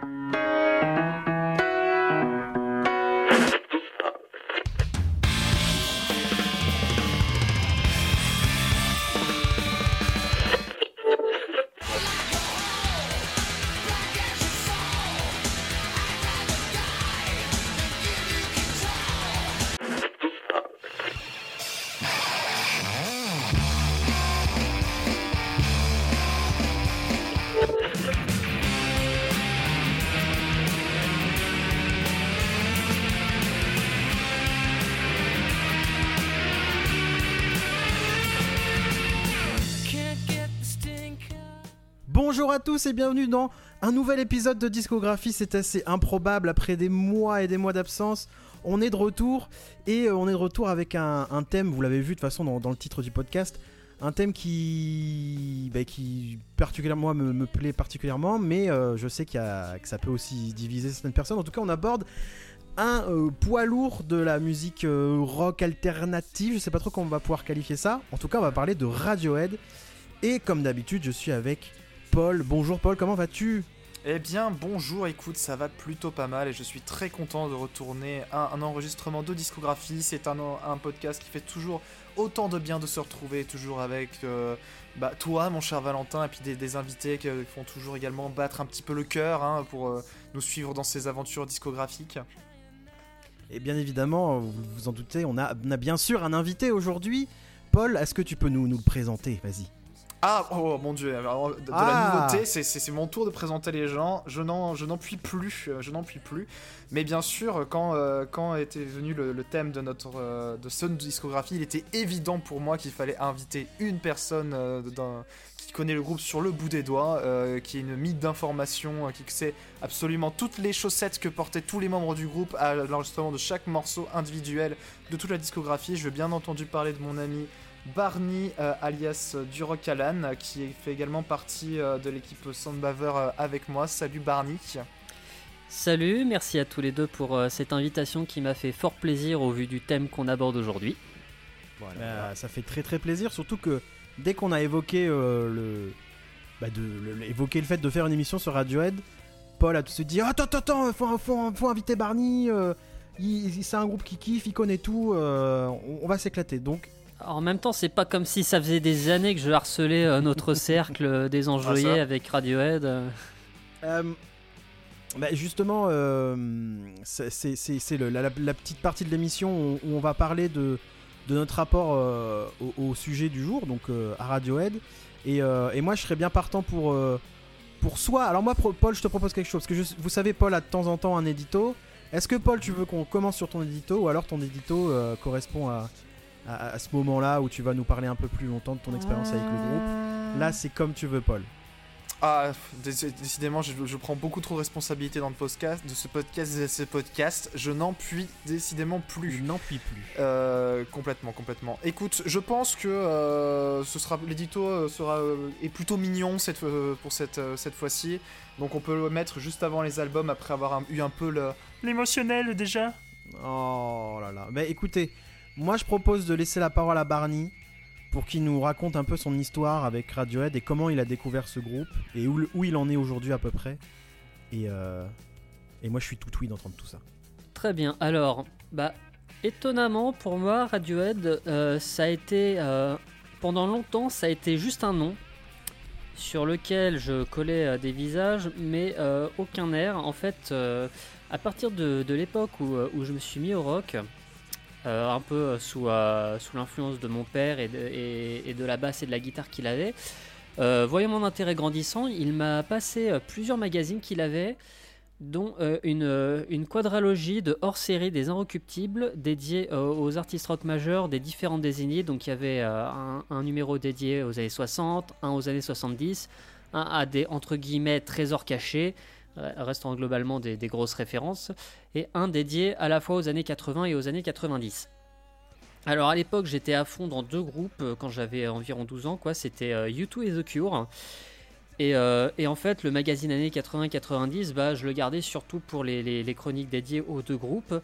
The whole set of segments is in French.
Bonjour tous et bienvenue dans un nouvel épisode de Discographie. C'est assez improbable après des mois et des mois d'absence. On est de retour et euh, on est de retour avec un, thème, vous l'avez vu de toute façon dans, le titre du podcast, un thème qui, bah, qui particulièrement me, me plaît particulièrement, mais euh, je sais qu'il que ça peut aussi diviser certaines personnes. En tout cas, on aborde un euh, poids lourd de la musique rock alternative. Je sais pas trop comment on va pouvoir qualifier ça. En tout cas, on va parler de Radiohead. Et comme d'habitude, je suis avec Paul. Bonjour Paul, comment vas-tu? Eh bien, bonjour, écoute, ça va plutôt pas mal et je suis très content de retourner à un enregistrement de discographie. C'est un, un podcast qui fait toujours autant de bien de se retrouver, toujours avec euh, bah, toi, mon cher Valentin, et puis des, des invités qui euh, font toujours également battre un petit peu le cœur hein, pour euh, nous suivre dans ces aventures discographiques. Et bien évidemment, vous vous en doutez, on a, on a bien sûr un invité aujourd'hui. Paul, est-ce que tu peux nous, nous le présenter? Vas-y. Ah, oh mon dieu, alors, de, de Ah. la nouveauté, c'est- mon tour de présenter les gens. Je n'en je n'en puis plus, euh, je n'en puis plus. Mais bien sûr, quand, euh, quand était venu le, le thème de notre euh, de Sun discographie, il était évident pour moi qu'il fallait inviter une personne euh, qui connaît le groupe sur le bout des doigts, qui est une mythe d'information, qui sait absolument toutes les chaussettes que portaient tous les membres du groupe à l'enregistrement de chaque morceau individuel de toute la discographie. Je veux bien entendu parler de mon ami Barney, euh, alias euh, Duroc Alan, euh, qui fait également partie euh, de l'équipe Soundbaver euh, avec moi. Salut Barney. Salut, merci à tous les deux pour euh, cette invitation qui m'a fait fort plaisir au vu du thème qu'on aborde aujourd'hui. Euh, ça fait très très plaisir, surtout que dès qu'on a évoqué euh, le, bah, de, le- évoqué le fait de faire une émission sur Radiohead, Paul a tout de suite dit attends attends attends, faut, faut, faut inviter Barney. euh, c'est un groupe qui kiffe, il connaît tout, euh, on, on va s'éclater. Donc Alors, en même temps, c'est pas comme si ça faisait des années que je harcelais euh, notre cercle euh, des enjoyés Ah, ça avec Radiohead. euh. Euh, bah, justement, euh, c'est la, la- la petite partie de l'émission où, où on va parler de, de notre rapport au, au sujet du jour, donc à Radiohead. Et, et moi, je serais bien partant pour, pour soit. Alors, moi, Paul, je te propose quelque chose. Parce que je- vous savez, Paul a de temps en temps un édito. Est-ce que, Paul, tu veux qu'on commence sur ton édito ou alors ton édito euh, correspond à, à- à ce moment-là où tu vas nous parler un peu plus longtemps de ton expérience avec le groupe Là, c'est comme tu veux, Paul. Ah, dé- décidément, je, je prends beaucoup trop de responsabilité dans le podcast, de ce podcast, de ce podcast. Je n'en puis décidément plus. Je n'en puis plus. Euh, complètement, complètement. Écoute, je pense que euh, ce sera l'édito euh, sera euh, est plutôt mignon cette pour cette cette fois-ci. Donc on peut le mettre juste avant les albums après avoir un- eu un peu le l'émotionnel déjà. Oh là là. Bah écoutez, moi je propose de laisser la parole à Barney pour qu'il nous raconte un peu son histoire avec Radiohead et comment il a découvert ce groupe et où, il en est aujourd'hui à peu près. Et, euh, et moi je suis tout oui d'entendre tout ça. Très bien. Alors, bah, étonnamment pour moi, Radiohead, euh, ça a été euh, pendant longtemps, ça a été juste un nom sur lequel je collais des visages, mais aucun air. En fait, à partir de, l'époque où je me suis mis au rock, euh, un peu euh, sous, euh, sous l'influence de mon père et de, et- de la basse et de la guitare qu'il avait, voyant mon intérêt grandissant, il m'a passé plusieurs magazines qu'il avait dont une, une quadralogie de hors-série des Inrecuptibles dédiée aux artistes rock majeurs des différents décennies. Donc il y avait un, un numéro dédié aux années 60, un aux années 70, un à des entre guillemets trésors cachés, restant globalement des, grosses références, et un dédié à la fois aux années 80 et aux années 90. Alors à l'époque j'étais à fond dans deux groupes euh, quand j'avais environ 12 ans, quoi. C'était euh, U2 et The Cure. Et, euh, et en fait, le magazine années 80-90, bah, je le gardais surtout pour les, chroniques dédiées aux deux groupes.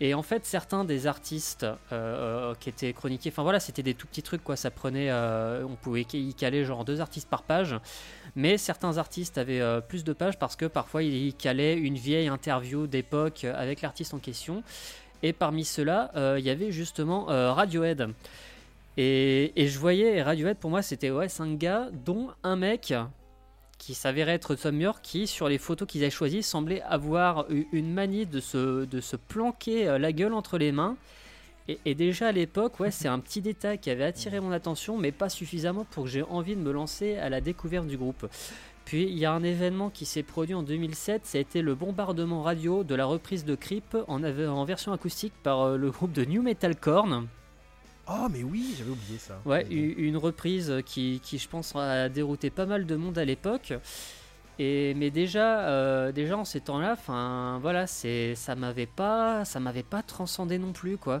Et en fait, certains des artistes euh, euh, qui étaient chroniqués, enfin voilà, c'était des tout petits trucs, quoi. Ça prenait, on pouvait y caler genre deux artistes par page. Mais certains artistes avaient plus de pages parce que parfois ils calaient une vieille interview d'époque avec l'artiste en question. Et parmi ceux-là, il y avait justement Radiohead. Et, je voyais, Radiohead pour moi c'était ouais, cinq gars, dont un mec qui s'avérait être Tom York, qui sur les photos qu'ils avaient choisies semblait avoir eu une manie de se, de se planquer euh, la gueule entre les mains. Et, déjà à l'époque, ouais, c'est un petit détail qui avait attiré mon attention, mais pas suffisamment pour que j'ai envie de me lancer à la découverte du groupe. Puis il y a un événement qui s'est produit en 2007, ça a été le bombardement radio de la reprise de Creep en version acoustique par euh, le groupe de New Metal Corn. Oh, mais oui, j'avais oublié ça. Ouais, une reprise qui, qui, je pense, a dérouté pas mal de monde à l'époque. Et mais déjà, euh, déjà en ces temps-là, enfin voilà, c'est ça m'avait pas, ça m'avait pas transcendé non plus quoi.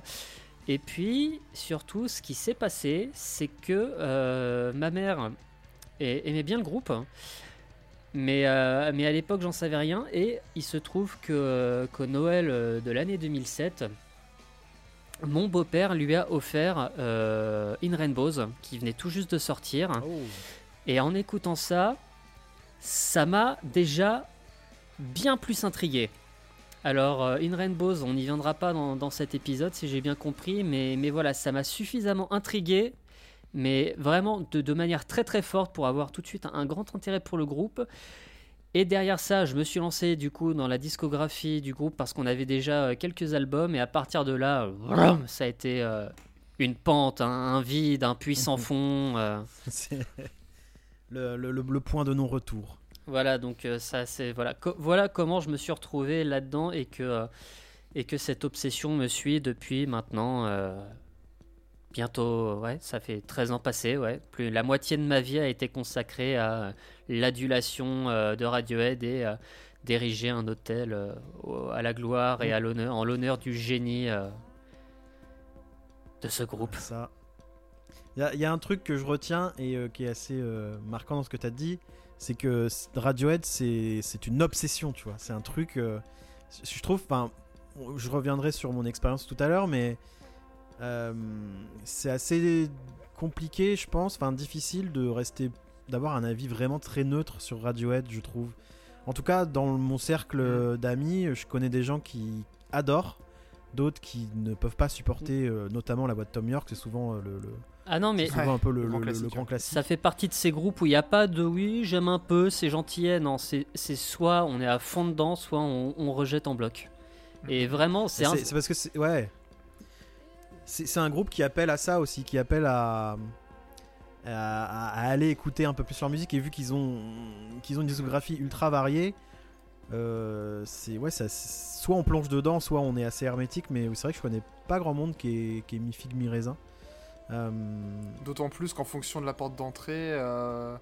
Et puis surtout, ce qui s'est passé, c'est que euh, ma mère aimait bien le groupe, mais euh, mais à l'époque j'en savais rien. Et il se trouve que qu'au Noël de l'année 2007, mon beau-père lui a offert euh, In Rainbows, qui venait tout juste de sortir. Oh. Et en écoutant ça, ça m'a déjà bien plus intrigué. Alors, euh, In Rainbows, on n'y viendra pas dans, dans cet épisode, si j'ai bien compris, mais, mais voilà, ça m'a suffisamment intrigué, mais vraiment de, de manière très très forte pour avoir tout de suite un, un grand intérêt pour le groupe. Et derrière ça, je me suis lancé du coup dans la discographie du groupe parce qu'on avait déjà euh, quelques albums, et à partir de là, ça a été euh, une pente, un, un vide, un puits sans fond. euh, C'est le, le- le- le point de non-retour. Voilà, donc ça c'est voilà, Co- voilà comment je me suis retrouvé là-dedans et que euh, et que cette obsession me suit depuis maintenant bientôt ouais, ça fait 13 ans passés, ouais, plus la moitié de ma vie a été consacrée à l'adulation euh, de Radiohead et euh, d'ériger un hôtel euh, à la gloire et à l'honneur en l'honneur du génie euh, de ce groupe. Ça. Il y, a- il y a un truc que je retiens et euh, qui est assez euh, marquant dans ce que tu as dit, c'est que Radiohead, c'est c'est une obsession, tu vois. C'est un truc. euh, je trouve. Enfin, je reviendrai sur mon expérience tout à l'heure, mais euh, c'est assez compliqué, je pense, enfin difficile de rester, d'avoir un avis vraiment très neutre sur Radiohead, je trouve. En tout cas, dans mon cercle d'amis, je connais des gens qui adorent, d'autres qui ne peuvent pas supporter, euh, notamment la voix de Tom York, c'est souvent euh, le, le- Ah non mais un peu le, le grand le- le- le classique, grand classique. Ça fait partie de ces groupes où il n'y a pas de oui, j'aime un peu, c'est gentillet. Non, c'est soit on est à fond dedans, soit on, on rejette en bloc. Et vraiment, c'est un. c'est parce que c'est ouais. C'est un groupe qui appelle à ça aussi, qui appelle à, à, aller écouter un peu plus leur musique et vu qu'ils ont qu'ils ont une discographie ultra variée, euh, c'est ouais, ça, soit on plonge dedans, soit on est assez hermétique. Mais c'est vrai que je connais pas grand monde qui est, qui est mi figue mi raisin. Euh, D'autant plus qu'en fonction de la porte d'entrée, euh,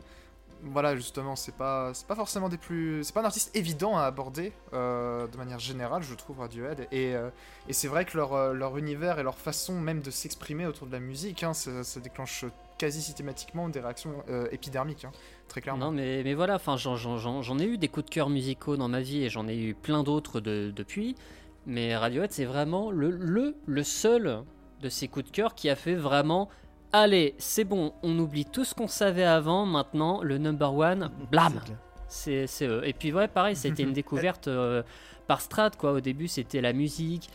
voilà, justement, c'est pas, c'est pas forcément des plus. C'est pas un artiste évident à aborder euh, de manière générale, je trouve, Radiohead. Et, euh, et c'est vrai que leur, euh, leur univers et leur façon même de s'exprimer autour de la musique, hein, ça, déclenche quasi systématiquement des réactions épidermiques, hein, très clairement. Non, mais, mais voilà, enfin, j'en- ai eu des coups de cœur musicaux dans ma vie et j'en ai eu plein d'autres de- depuis. Mais Radiohead, c'est vraiment le, le, le seul de ces coups de cœur qui a fait vraiment. Allez, c'est bon, on oublie tout ce qu'on savait avant, maintenant, le number one, blam c'est eux. Et puis ouais, pareil, c'était une découverte euh, par strat quoi. Au début, c'était la musique,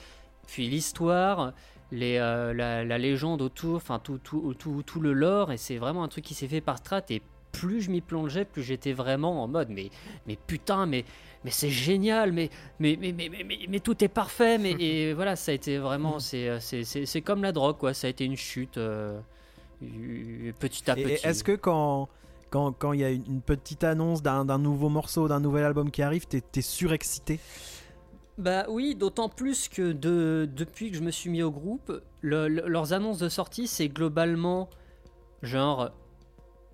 puis l'histoire, les euh, la, la légende autour, enfin tout, tout tout tout le lore. Et c'est vraiment un truc qui s'est fait par strat. Et plus je m'y plongeais, plus j'étais vraiment en mode mais mais putain, mais mais c'est génial, mais mais mais, mais mais mais mais tout est parfait. Mais et voilà, ça a été vraiment c'est euh, c'est c'est comme la drogue quoi. Ça a été une chute. euh, euh, petit à Et- petit. et Est-ce que quand quand quand il y a une une petite annonce d'un d'un nouveau morceau, d'un nouvel album qui arrive, t'es t'es surexcité? Bah oui, d'autant plus que de, depuis que je me suis mis au groupe, le- le- leurs annonces de sortie, c'est globalement genre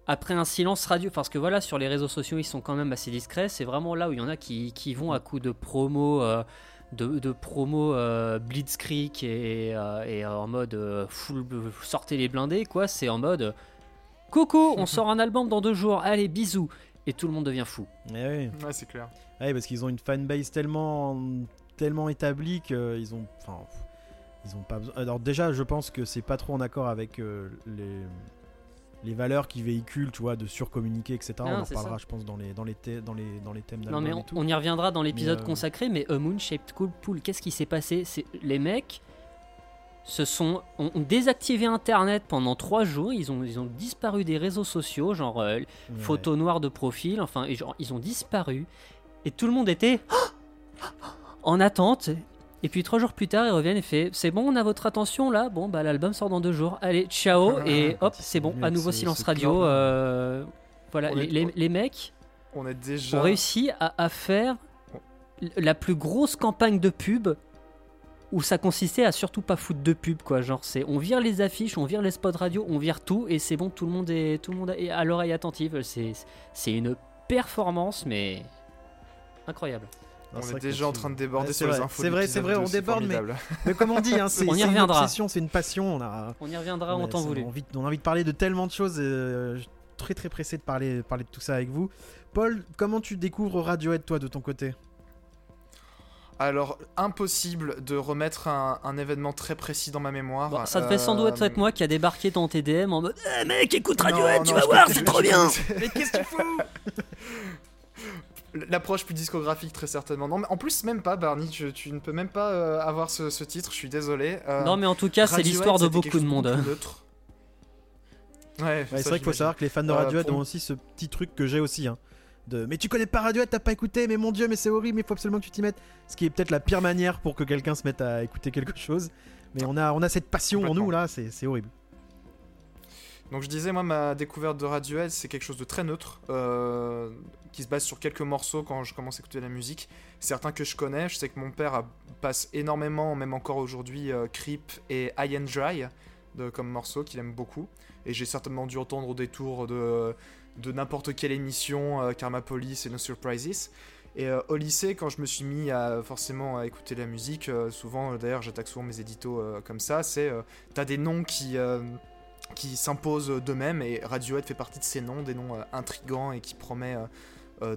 après un silence radio, parce que voilà, sur les réseaux sociaux, ils sont quand même assez discrets. C'est vraiment là où il y en a qui, qui vont à coup de promo, euh, de, de promo euh, blitzkrieg et, euh, et en mode euh, full, sortez les blindés, quoi. C'est en mode coucou, on sort un album dans deux jours, allez bisous. et tout le monde devient fou. Eh oui. Ouais, c'est clair. Ouais, parce qu'ils ont une fanbase tellement, tellement établie qu'ils ont, enfin, ils ont pas besoin. Alors déjà, je pense que c'est pas trop en accord avec euh, les les valeurs qu'ils véhiculent, tu vois, de surcommuniquer, etc. Non, on en reparlera, je pense, dans les dans les thé- dans les dans les thèmes Non mais et on, tout. on y reviendra dans l'épisode euh, consacré, mais A Moon Shaped Cool Pool, qu'est-ce qui s'est passé? C'est les mecs se sont ont, ont désactivé Internet pendant trois jours. Ils ont ils ont disparu des réseaux sociaux, genre euh, Ouais. photos noires de profil. Enfin, et genre ils ont disparu et tout le monde était en attente. Et puis trois jours plus tard, ils reviennent et fait c'est bon, on a votre attention là. Bon bah l'album sort dans deux jours. Allez, ciao et hop, c'est bon, à nouveau ce- silence ce radio. euh, voilà, les, est- les- les mecs On est déjà. ont réussi à, à faire la plus grosse campagne de pub où ça consistait à surtout pas foutre de pub quoi genre c'est on vire les affiches on vire les spots radio on vire tout et c'est bon tout le monde est tout le monde est à l'oreille attentive c'est une performance mais incroyable On c'est est déjà en train de déborder Ouais, sur c'est les vrai, infos. c'est vrai, c'est vrai, on déborde, mais- comme on dit, hein, c'est On y c'est une reviendra. obsession, c'est une passion. On a, on y reviendra on en temps voulu On a, envie, on a envie de parler de tellement de choses. et, euh, je suis très très pressé de parler, parler de tout ça avec vous. Paul, comment tu découvres Radiohead toi de ton côté? Alors, impossible de remettre un, un événement très précis dans ma mémoire. Bon, ça devait sans doute Euh, être moi qui a débarqué dans TDM en mode Eh mec écoute non, Radiohead tu non, vas voir c'est trop bien Mais qu'est-ce que tu fous? L'approche plus discographique, très certainement. Non, mais en plus, même pas, Barney. tu- tu ne peux même pas euh, avoir ce, ce titre, je suis désolé. Euh, non mais en tout cas c'est l'histoire de beaucoup de monde. Ouais, Ouais, c'est vrai qu'il faut savoir que les fans de Euh, Radiohead pour- ont aussi ce petit truc que j'ai aussi. Hein, de mais tu connais pas Radiohead, t'as pas écouté, mais mon dieu, mais c'est horrible, il faut absolument que tu t'y mettes. Ce qui est peut-être la pire manière pour que quelqu'un se mette à écouter quelque chose. Mais on a, on a cette passion en nous là, c'est c'est horrible. Donc je disais, moi, ma découverte de Radiohead, c'est quelque chose de très neutre, euh, qui se base sur quelques morceaux quand je commence à écouter la musique. Certains que je connais, je sais que mon père passe énormément, même encore aujourd'hui, euh, Creep et High and Dry comme morceaux qu'il aime beaucoup. Et j'ai certainement dû entendre au détour de, de n'importe quelle émission, euh, Karma Police et No Surprises. Et euh, au lycée, quand je me suis mis à forcément à écouter la musique, euh, souvent, euh, d'ailleurs, j'attaque souvent mes éditos comme ça, c'est t'as des noms qui qui s'imposent d'eux-mêmes et Radiohead fait partie de ces noms, des noms intrigants et qui promet, euh,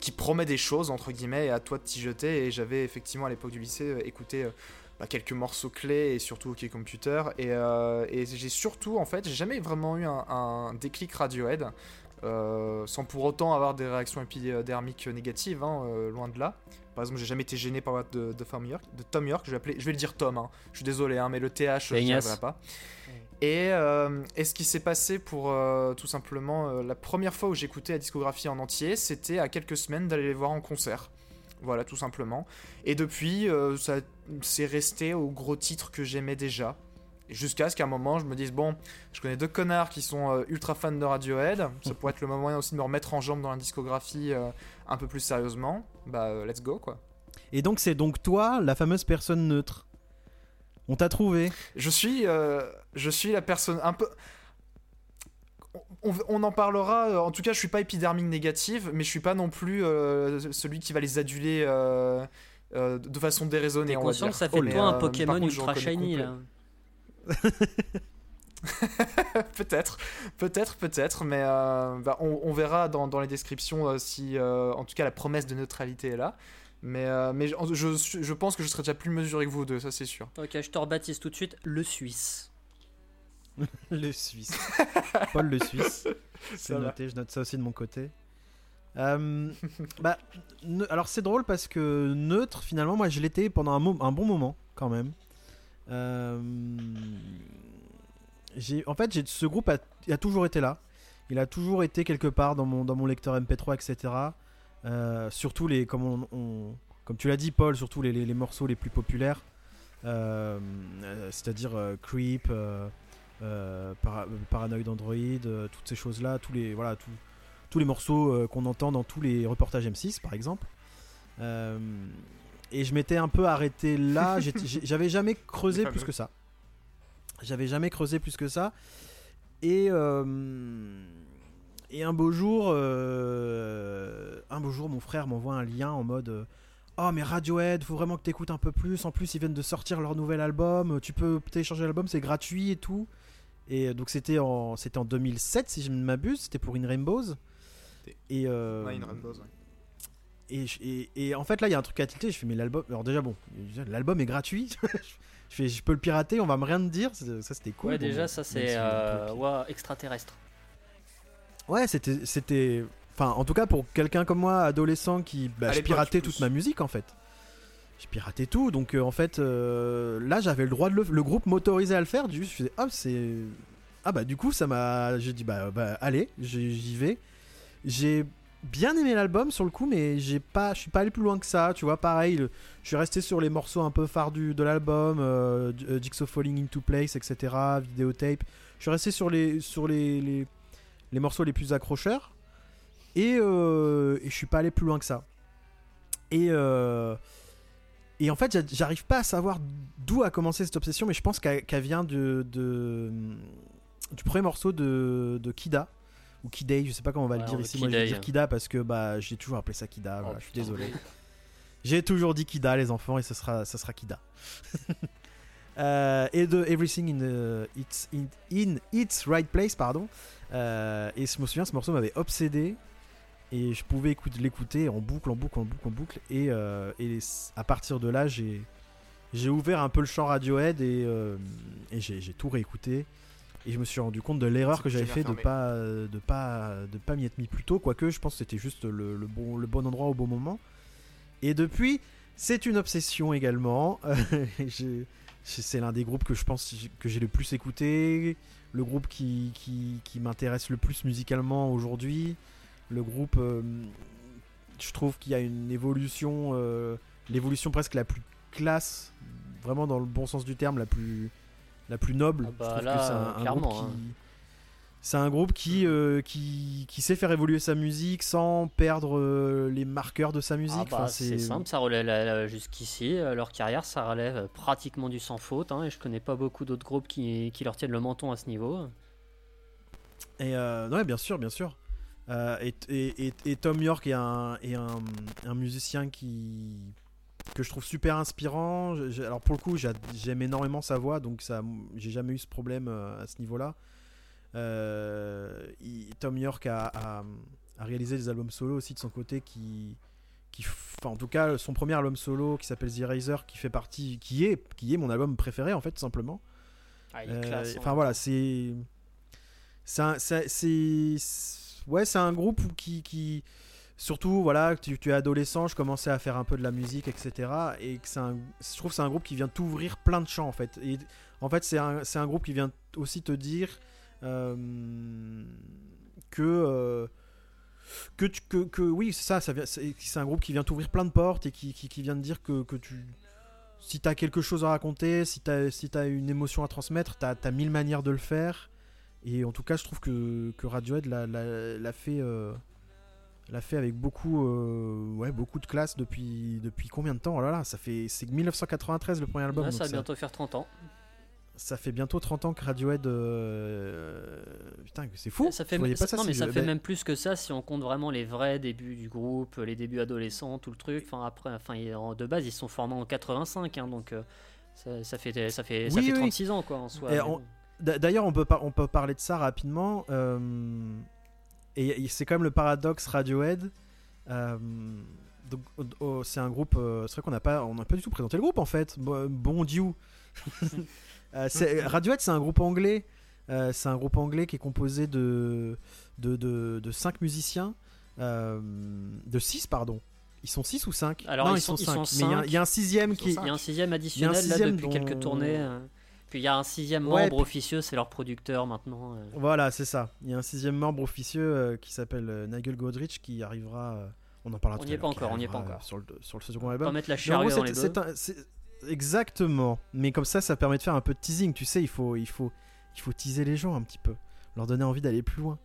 qui promet des choses entre guillemets et à toi de t'y jeter. Et j'avais effectivement à l'époque du lycée euh, écouté euh, bah, quelques morceaux clés et surtout OK Computer. Et, et j'ai surtout en fait j'ai jamais vraiment eu un, un déclic Radiohead euh, sans pour autant avoir des réactions épidermiques négatives hein, euh, loin de là. Par exemple j'ai jamais été gêné par la de, de Tom York de Tom York. Je vais, appeler, je vais le dire Tom hein. je suis désolé hein, mais le TH je arriverai pas et, euh, et ce qui s'est passé pour euh, tout simplement euh, la première fois où j'écoutais la discographie en entier, c'était à quelques semaines d'aller les voir en concert. Voilà, tout simplement. Et depuis, ça c'est resté aux gros titres que j'aimais déjà. Jusqu'à ce qu'à un moment, je me dise bon, je connais deux connards qui sont ultra fans de Radiohead. Ça pourrait être le moment aussi de me remettre en jambe dans la discographie un peu plus sérieusement. Bah, let's go quoi. Et donc c'est donc toi, la fameuse personne neutre. On t'a trouvé. Je suis, je suis la personne un peu. On, on en parlera. euh, En tout cas, je suis pas épidermique négative, mais je suis pas non plus euh, celui qui va les aduler euh, euh, de façon déraisonnée. T'es conscient que ça fait Mais, toi un euh, Pokémon contre, je ultra shiny là peut-être, peut-être, peut-être, mais euh, bah, on, on verra dans, dans les descriptions euh, si, euh, en tout cas, la promesse de neutralité est là. Mais, euh, mais je, je pense que je serai déjà plus mesuré que vous deux, ça c'est sûr. Ok, je te rebaptise tout de suite le Suisse. Le Suisse. Paul le Suisse. C'est va. noté, je note ça aussi de mon côté. Euh, bah, ne- alors c'est drôle parce que neutre, finalement, moi je l'étais pendant un, un bon moment quand même. Euh, en fait, ce groupe a, il a toujours été là. Il a toujours été quelque part dans mon, dans mon lecteur MP3, etc. Euh, surtout les, comme, on, on- comme tu l'as dit, Paul, surtout les, les- les morceaux les plus populaires. C'est-à-dire Creep, Para- Paranoid Android, euh, toutes ces choses-là, tous les, voilà, tous- tous les morceaux euh, qu'on entend dans tous les reportages M6, par exemple. Euh, et je m'étais un peu arrêté là. J'avais jamais creusé plus que ça. J'avais jamais creusé plus que ça. Et euh, et un beau jour, euh, un beau jour, mon frère m'envoie un lien en mode. euh, Oh mais Radiohead, faut vraiment que t'écoutes un peu plus. En plus, ils viennent de sortir leur nouvel album. Tu peux télécharger l'album, c'est gratuit et tout. Et euh, donc c'était en c'était en 2007 si je ne m'abuse. C'était pour In Rainbows. Et, euh, Nine Rainbows, ouais. et, je- et, et en fait là il y a un truc à tilter, je fais mais l'album, alors déjà bon, l'album est gratuit, je fais je peux le pirater, on va me rien te dire, ça c'était cool. ouais, déjà, bon, ça c'est si euh, ouais, extraterrestre. Ouais, c'était c'était enfin en tout cas pour quelqu'un comme moi adolescent qui bah, je piratais toute ma musique en fait. Je piratais tout donc euh, en fait euh, là j'avais le droit de le le groupe m'autorisait à le faire, du coup je faisais hop, c'est ah bah du coup ça m'a j'ai dit bah, bah allez, j'y vais. J'ai bien aimé l'album sur le coup mais j'ai pas je suis pas allé plus loin que ça, tu vois pareil, je suis resté sur les morceaux un peu phares de l'album, euh, euh, Jigsaw Falling into Place etc, vidéotape. Je suis resté sur les sur les, les les morceaux les plus accrocheurs. Et, euh, et je suis pas allé plus loin que ça. Et, et en fait, j'a- j'arrive pas à savoir d'où a commencé cette obsession, mais je pense qu'elle vient de, de- du premier morceau de, de Kida. Ou Kidei, je sais pas comment on va Ouais, le dire ici. Moi, je vais dire Kida parce que bah, j'ai toujours appelé ça Kida. voilà, Oh, je suis désolé. J'ai toujours dit Kida, les enfants, et ce sera, ça sera Kida. Euh, et de Everything in, its, in, in its Right Place, pardon. Euh, et je me souviens, ce morceau m'avait obsédé. Et je pouvais écouter- l'écouter en boucle, en boucle, en boucle, en boucle. Et, euh, et à partir de là, j'ai j'ai ouvert un peu le champ Radiohead et, euh, et j'ai tout réécouté. Et je me suis rendu compte de l'erreur que j'avais fait de pas de pas de pas m'y être mis plus tôt. Quoique, je pense que c'était juste le, le bon, le bon endroit au bon moment. Et depuis, c'est une obsession également. C'est l'un des groupes que je pense que j'ai le plus écouté. Le groupe qui, qui, qui m'intéresse le plus musicalement aujourd'hui. Le groupe, euh, je trouve qu'il y a une évolution, euh, l'évolution presque la plus classe, vraiment dans le bon sens du terme, la plus, la plus noble. Ah bah je c'est un, un hein. qui, c'est un groupe qui, euh, qui, qui sait faire évoluer sa musique sans perdre euh, les marqueurs de sa musique. Ah bah, Enfin, c'est simple, ça relève jusqu'ici. Leur carrière, ça relève pratiquement du sans faute. hein, et je connais pas beaucoup d'autres groupes qui, qui leur tiennent le menton à ce niveau. Et euh, ouais, bien sûr, bien sûr. Euh, et, et, et- Tom York est un, est un, un musicien qui que je trouve super inspirant. Je- je- alors pour le coup, j'a- j'aime énormément sa voix, donc ça, j'ai jamais eu ce problème euh, à ce niveau-là. Euh, Tom York a, a- a réalisé des albums solo aussi de son côté qui, qui, enfin, en tout cas, son premier album solo qui s'appelle The Eraser, qui fait partie, qui est, qui est mon album préféré en fait, tout simplement. Ah, il est classe, hein. Enfin voilà, c'est. C'est. Ouais, c'est un groupe qui. qui... Surtout, voilà, tu, es adolescent, je commençais à faire un peu de la musique, etc. Et que un, je trouve c'est un groupe qui vient t'ouvrir plein de champs, en fait. Et en fait, c'est un, un groupe qui vient aussi te dire euh, que. euh, que, que, oui, c'est ça, ça c'est un groupe qui vient t'ouvrir plein de portes et qui, qui, vient te dire que, que tu, si t'as quelque chose à raconter, si t'as si une émotion à transmettre, t'as as mille manières de le faire. Et en tout cas, je trouve que, que Radiohead l'a- l'a l'a fait, euh, l'a fait avec beaucoup, euh, ouais, beaucoup de classe depuis, depuis combien de temps? Oh là là, ça fait c'est 1993 le premier album. Ouais, ça va ça, bientôt faire 30 ans. ça fait bientôt 30 ans que Radiohead. euh, Putain, c'est fou. ça fait, je pas ça- mais si ça je- fait ben, même plus que ça si on compte vraiment les vrais débuts du groupe, les débuts adolescents, tout le truc. Enfin, après, enfin, de base, ils se sont formés en 85, hein, donc ça, ça fait, ça fait, ça fait oui. 36 ans quoi en soi. Et on- D'ailleurs, on peut, par- on peut parler de ça rapidement. euh, et, c'est quand même le paradoxe Radiohead. Euh, donc, oh, oh, c'est un groupe. euh, c'est vrai qu'on n'a pas, on n'a pas du tout présenté le groupe en fait. Bon, Dieu. Euh, Radiohead, c'est un groupe anglais. Euh, c'est un groupe anglais qui est composé de de, de, de cinq musiciens, euh, de 6 pardon. Ils sont 6 ou 5 Alors, Non, ils ils sont- sont ils 5. sont Mais il y a un- cinq. il y, a un sixième qui. Il y a un sixième additionnel là sixième depuis dont- quelques tournées. Puis il y a un sixième Ouais, membre puis- officieux, c'est leur producteur maintenant. euh. Voilà, c'est ça. Il y a un sixième membre officieux euh, qui s'appelle euh, Nigel Godrich qui arrivera. on en parlera On tout n'y à est pas l'heure, on n'y est pas encore. Sur le, sur le second album. mettre la Mais en charrue dans les un- Exactement. Mais comme ça, ça permet de faire un peu de teasing. Tu sais, il faut, il faut, il faut teaser les gens un petit peu, leur donner envie d'aller plus loin.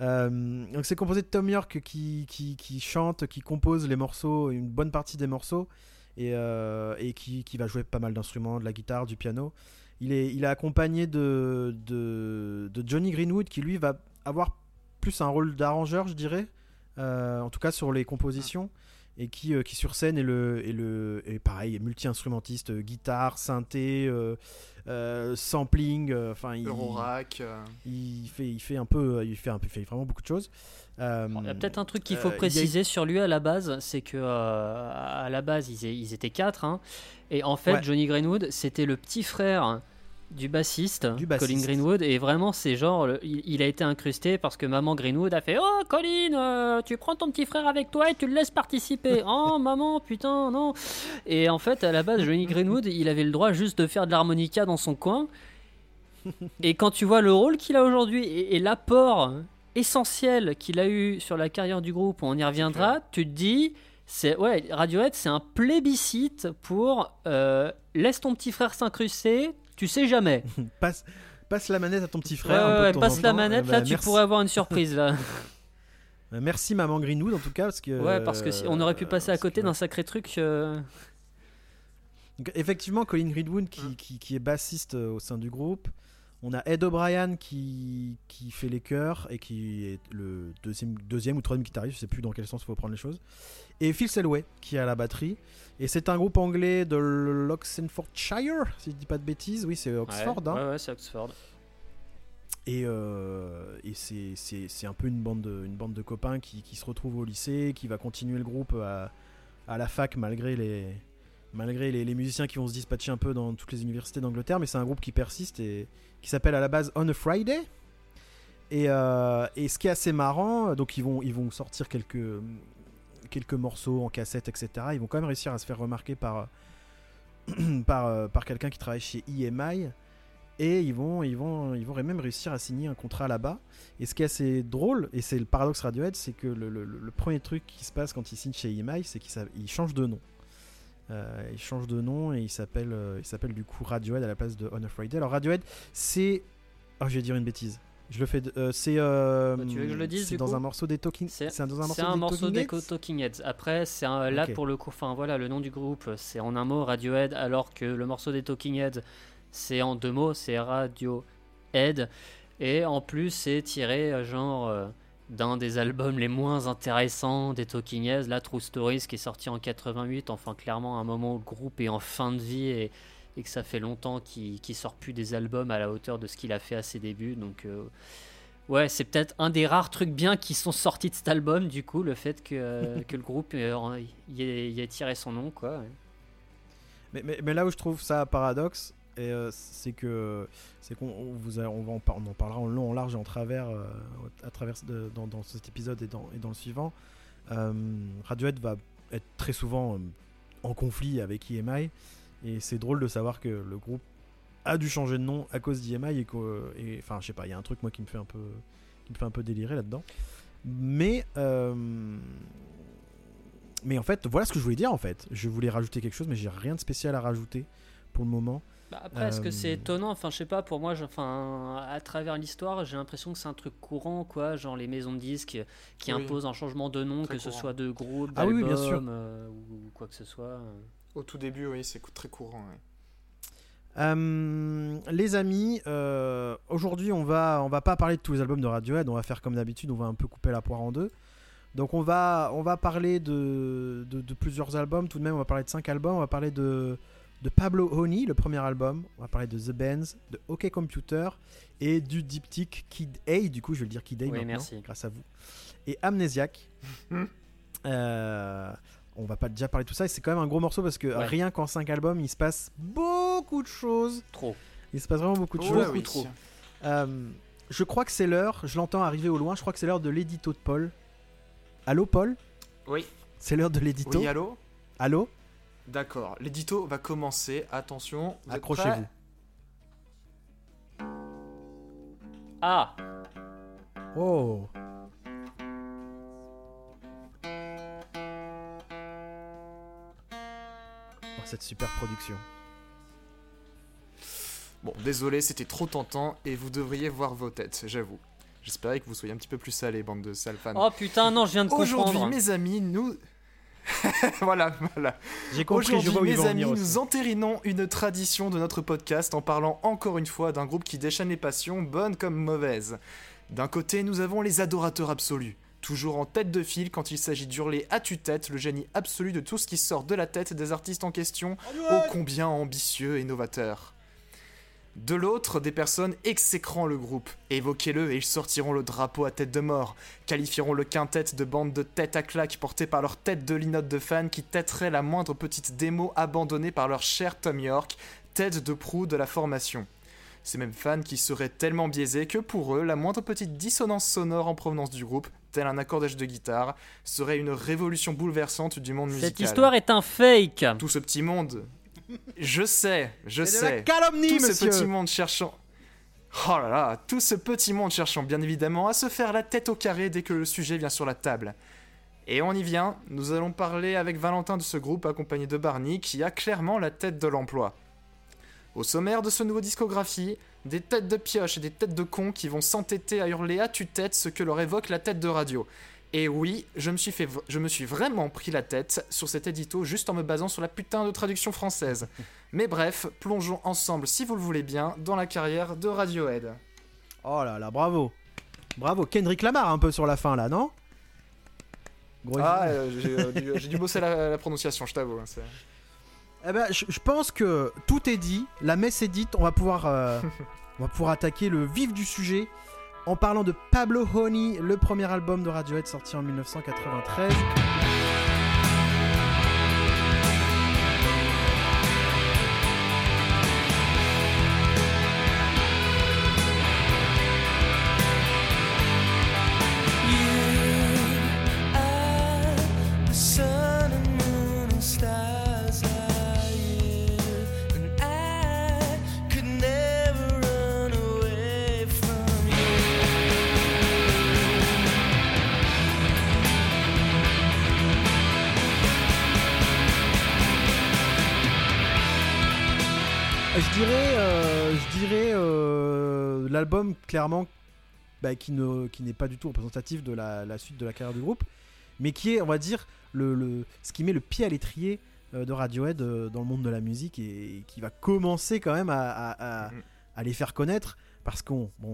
Donc c'est composé de Tom York qui, qui, qui chante, qui compose les morceaux, une bonne partie des morceaux, et, et qui, qui va jouer pas mal d'instruments, de la guitare, du piano. Il est, il est accompagné de, de, de Johnny Greenwood qui lui va avoir plus un rôle d'arrangeur, je dirais, euh, en tout cas sur les compositions. et qui, euh, qui sur scène est le, est le est pareil, multi-instrumentiste, euh, guitare, synthé, euh, euh, sampling, euh, enfin il, Eurorack. euh, il fait il fait un peu il fait un peu il fait vraiment beaucoup de choses. Euh, Il y a peut-être un truc qu'il faut euh, a- préciser sur lui à la base, c'est que euh, à la base ils, étaient quatre, hein, et en fait Ouais. Johnny Greenwood c'était le petit frère du bassiste, Du bassiste. Colin Greenwood, et vraiment c'est genre le- il, il a été incrusté parce que maman Greenwood a fait oh Colin euh, tu prends ton petit frère avec toi et tu le laisses participer. Oh maman putain non. Et en fait à la base Johnny Greenwood il avait le droit juste de faire de l'harmonica dans son coin. Et quand tu vois le rôle qu'il a aujourd'hui et, et l'apport essentiel qu'il a eu sur la carrière du groupe, on y reviendra, tu te dis, c'est ouais, Radiohead, c'est un plébiscite pour euh, laisse ton petit frère s'incruster, tu sais jamais. passe passe la manette à ton petit Ouais, frère. un peu de ouais, temps passe la temps. manette, bah, là tu merci. pourrais avoir une surprise là. Euh, Merci maman Greenwood en tout cas parce que ouais, parce que si, on aurait pu euh, passer à côté d'un sacré truc. euh, effectivement, Colin Greenwood qui, qui, qui est bassiste euh, au sein du groupe. On a Ed O'Brien qui, qui fait les chœurs et qui est le deuxième, deuxième ou troisième guitariste, je sais plus dans quel sens il faut prendre les choses. Et Phil Selway qui est à la batterie. Et c'est un groupe anglais de l'Oxfordshire, si je dis pas de bêtises. Oui, c'est Oxford. ouais, hein. ouais, ouais, c'est Oxford. Et, euh, et c'est- c'est c'est un peu une bande de, une bande de copains qui, qui se retrouvent au lycée, qui va continuer le groupe à, à la fac malgré les, malgré les, musiciens qui vont se dispatcher un peu dans toutes les universités d'Angleterre. Mais c'est un groupe qui persiste et qui s'appelle à la base On a Friday. Et, euh, ce qui est assez marrant, donc ils vont, ils vont sortir quelques, quelques morceaux en cassette, etc. Ils vont quand même réussir à se faire remarquer par, par, euh, par quelqu'un qui travaille chez EMI. Et ils vont, ils, vont, ils vont même réussir à signer un contrat là-bas. Et ce qui est assez drôle, et c'est le paradoxe Radiohead, c'est que le, le- premier truc qui se passe quand ils signent chez EMI, c'est qu'ils changent de nom. Euh, ils changent de nom et il s'appelle euh, il s'appelle du coup Radiohead à la place de On a Friday. Alors Radiohead, c'est. Oh, je vais dire une bêtise. Je le fais. de- euh, c'est. euh, Bah, tu veux que je le dise, C'est dans un morceau des Talking. C'est C'est dans un morceau un des morceau Talking des Heads Talking Heads. Après, c'est un- là pour le coup, enfin voilà, le nom du groupe, c'est en un mot Radiohead, alors que le morceau des Talking Heads, c'est en deux mots, c'est Radiohead. Et en plus, c'est tiré genre d'un des albums les moins intéressants des Talking Heads, la True Stories, qui est sorti en 88. Enfin, clairement, à un moment où le groupe est en fin de vie et, et que ça fait longtemps qu'il qu'il sort plus des albums à la hauteur de ce qu'il a fait à ses débuts. Donc. euh, Ouais, c'est peut-être un des rares trucs bien qui sont sortis de cet album, du coup, le fait que, que le groupe euh, y ait, y ait tiré son nom, quoi. Mais, mais, mais là où je trouve ça paradoxe, euh, c'est que c'est qu'on on vous on, va en, on en parlera en long, en large et en travers euh, à travers dans, cet épisode et dans, et dans le suivant. Euh, Radiohead va être très souvent en conflit avec EMI et c'est drôle de savoir que le groupe a dû changer de nom à cause d'EMI et enfin je sais pas, il y a un truc moi qui me fait un peu qui me fait un peu délirer là-dedans. Mais mais en fait, voilà ce que je voulais dire en fait. Je voulais rajouter quelque chose, mais j'ai rien de spécial à rajouter pour le moment. Bah, après, est-ce que c'est Euh, étonnant? Enfin, je sais pas, pour moi, je- enfin, à travers l'histoire, j'ai l'impression que c'est un truc courant, quoi. Genre les maisons de disques qui Oui. imposent un changement de nom, Très que ce soit de groupe, Ah oui, oui, bien d'album, sûr. euh, ou quoi que ce soit. Au tout début, oui, c'est très courant. ouais. Euh, les amis, euh, aujourd'hui on va on va pas parler de tous les albums de Radiohead, on va faire comme d'habitude, on va un peu couper la poire en deux. Donc on va on va parler de, de, de plusieurs albums, tout de même on va parler de cinq albums, on va parler de de Pablo Honey, le premier album, on va parler de The Bands, de OK Computer et du diptyque Kid A, du coup je vais le dire Kid A Oui, maintenant, merci. grâce à vous. Et Amnesiac. Euh, on va pas déjà parler de tout ça, et c'est quand même un gros morceau parce que Ouais. rien qu'en 5 albums, il se passe beaucoup de choses. Trop. Il se passe vraiment beaucoup de Oh choses. beaucoup oui. trop. Euh, je crois que c'est l'heure, je l'entends arriver au loin, je crois que c'est l'heure de l'édito de Paul. Allô Paul? Oui. C'est l'heure de l'édito? Oui, allô? Allô? D'accord, l'édito va commencer. Attention, Accrochez-vous. Ah Oh Oh, cette super production. Bon, désolé, c'était trop tentant et vous devriez voir vos têtes, j'avoue. J'espérais que vous soyez un petit peu plus salés, bande de sales fans. Oh putain, non, je viens de Aujourd'hui, comprendre. mes amis, nous. voilà, voilà. J'ai compris, je Aujourd'hui, vois où ils mes vont amis, venir nous entérinons une tradition de notre podcast en parlant encore une fois d'un groupe qui déchaîne les passions, bonnes comme mauvaises. D'un côté, nous avons les adorateurs absolus, toujours en tête de file quand il s'agit d'hurler à tue-tête le génie absolu de tout ce qui sort de la tête des artistes en question, ô combien ambitieux et novateur. De l'autre, des personnes exécrant le groupe. Évoquez-le et ils sortiront le drapeau à tête de mort, qualifieront le quintet de bande de tête à claque portée par leur tête de linotte de fans qui têterait la moindre petite démo abandonnée par leur cher Tom York, tête de proue de la formation. Ces mêmes fans qui seraient tellement biaisés que pour eux, la moindre petite dissonance sonore en provenance du groupe, tel un accordage de guitare, serait une révolution bouleversante du monde musical. Cette histoire est un fake. Tout ce petit monde. Je sais, je C'est de la sais. calomnie, Tout ce petit monde cherchant. Oh là là, tout ce petit monde cherchant bien évidemment à se faire la tête au carré dès que le sujet vient sur la table. Et on y vient, nous allons parler avec Valentin de ce groupe accompagné de Barney qui a clairement la tête de l'emploi. Au sommaire de ce nouveau discographie, des têtes de pioche et des têtes de cons qui vont s'entêter à hurler à tue-tête ce que leur évoque la tête de radio. Et oui, je me, suis fait, je me suis vraiment pris la tête sur cet édito juste en me basant sur la putain de traduction française. Mais bref, plongeons ensemble, si vous le voulez bien, dans la carrière de Radiohead. Oh là là, bravo. Bravo. Kendrick Lamar un peu sur la fin là, non? Gros Ah, euh, j'ai euh, dû, j'ai dû bosser la, la prononciation, je t'avoue. hein, Eh ben, je, je pense que tout est dit, la messe est dite, on va pouvoir, euh, on va pouvoir attaquer le vif du sujet en parlant de Pablo Honey, le premier album de Radiohead sorti en 1993. L'album clairement bah, qui ne qui n'est pas du tout représentatif de la, la suite de la carrière du groupe, mais qui est, on va dire, le, le- ce qui met le pied à l'étrier euh, de Radiohead euh, dans le monde de la musique et, qui va commencer quand même à, à- à- Mhm. à les faire connaître parce qu'on bon,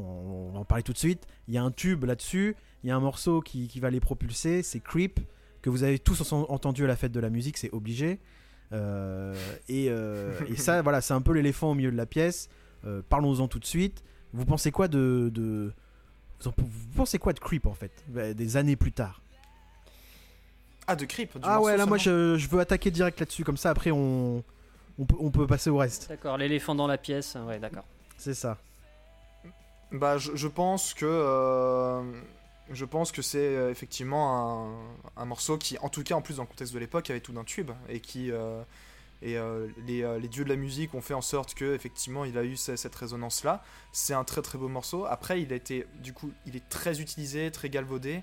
on va en parler tout de suite. Il y a un tube là-dessus, il y a un morceau qui, qui va les propulser, c'est Creep que vous avez tous en- entendu à la fête de la musique, c'est obligé. Euh, et, euh, et ça, voilà, c'est un peu l'éléphant au milieu de la pièce. Euh, Parlons-en tout de suite. Vous pensez quoi de, de- vous, en- vous pensez quoi de Creep en fait, euh, des années plus tard? Ah, de Creep du Ah ouais, là moi je, je veux attaquer direct là-dessus, comme ça après on, on, peut, on peut passer au reste. D'accord, l'éléphant dans la pièce. Ouais, d'accord. C'est ça. Bah, je, je pense que euh, je pense que c'est euh, effectivement un, un morceau qui, en tout cas, en plus dans le contexte de l'époque, avait tout d'un tube et qui euh, et euh, les, euh, les dieux de la musique ont fait en sorte que effectivement il a eu ce- cette résonance là. C'est un très très beau morceau. Après, il a été du coup, il est très utilisé, très galvaudé.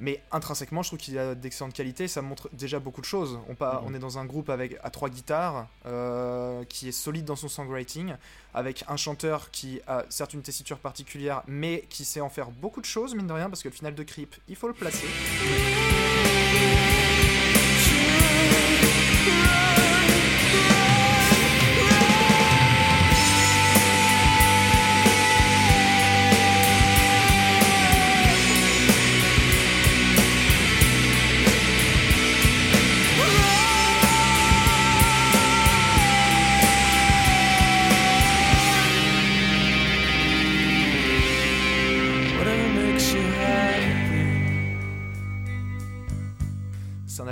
Mais intrinsèquement, je trouve qu'il a d'excellente qualité. Ça montre déjà beaucoup de choses. On, Mhm. on est dans un groupe avec à trois guitares, euh, qui est solide dans son songwriting, avec un chanteur qui a certes une tessiture particulière, mais qui sait en faire beaucoup de choses, mine de rien, parce que le final de Creep, il faut le placer.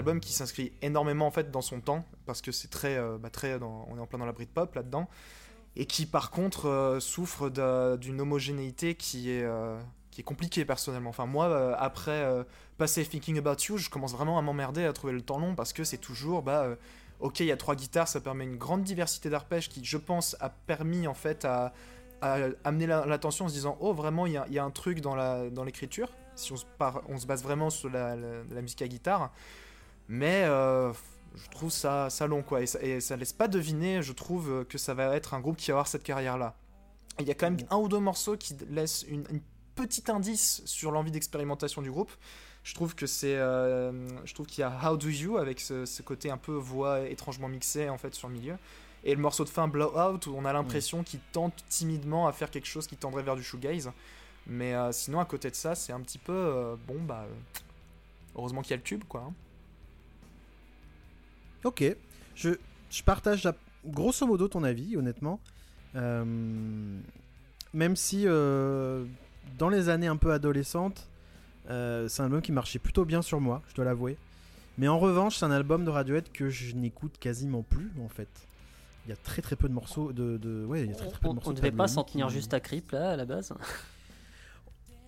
Album qui s'inscrit énormément en fait dans son temps, parce que c'est très, euh, bah, très on est en plein dans la Britpop là-dedans, et qui par contre euh, souffre d'un- d'une homogénéité qui est, euh, qui est compliquée personnellement. Enfin moi, après passer Thinking About You, je commence vraiment à m'emmerder à trouver le temps long, parce que c'est toujours, bah, ok, il y a trois guitares, ça permet une grande diversité d'arpèges qui, je pense, a permis en fait à, amener la- l'attention en se disant, oh vraiment, il y a, un truc dans la- dans l'écriture, si on se, base vraiment sur la musique à guitare. Mais euh, je trouve ça, ça long, quoi. Et ça, et ça laisse pas deviner, je trouve, euh, que ça va être un groupe qui va avoir cette carrière-là. Il y a quand même un ou deux morceaux qui laissent une, une petit indice sur l'envie d'expérimentation du groupe. Je trouve que c'est, euh, je trouve qu'il y a How Do You avec ce, ce côté un peu voix étrangement mixée en fait sur le milieu. Et le morceau de fin Blowout où on a l'impression qu'il tente timidement à faire quelque chose qui tendrait vers du shoegaze. Mais euh, sinon, à côté de ça, c'est un petit peu. euh, bon, bah. heureusement qu'il y a le tube, quoi. hein. Ok, je, je partage la- grosso modo ton avis, honnêtement. Euh, même si euh, dans les années un peu adolescentes, euh, c'est un album qui marchait plutôt bien sur moi, je dois l'avouer. Mais en revanche, c'est un album de Radiohead que je n'écoute quasiment plus, en fait. Il y a très très peu de morceaux de. de- ouais, il y a très, très peu de On, morceaux on de devait pas s'en tenir juste à Creep là à la base.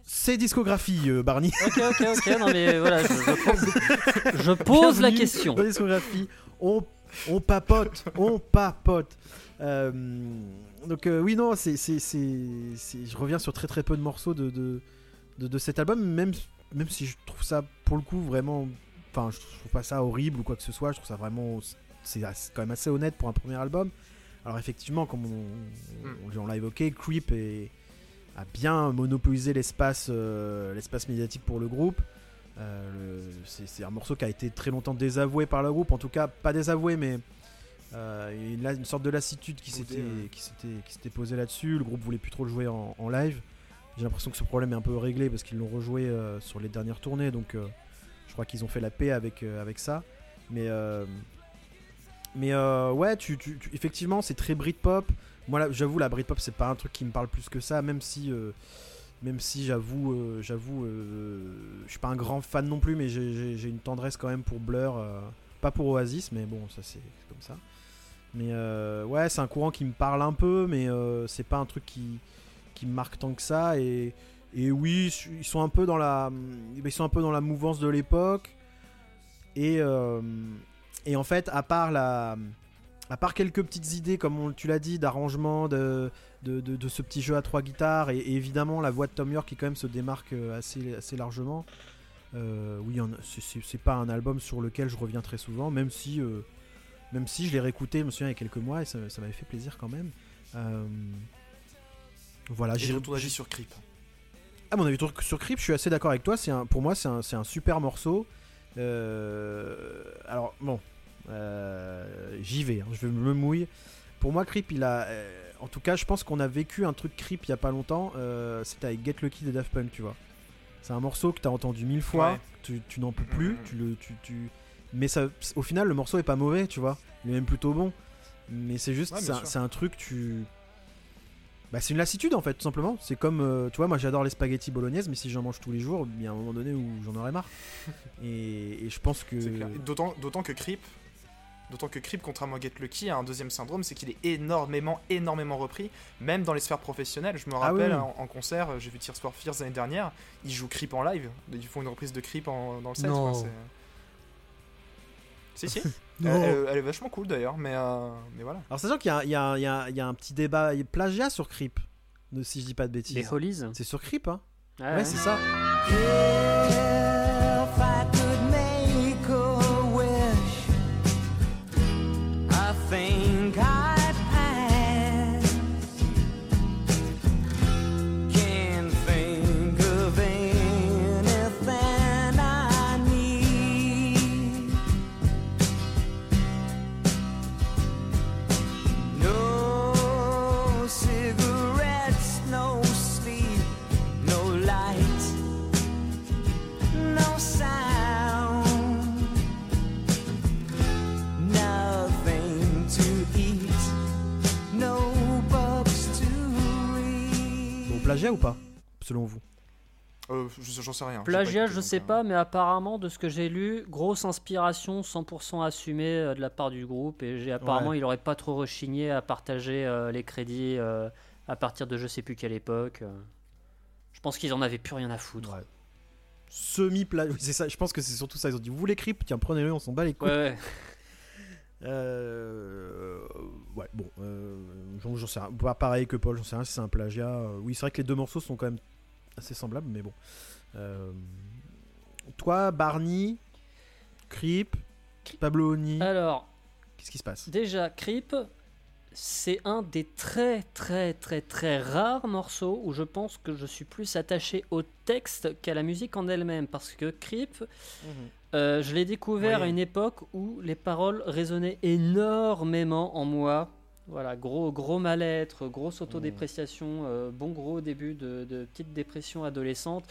C'est discographie, euh, Barney. ok, ok, ok. Non mais voilà, je, je pose, je pose la question. discographie. On, on papote, on papote. Euh, donc euh, oui, non, c'est, c'est, je reviens sur très très peu de morceaux de, de, de, de cet album, même, même si je trouve ça pour le coup vraiment... Enfin, je trouve pas ça horrible ou quoi que ce soit, je trouve ça vraiment... C'est quand même assez honnête pour un premier album. Alors effectivement, comme on, on- on l'a évoqué, Creep est- a bien monopolisé l'espace, euh, l'espace médiatique pour le groupe. Euh, c'est un morceau qui a été très longtemps désavoué par le groupe, en tout cas pas désavoué, mais euh, il a une sorte de lassitude qui s'était ouais. posée là-dessus. Le groupe voulait plus trop le jouer en, en live. J'ai l'impression que ce problème est un peu réglé parce qu'ils l'ont rejoué euh, sur les dernières tournées, donc je crois qu'ils ont fait la paix avec avec ça. Mais mais ouais, tu, tu- tu- effectivement, c'est très Britpop. Moi, là, j'avoue, la Britpop, c'est pas un truc qui me parle plus que ça, même si, même si j'avoue, euh, j'avoue, euh, je suis pas un grand fan non plus, mais j'ai- une tendresse quand même pour Blur, euh, pas pour Oasis, mais bon, ça c'est comme ça. Mais euh, ouais, c'est un courant qui me parle un peu, mais c'est pas un truc qui, qui me marque tant que ça. Et, et oui, ils sont un peu dans la, ils sont un peu dans la mouvance de l'époque. Et, et en fait, à part la, à part quelques petites idées, comme on- tu l'as dit, d'arrangement, de, de, de- de ce petit jeu à trois guitares, et, et évidemment la voix de Tom York qui quand même se démarque euh, assez, assez largement. euh, oui, c'est- pas un album sur lequel je reviens très souvent, même si, euh, même si je l'ai réécouté, je me souviens, il y a quelques mois, et ça, ça m'avait fait plaisir quand même. Euh, voilà, j'ai ton avis sur Creep? À mon avis, sur- sur Creep, je suis assez d'accord avec toi. C'est pour moi, c'est un, super morceau. Alors bon, j'y vais. hein, je me mouille. Pour moi, Creep, il a, en tout cas, je pense qu'on a vécu un truc Creep il y a pas longtemps. euh, C'était avec Get Lucky des Daft Punk, tu vois. C'est un morceau que tu as entendu mille fois. Ouais. Tu, tu n'en peux plus. Mhm. Tu le, tu, tu... Mais ça, au final, le morceau est pas mauvais, tu vois. Il est même plutôt bon. Mais c'est juste, Ouais, c'est un- truc, tu. Bah, c'est une lassitude en fait, tout simplement. C'est comme, euh, tu vois, moi j'adore les spaghettis bolognaise, mais si j'en mange tous les jours, il y a un moment donné où j'en aurais marre. et, et je pense que. D'autant que Creep, d'autant que Creep, contrairement à Get Lucky, a un deuxième syndrome, c'est qu'il est énormément, énormément repris, même dans les sphères professionnelles. Je me Ah rappelle oui. en, en concert, j'ai vu Tears for Fears l'année dernière, ils jouent Creep en live, ils font une reprise de Creep en- dans le set. Non. quoi, c'est- si, si. Non. Elle, elle- elle est vachement cool d'ailleurs, mais, euh, mais voilà. Alors, sachant qu'il y a, il y, a, il y a- il y a un petit débat il y a plagiat sur Creep, de, si je dis pas de bêtises. Les Hollies. C'est sur Creep, hein Ouais, Ouais, ouais. c'est ça. Plagiat ou pas Selon vous? Euh, je- J'en sais rien. Plagiat, je sais euh, pas, mais apparemment, de ce que j'ai lu, grosse inspiration 100% assumée euh, de la part du groupe. Et j'ai apparemment, Ouais. il aurait pas trop rechigné à partager euh, les crédits euh, à partir de je sais plus quelle époque. Je pense qu'ils en avaient plus rien à foutre. Ouais. Semi-plagiat. C'est ça, je pense que c'est surtout ça. Ils ont dit Vous voulez Creep Tiens, prenez-le, on s'en bat les couilles. Ouais. Euh, ouais, bon, euh, j'en sais rien. Pas pareil que Paul, j'en sais rien si c'est un plagiat. Euh, Oui, c'est vrai que les deux morceaux sont quand même assez semblables, mais bon. Euh, toi, Barney, Creep, Pablo Honey, Alors, qu'est-ce qui se passe? déjà, Creep, c'est un des très très très très rares morceaux où je pense que je suis plus attaché au texte qu'à la musique en elle-même. Parce que Creep, Euh, je l'ai découvert Oui. à une époque où les paroles résonnaient énormément en moi. Voilà, gros, gros mal-être, grosse autodépréciation, euh, bon gros début de, de petite dépression adolescente.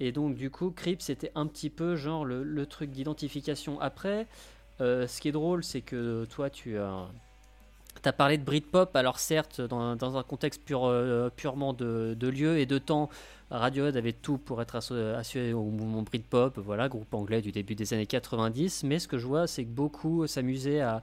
Et donc, du coup, Creep, c'était un petit peu genre le, le truc d'identification. Après, euh, ce qui est drôle, c'est que toi, tu as. T'as parlé de Britpop, alors certes, dans, dans un contexte pur, purement de, de lieu et de temps, Radiohead avait tout pour être assuré au mouvement Britpop, voilà, groupe anglais du début des années 90. Mais ce que je vois, c'est que beaucoup s'amusaient à,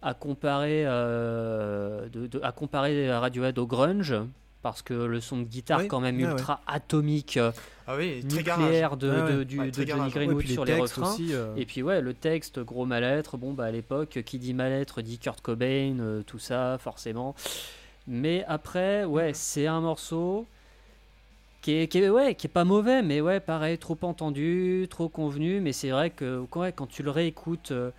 à comparer, euh, de- de- à comparer Radiohead au grunge, parce que le son de guitare Oui, quand même ouais, ultra atomique, euh, Ah oui, nucléaire de, Ouais, ouais. de- du- Ouais, de très Johnny. Greenwood sur les refrains. aussi. euh, Et puis ouais, le texte, gros mal-être, bon bah à l'époque, qui dit mal-être dit Kurt Cobain, euh, tout ça, forcément. Mais après, ouais, Mhm. c'est un morceau qui est, qui est- ouais, qui est pas mauvais, mais ouais, pareil, trop entendu, trop convenu, mais c'est vrai que ouais, quand tu le réécoutes euh,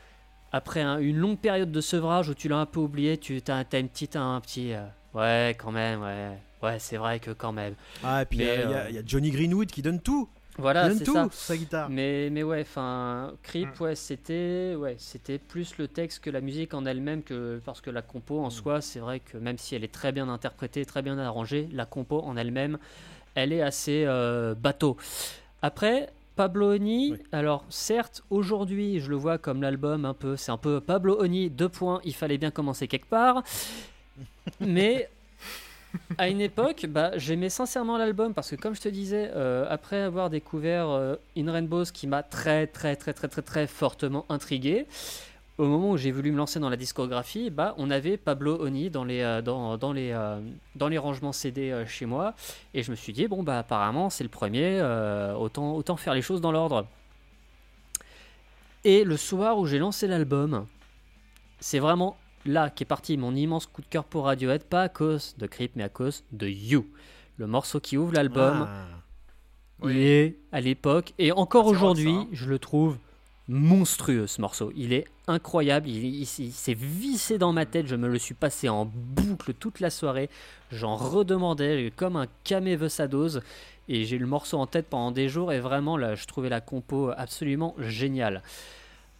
après un- une longue période de sevrage où tu l'as un peu oublié, tu as, une petite, un petit... euh, ouais, quand même, ouais. Ouais, c'est vrai que quand même. Ah, et puis il y euh, il y a Johnny Greenwood qui donne tout. Voilà, c'est tout ça. sa guitare. Mais, mais ouais, enfin, Creep, Mm. ouais, c'était ouais, c'était plus le texte que la musique en elle-même, que parce que la compo en Mm. soi, c'est vrai que même si elle est très bien interprétée, très bien arrangée, la compo en elle-même, elle est assez euh, bateau. Après, Pablo Oui. alors certes, aujourd'hui, je le vois comme l'album un peu, c'est un peu Pablo Honey, deux points, il fallait bien commencer quelque part, mais à une époque, bah, j'aimais sincèrement l'album parce que, comme je te disais, euh, après avoir découvert euh, In Rainbows qui m'a très, très, très, très, très, très fortement intrigué, au moment où j'ai voulu me lancer dans la discographie, bah, on avait Pablo Honey dans les, euh, dans, dans les, euh, dans les rangements CD euh, chez moi et je me suis dit, bon, bah, apparemment, c'est le premier, euh, autant, autant faire les choses dans l'ordre. Et le soir où j'ai lancé l'album, c'est vraiment là qu'est parti mon immense coup de cœur pour Radiohead, pas à cause de Creep, mais à cause de You. Le morceau qui ouvre l'album, Ah. il est à l'époque, et encore Ah, aujourd'hui, hein. je le trouve monstrueux ce morceau. Il est incroyable, il, s'est vissé dans ma tête, je me le suis passé en boucle toute la soirée, j'en redemandais comme un camé veut sa dose, et j'ai eu le morceau en tête pendant des jours, et vraiment là, je trouvais la compo absolument géniale.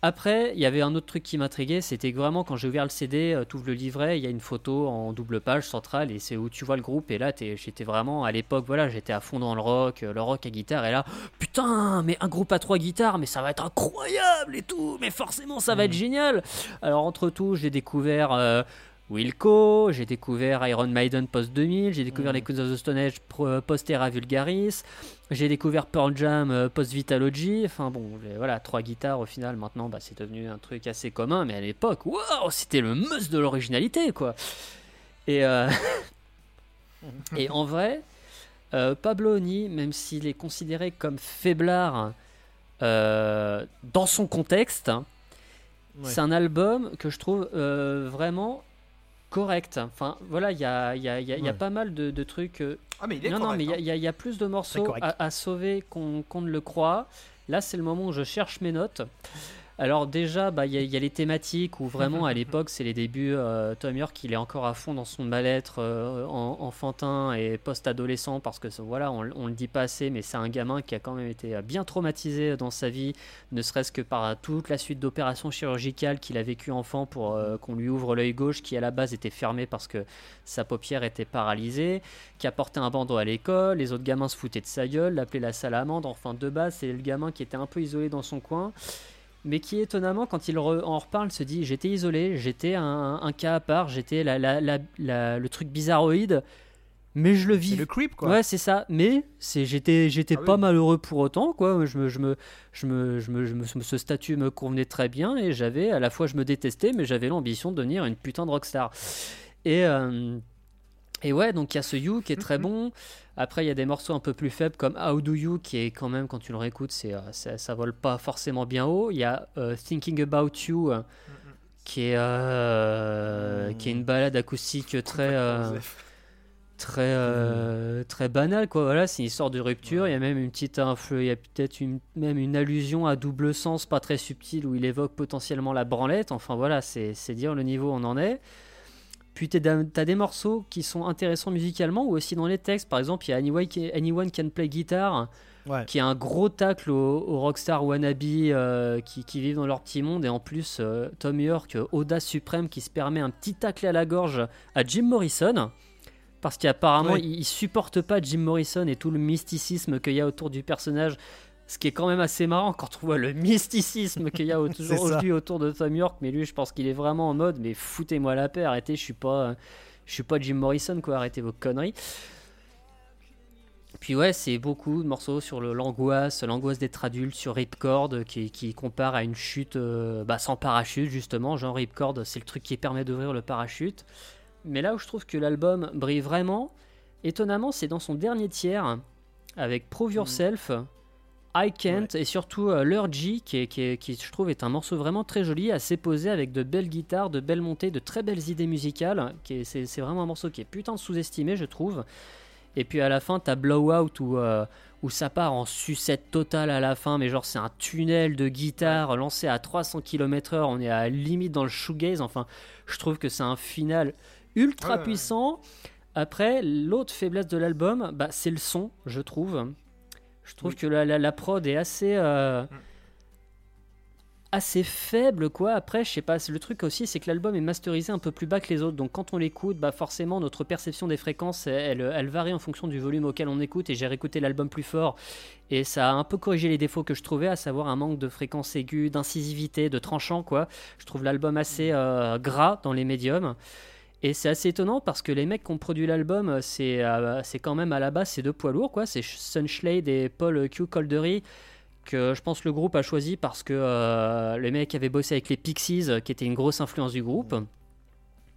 Après, il y avait un autre truc qui m'intriguait, c'était que vraiment quand j'ai ouvert le CD, tu ouvres le livret, il y a une photo en double page centrale et c'est où tu vois le groupe. Et là, j'étais vraiment à l'époque, voilà, j'étais à fond dans le rock, euh, le rock à guitare. Et là, putain, mais un groupe à trois guitares, mais ça va être incroyable et tout, mais forcément ça va être génial. Alors entre tout, j'ai découvert euh, Wilco, j'ai découvert Iron Maiden post 2000, j'ai découvert Mhm. les Queens of the Stone Age pro- post Era Vulgaris, j'ai découvert Pearl Jam euh, post Vitalogy. Enfin bon, voilà, trois guitares au final. Maintenant, bah, c'est devenu un truc assez commun, mais à l'époque, waouh, c'était le must de l'originalité, quoi. Et euh, et en vrai, euh, Pablo Honey, même s'il est considéré comme faiblard euh, dans son contexte, Ouais. c'est un album que je trouve euh, vraiment correct. Enfin, voilà, il y a, il y, a, il y a- il y a Ouais. pas mal de, de trucs. euh, Ah, mais il est non, non, correct, mais il y a- hein. il y, a- il y a plus de morceaux à, à sauver qu'on qu'on ne le croit. Là, c'est le moment où je cherche mes notes. Alors déjà, bah, il y, a- il y a les thématiques où vraiment à l'époque, c'est les débuts. euh, Tom York, il est encore à fond dans son mal-être euh, en- enfantin et post-adolescent parce que voilà, on, on le dit pas assez, mais c'est un gamin qui a quand même été bien traumatisé dans sa vie, ne serait-ce que par euh, toute la suite d'opérations chirurgicales qu'il a vécu enfant pour euh, qu'on lui ouvre l'œil gauche qui à la base était fermé parce que sa paupière était paralysée, qui a porté un bandeau à l'école, les autres gamins se foutaient de sa gueule, l'appelaient la salamandre, enfin de base c'est le gamin qui était un peu isolé dans son coin, mais qui étonnamment quand il re- en reparle se dit j'étais isolé, j'étais un, un cas à part, j'étais la, la- la- la- le truc bizarroïde, mais je le C'est vis. le creep, quoi. Ouais, c'est ça. Mais c'est j'étais j'étais Ah pas oui. malheureux pour autant quoi. Je me je me je me je me, je me- ce statut me convenait très bien et j'avais à la fois je me détestais mais j'avais l'ambition de devenir une putain de rockstar. Et euh, et ouais, donc il y a ce You qui est très Mhm. bon. Après, il y a des morceaux un peu plus faibles comme How Do You qui est quand même, quand tu le réécoutes, c'est, euh, ça, ça vole pas forcément bien haut. Il y a euh, Thinking About You euh, qui est, euh, Mhm. qui est une balade acoustique très, euh, très, euh, très banale. Quoi. Voilà, c'est une histoire de rupture. Il y a même une petite influ- il y a peut-être une, même une allusion à double sens, pas très subtile, où il évoque potentiellement la branlette. Enfin voilà, c'est, c'est dire le niveau où on en est. Puis tu as des morceaux qui sont intéressants musicalement ou aussi dans les textes. Par exemple, il y a Anyone, Can Play Guitar Ouais. qui est un gros tacle aux, aux rockstar wannabe euh, qui, qui vivent dans leur petit monde. Et en plus, euh, Tom York, euh, audace suprême, qui se permet un petit tacle à la gorge à Jim Morrison. Parce qu'apparemment, Ouais. il, il supporte pas Jim Morrison et tout le mysticisme qu'il y a autour du personnage. Ce qui est quand même assez marrant quand on voit le mysticisme qu'il y a ça. aujourd'hui autour de Tom York. Mais lui, je pense qu'il est vraiment en mode Mais foutez-moi la paix, arrêtez, je suis pas, je suis pas Jim Morrison, quoi, arrêtez vos conneries. Puis ouais, c'est beaucoup de morceaux sur l'angoisse, l'angoisse d'être adulte, sur Ripcord, qui, qui compare à une chute euh, bah, sans parachute, justement. Genre Ripcord, c'est le truc qui permet d'ouvrir le parachute. Mais là où je trouve que l'album brille vraiment, étonnamment, c'est dans son dernier tiers, avec Prove Yourself, I Can't, et surtout euh, Lurgy, qui, est- qui, est- qui, je trouve est un morceau vraiment très joli, assez posé, avec de belles guitares, de belles montées, de très belles idées musicales. C'est vraiment un morceau qui est putain de sous-estimé, je trouve. Et puis à la fin, t'as Blowout où, euh, où ça part en sucette totale à la fin, mais genre c'est un tunnel de guitare lancé à 300 km/h. On est à la limite dans le shoegaze. Enfin, je trouve que c'est un final ultra Ouais, ouais. puissant. Après, l'autre faiblesse de l'album, bah, c'est le son, je trouve. Je trouve Oui. que la, la- la prod est assez. euh, Mm. assez faible quoi après je sais pas le truc aussi c'est que l'album est masterisé un peu plus bas que les autres donc quand on l'écoute bah forcément notre perception des fréquences elle, elle, elle varie en fonction du volume auquel on écoute et j'ai réécouté l'album plus fort et ça a un peu corrigé les défauts que je trouvais à savoir un manque de fréquence aiguë d'incisivité de tranchant quoi je trouve l'album assez euh, gras dans les médiums et c'est assez étonnant parce que les mecs qui ont produit l'album, euh, c'est euh, quand même à la base ces deux poids lourds, quoi. C'est Sunshade et Paul Q. Coldery que je pense le groupe a choisi parce que euh, les mecs avaient bossé avec les Pixies, euh, qui étaient une grosse influence du groupe.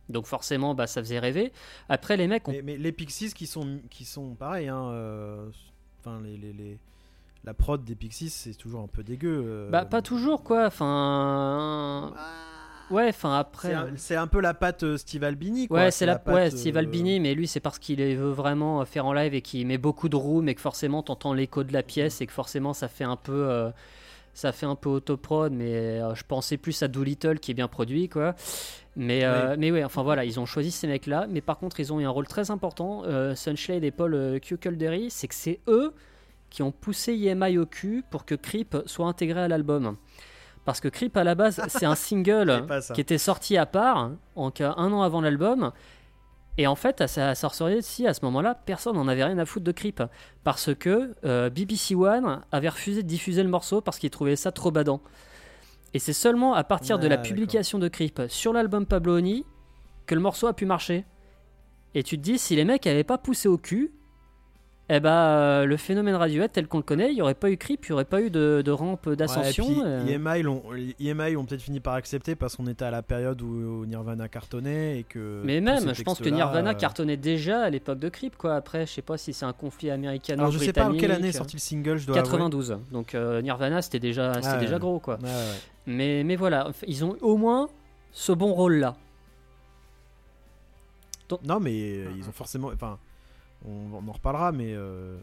Donc forcément, bah, ça faisait rêver. Après, les mecs ont Mais, mais les Pixies qui sont, qui sont pareils, hein, euh, enfin, les, les, les- la prod des Pixies, c'est toujours un peu dégueu. euh. Bah, pas toujours, quoi. Enfin. Ouais, enfin, après. C'est un, un peu la patte euh, Steve Albini, quoi. Ouais, c'est la, patte, ouais, Steve euh, Albini, mais lui, c'est parce qu'il veut vraiment euh, faire en live et qu'il met beaucoup de room et que forcément, t'entends l'écho de la pièce et que forcément, ça fait un peu. euh, ça fait un peu autoprod, mais euh, je pensais plus à Doolittle qui est bien produit, quoi. Mais, euh, mais ouais, enfin voilà, ils ont choisi ces mecs-là, mais par contre, ils ont eu un rôle très important. Euh, Sunshade et Paul euh, c'est que c'est eux qui ont poussé EMI au cul pour que Creep soit intégré à l'album. Parce que Creep, à la base, c'est un single qui était sorti à part, en un an avant l'album. Et en fait, à sa sortie, à ce moment-là, personne n'en avait rien à foutre de Creep. Parce que euh, BBC One avait refusé de diffuser le morceau parce qu'il trouvait ça trop badant. Et c'est seulement à partir de Ah, la d'accord. publication de Creep sur l'album Pablo Honey que le morceau a pu marcher. Et tu te dis, si les mecs n'avaient pas poussé au cul, eh ben, euh, le phénomène Radiohead tel qu'on le connaît, il n'y aurait pas eu Creep, il n'y aurait pas eu de, de rampe d'ascension. Ouais, euh. EMI l'ont- EMI ont peut-être fini par accepter parce qu'on était à la période où, où Nirvana cartonnait et que. Mais même, je pense que Nirvana euh, cartonnait déjà à l'époque de Creep, quoi. Après, je sais pas si c'est un conflit américano Alors je sais pas en quelle année est sorti le single, je dois avouer. 92. Donc euh, Nirvana, c'était déjà, c'était Ah, déjà ouais. gros, quoi. Ouais. Mais, mais voilà, ils ont au moins ce bon rôle-là. Non, mais ils ont forcément. Enfin, on, on en reparlera, mais. euh,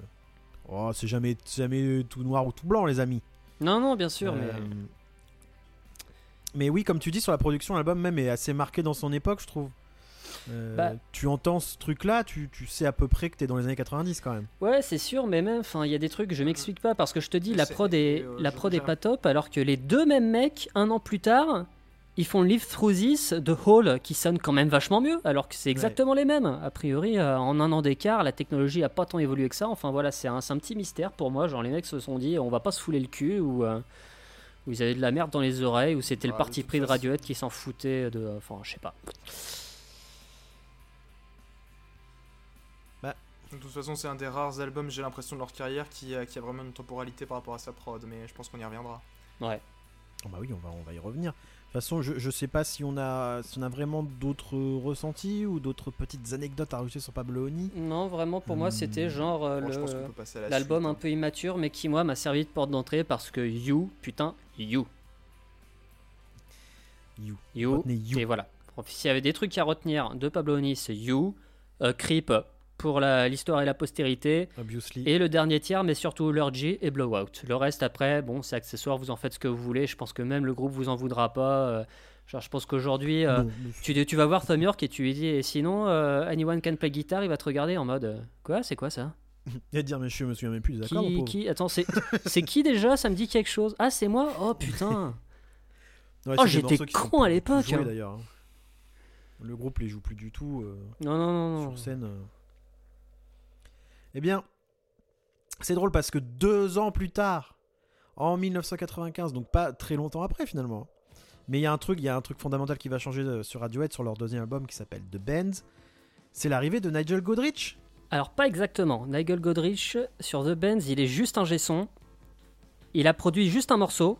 oh, c'est jamais, c'est jamais tout noir ou tout blanc, les amis. Non, non, bien sûr, Euh, mais mais oui, comme tu dis, sur la production, l'album même est assez marqué dans son époque, je trouve. Euh, Bah- tu entends ce truc-là, tu, tu sais à peu près que t'es dans les années 90 quand même. ouais, c'est sûr, mais même, enfin, il y a des trucs que je m'explique pas parce que je te dis, la prod est, euh, la prod est pas top, alors que les deux mêmes mecs, un an plus tard, ils font Live Through This de Hall qui sonne quand même vachement mieux, alors que c'est exactement les mêmes. A priori, euh, en un an d'écart, la technologie a pas tant évolué que ça. Enfin voilà, c'est un, petit mystère pour moi. Genre les mecs se sont dit, on va pas se fouler le cul ou. euh, ou ils avaient de la merde dans les oreilles, ou c'était le parti pris de Radiohead qui s'en foutait de. Enfin, je sais pas. De toute façon, c'est un des rares albums, j'ai l'impression, de leur carrière qui a, qui a vraiment une temporalité par rapport à sa prod, mais je pense qu'on y reviendra. Ouais. Oh bah oui, on va, on va y revenir. De toute façon, je, je sais pas si on a, si on a vraiment d'autres ressentis ou d'autres petites anecdotes à rajouter sur Pablo Honey. Non, vraiment, pour moi, Hmm. c'était genre euh, Bon, la l'album un hein. peu immature, mais qui, moi, m'a servi de porte d'entrée parce que You, putain, You. You. You. You. Et voilà. S'il y avait des trucs à retenir de Pablo Honey, c'est You, euh, Creep pour l'histoire et la postérité, Obviously. et le dernier tiers, mais surtout Lurgy et Blowout. Le reste, après, bon, c'est accessoire, vous en faites ce que vous voulez. Je pense que même le groupe vous en voudra pas. euh, genre, je pense qu'aujourd'hui, euh, tu, tu vas voir Tom York et tu lui dis, et sinon, euh, Anyone Can Play Guitar, il va te regarder en mode, quoi, c'est quoi ça? Et dire, mais je me souviens même plus mon Qui, qui Attends, c'est qui déjà? Ça me dit quelque chose. Ah, c'est moi? Oh putain Ouais, Oh, j'étais con à l'époque, hein. d'ailleurs. hein. Le groupe les joue plus du tout Non, non, non, non. sur scène. Eh bien, c'est drôle parce que deux ans plus tard, en 1995, donc pas très longtemps après finalement, mais il y a un truc, il y a un truc fondamental qui va changer euh, sur Radiohead sur leur deuxième album qui s'appelle The Bands. C'est l'arrivée de Nigel Godrich. Alors, pas exactement. Nigel Godrich, sur The Bands, il est juste un son. Il a produit juste un morceau,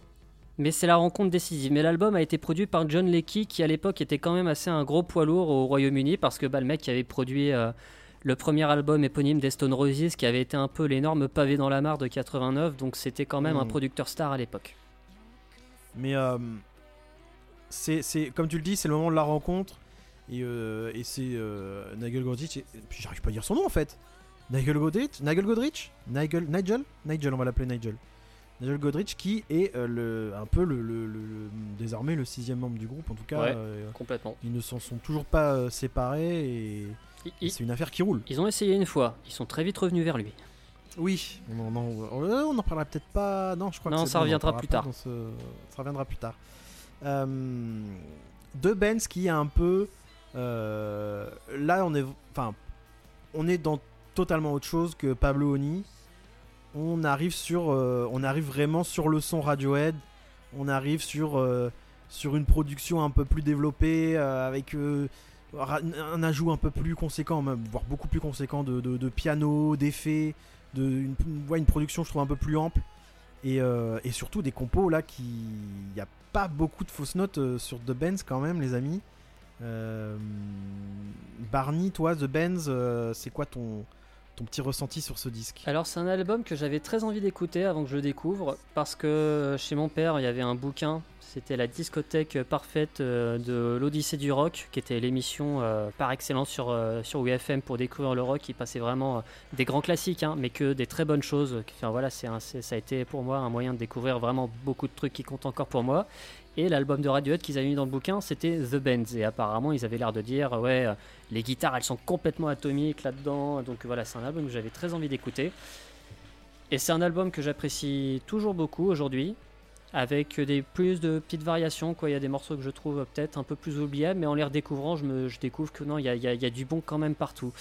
mais c'est la rencontre décisive. Mais l'album a été produit par John Leckie, qui à l'époque était quand même assez un gros poids lourd au Royaume-Uni, parce que bah, le mec qui avait produit euh, le premier album éponyme des Stone Roses, qui avait été un peu l'énorme pavé dans la mare de 89, donc c'était quand même un Mm. producteur star à l'époque. Mais euh, c'est, comme tu le dis, c'est le moment de la rencontre. Et, euh, et c'est euh, Nigel Godrich. J'arrive pas à dire son nom en fait. Nigel Godrich Nigel Godrich Nigel Nigel Nigel, on va l'appeler Nigel. Nigel Godrich qui est euh, le, un peu le, le- désormais le sixième membre du groupe. En tout cas, Ouais. euh, Complètement. ils ne s'en sont toujours pas euh, séparés et, c'est une affaire qui roule. ils ont essayé une fois, ils sont très vite revenus vers lui. Oui, on en, on, euh, on en parlera peut-être pas. Non, je crois Non, que ça bon, reviendra plus tard. ce- Ça reviendra plus tard. Euh, de Benz qui est un peu. euh, là, on est. Enfin, on est dans totalement autre chose que Pablo Oni. On arrive sur. euh, on arrive vraiment sur le son Radiohead. On arrive sur. sur une production un peu plus développée avec un ajout un peu plus conséquent, voire beaucoup plus conséquent de, piano, d'effets, de une, production je trouve un peu plus ample. Et, euh, surtout des compos là qui il n'y a pas beaucoup de fausses notes euh, sur The Benz quand même les amis. Euh, Barney toi The Benz c'est quoi ton ton petit ressenti sur ce disque Alors c'est un album que j'avais très envie d'écouter avant que je le découvre parce que chez mon père il y avait un bouquin, c'était la discothèque parfaite euh, de l'Odyssée du rock qui était l'émission euh, par excellence sur, euh, sur UFM pour découvrir le rock qui passait vraiment euh, des grands classiques hein, mais que des très bonnes choses. Voilà, ça a été pour moi un moyen de découvrir vraiment beaucoup de trucs qui comptent encore pour moi. Et l'album de Radiohead qu'ils avaient mis dans le bouquin, c'était The Bands. Et apparemment, ils avaient l'air de dire, ouais, euh, les guitares, elles sont complètement atomiques là-dedans. Donc voilà, c'est un album que j'avais très envie d'écouter. Et c'est un album que j'apprécie toujours beaucoup aujourd'hui, avec des plus de petites variations. Quoi. Il y a des morceaux que je trouve peut-être un peu plus oubliables, mais en les redécouvrant, je, me, je découvre que non, il y a, il y a- du bon quand même partout.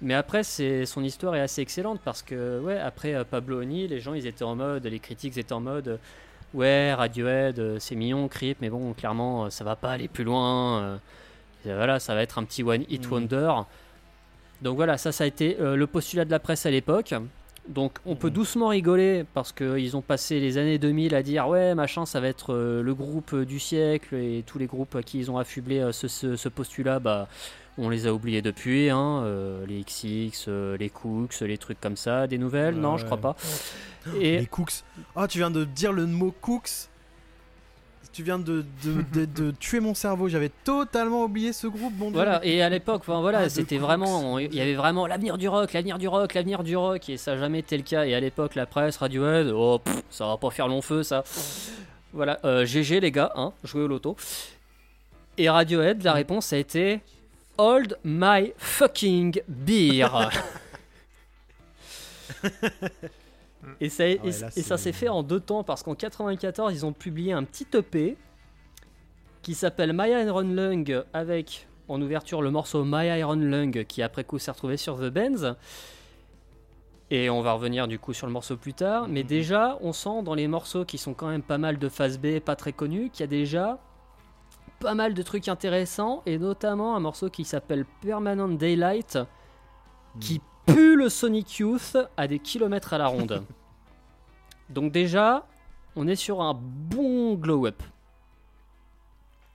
Mais après, son histoire est assez excellente parce que, ouais, après euh, Pablo Honey, les gens ils étaient en mode, les critiques étaient en mode, euh, ouais, Radiohead, euh, c'est mignon, Creep, mais bon, clairement, euh, ça va pas aller plus loin. euh, et voilà, ça va être un petit one hit Mhm. wonder. Donc voilà, ça, ça a été le postulat de la presse à l'époque. Donc on peut Mhm. doucement rigoler parce qu'ils ont passé les années 2000 à dire ouais machin ça va être le groupe du siècle et tous les groupes à qui ils ont affublé ce, ce- ce postulat bah on les a oubliés depuis hein, euh, les XX, euh, les Cooks, les trucs comme ça, des nouvelles? Non je crois pas. Et les Cooks oh tu viens de dire le mot Cooks? Tu viens de, de, de- de tuer mon cerveau j'avais totalement oublié ce groupe bon. Voilà, et à l'époque, enfin, voilà, Ah, c'était vraiment, il y avait vraiment l'avenir du rock, l'avenir du rock, l'avenir du rock, et ça n'a jamais été le cas. Et à l'époque, la presse, Radiohead, oh, pff, ça va pas faire long feu, ça. Voilà, euh, GG les gars, hein, jouez au loto. Et Radiohead, la réponse a été Hold my fucking beer. et ça, et- Ah ouais, là, et ça c'est- s'est fait en deux temps parce qu'en 94, ils ont publié un petit EP qui s'appelle My Iron Lung avec en ouverture le morceau My Iron Lung qui après coup s'est retrouvé sur The Benz. Et on va revenir du coup sur le morceau plus tard. Mais déjà, on sent dans les morceaux qui sont quand même pas mal de phase B, pas très connus, qu'il y a déjà pas mal de trucs intéressants. Et notamment un morceau qui s'appelle Permanent Daylight qui pue le Sonic Youth à des kilomètres à la ronde. Donc déjà, on est sur un bon glow-up.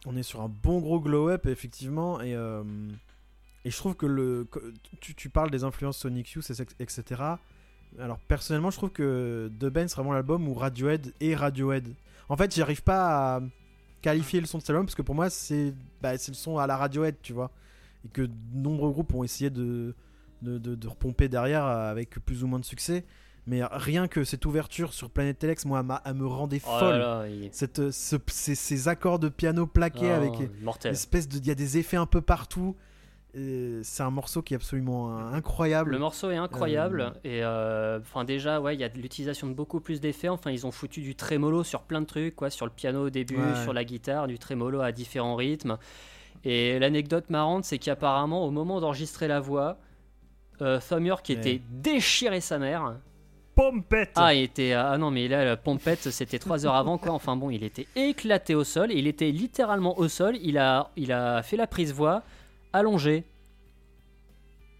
On est sur un bon gros glow-up, effectivement, et, euh, et je trouve que le. Tu, tu parles des influences Sonic Youth, et- etc. Alors, personnellement, je trouve que The Band, c'est vraiment l'album où Radiohead est Radiohead. En fait, j'arrive pas à qualifier le son de cet album parce que pour moi, c'est bah, c'est le son à la Radiohead, tu vois. Et que de nombreux groupes ont essayé de, de, de- de repomper derrière avec plus ou moins de succès. Mais rien que cette ouverture sur Planet Telex, moi, elle me rendait Oh là folle. là, il- Cette, ce- ces, ces accords de piano plaqués Oh, avec mortel. espèce de il y a des effets un peu partout c'est un morceau qui est absolument euh, incroyable. Le morceau est incroyable Euh, et euh, enfin déjà ouais il y a de l'utilisation de beaucoup plus d'effets. Enfin ils ont foutu du trémolo sur plein de trucs quoi, sur le piano au début, Ouais. sur la guitare, du trémolo à différents rythmes. Et l'anecdote marrante c'est qu'apparemment au moment d'enregistrer la voix, euh, Ouais. était déchiré sa mère. Pompette Ah, il était. Ah non, mais là, la pompette, c'était trois heures avant, quoi. Enfin bon, il était éclaté au sol. Il était littéralement au sol. Il a, il a fait la prise voix allongé.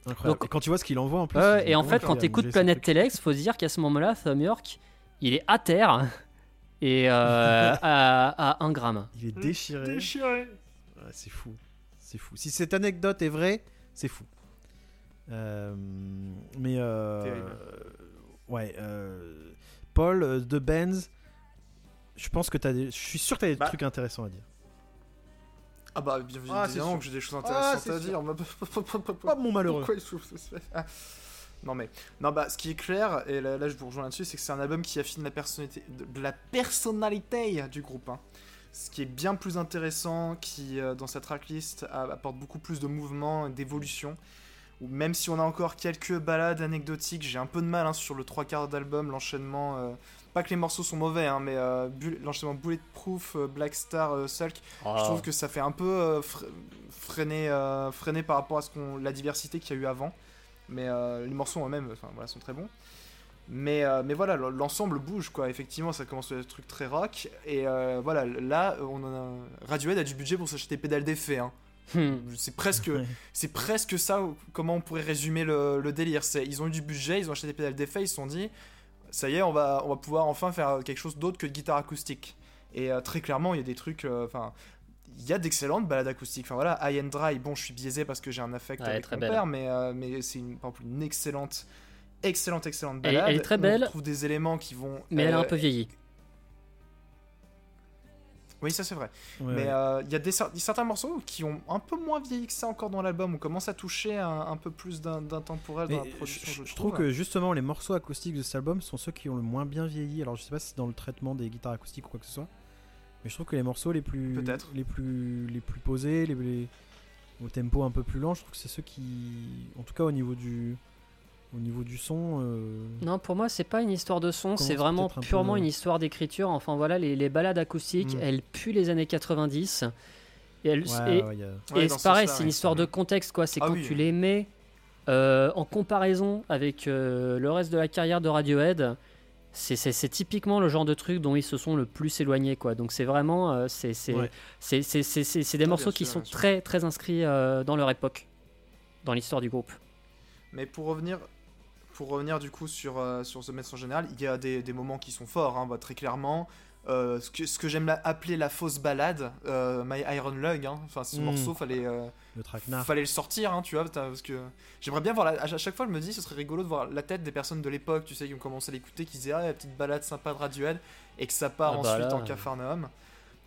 Incroyable. Donc- et quand tu vois ce qu'il envoie en plus. C'est et en fait, quand t'écoutes J'ai ce Planète. Telex, faut se dire qu'à ce moment-là, Thom York, il est à terre et euh, à, à 1 gramme. Il est déchiré. Déchiré. Ouais, c'est fou. C'est fou. Si cette anecdote est vraie, c'est fou. Euh, mais euh, ouais, euh, Paul euh, de Benz, je pense que t'as des, je suis sûr que t'as des Bah. trucs intéressants à dire. Ah bah bien Ah, évidemment que j'ai des choses Ah, intéressantes à dire. Oh mon malheureux. Pourquoi il Ah. Non mais non bah ce qui est clair et là, là, je vous rejoins là-dessus c'est que c'est un album qui affine la personnalité de la personnalité du groupe. hein. Ce qui est bien plus intéressant, qui euh, dans cette tracklist apporte beaucoup plus de mouvement, d'évolution. Ou même si on a encore quelques balades anecdotiques, j'ai un peu de mal hein, sur le trois quarts d'album, l'enchaînement. euh, pas que les morceaux sont mauvais, hein, mais euh, Bull- l'enchaînement Bulletproof, euh, Black Star, euh, Sulk, je trouve que ça fait un peu euh, fre- freiner, freiner par rapport à ce qu'on, la diversité qu'il y a eu avant. Mais les morceaux eux-mêmes voilà, sont très bons. Mais, euh, mais voilà, l'ensemble bouge quoi. Effectivement, ça commence à être des trucs très rock. Et euh, voilà, là, on a... Radiohead a du budget pour s'acheter pédales d'effet. Hein. Hmm. C'est presque, c'est presque ça comment on pourrait résumer le, le délire. C'est ils ont eu du budget, ils ont acheté des pédales d'effet, ils se sont dit ça y est, on va, on va pouvoir enfin faire quelque chose d'autre que de guitare acoustique. Et euh, très clairement, il y a des trucs. euh, Enfin, il y a d'excellentes balades acoustiques. Enfin voilà, High and Dry. Bon, je suis biaisé parce que j'ai un affect Ouais, avec mon belle. père, mais mais, euh, c'est une, par exemple une excellente, excellente, excellente Elle- balade. elle est très On belle. trouve des éléments qui vont. Mais elle a un euh, peu vieilli. Oui, ça c'est vrai. Ouais, Mais ouais. euh, il y a des, cer- certains morceaux qui ont un peu moins vieilli que ça encore dans l'album. On commence à toucher un, un peu plus d'un- d'intemporel dans la production. je, Je, je trouve que justement les morceaux acoustiques de cet album sont ceux qui ont le moins bien vieilli. Alors je sais pas si c'est dans le traitement des guitares acoustiques ou quoi que ce soit, mais je trouve que les morceaux les plus les plus les plus posés, les, les- au tempo un peu plus lent, je trouve que c'est ceux qui, en tout cas au niveau du au niveau du son, euh, Non, pour moi, c'est pas une histoire de son, c'est vraiment un purement une histoire d'écriture. Enfin voilà, les, les balades acoustiques, Mm. elles puent les années 90. Et, elles- ouais, et- ouais, il y a- Ouais, et dans c'est ce pareil, c'est une ouais. histoire de contexte, quoi. C'est Ah quand oui. tu les mets euh, en comparaison avec euh, le reste de la carrière de Radiohead. C'est, typiquement le genre de truc dont ils se sont le plus éloignés, quoi. Donc c'est vraiment, c'est, c'est, Ouais. c'est, c'est- c'est- c'est- c'est des morceaux qui sont très, très inscrits dans leur époque, dans l'histoire du groupe. Mais pour revenir, pour revenir du coup sur, euh, sur The Mess en général, il y a des, des moments qui sont forts, hein, bah, très clairement. Euh, ce que, ce que j'aime appeler la fausse balade, euh, My Iron Lung, hein. enfin ce Mm. morceau fallait, euh, le traquenard. fallait le sortir, hein, tu vois, parce que j'aimerais bien voir, la- à chaque fois je me dis ce serait rigolo de voir la tête des personnes de l'époque, tu sais, qui ont commencé à l'écouter, qui disaient ah la petite balade sympa de Radiohead, et que ça part Ah bah ensuite là, en Cafarnaum.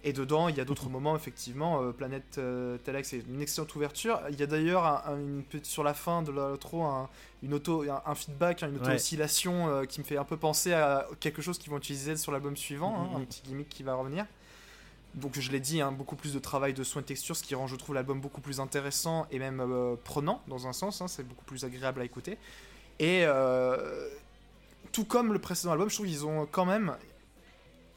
Et dedans, il y a d'autres moments, effectivement. euh, Planète euh, Telex est une excellente ouverture. Il y a d'ailleurs un- un- une petite- sur la fin de l'outro un, une auto, un, feedback, hein, une auto-oscillation euh, qui me fait un peu penser à quelque chose qu'ils vont utiliser sur l'album suivant, hein, Mhm. un petit gimmick qui va revenir. Donc je l'ai dit, hein, beaucoup plus de travail de soin et de texture, ce qui rend, je trouve, l'album beaucoup plus intéressant et même euh, prenant dans un sens. hein, c'est beaucoup plus agréable à écouter. Et tout comme le précédent album, je trouve qu'ils ont quand même,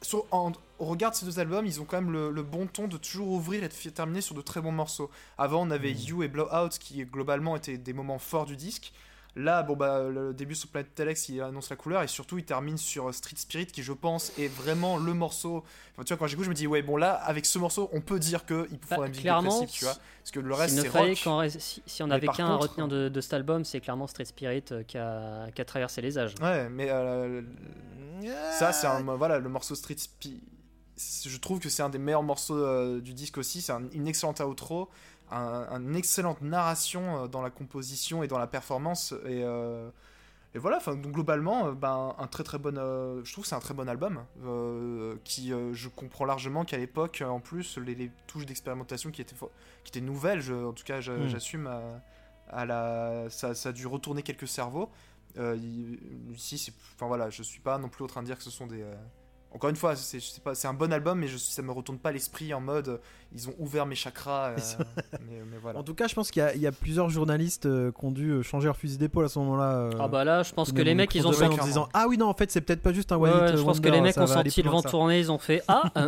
sur- en- au regard de ces deux albums, ils ont quand même le, le bon ton de toujours ouvrir et de terminer sur de très bons morceaux. Avant, on avait Mhm. You et Blowout qui globalement étaient des moments forts du disque. Là, bon bah le début sur Planet Telex, il annonce la couleur et surtout il termine sur euh, Street Spirit qui, je pense, est vraiment le morceau. Enfin, tu vois, quand j'écoute, je me dis ouais bon là, avec ce morceau, on peut dire que il faut Bah, la musique clairement, tu vois, parce que le reste c'est rock. reste- si, si on avait qu'un à retenir de, de cet album, c'est clairement Street Spirit euh, qui, a, qui a traversé les âges. Ouais, mais euh, ça c'est un voilà le morceau Street Spirit. Je trouve que c'est un des meilleurs morceaux euh, du disque aussi. C'est un- une excellente outro, un, une excellente narration euh, dans la composition et dans la performance. Et, euh, et voilà, donc globalement, ben, un très très bon. je trouve que c'est un très bon album qui, je comprends largement qu'à l'époque, en plus, les, les touches d'expérimentation qui étaient fo- qui étaient nouvelles. Je, en tout cas, Mm. j'assume. à- à la, ça, ça a dû retourner quelques cerveaux. Euh, ici, enfin voilà, je suis pas non plus en train de dire que ce sont des, euh, Encore une fois, c'est je sais pas, c'est un bon album, mais je, ça me retourne pas l'esprit en mode euh, ils ont ouvert mes chakras. euh, mais, mais voilà. En tout cas, je pense qu'il y, a- il y a plusieurs journalistes euh, qui ont dû changer leur fusil d'épaule à ce moment-là. euh, Ah bah là, je pense que les mecs, ils ont Band en disant Ah oui, non, en fait, c'est peut-être pas juste un One ouais, Hit je pense Wonder, que les mecs ont senti le vent tourner, ils ont fait Ah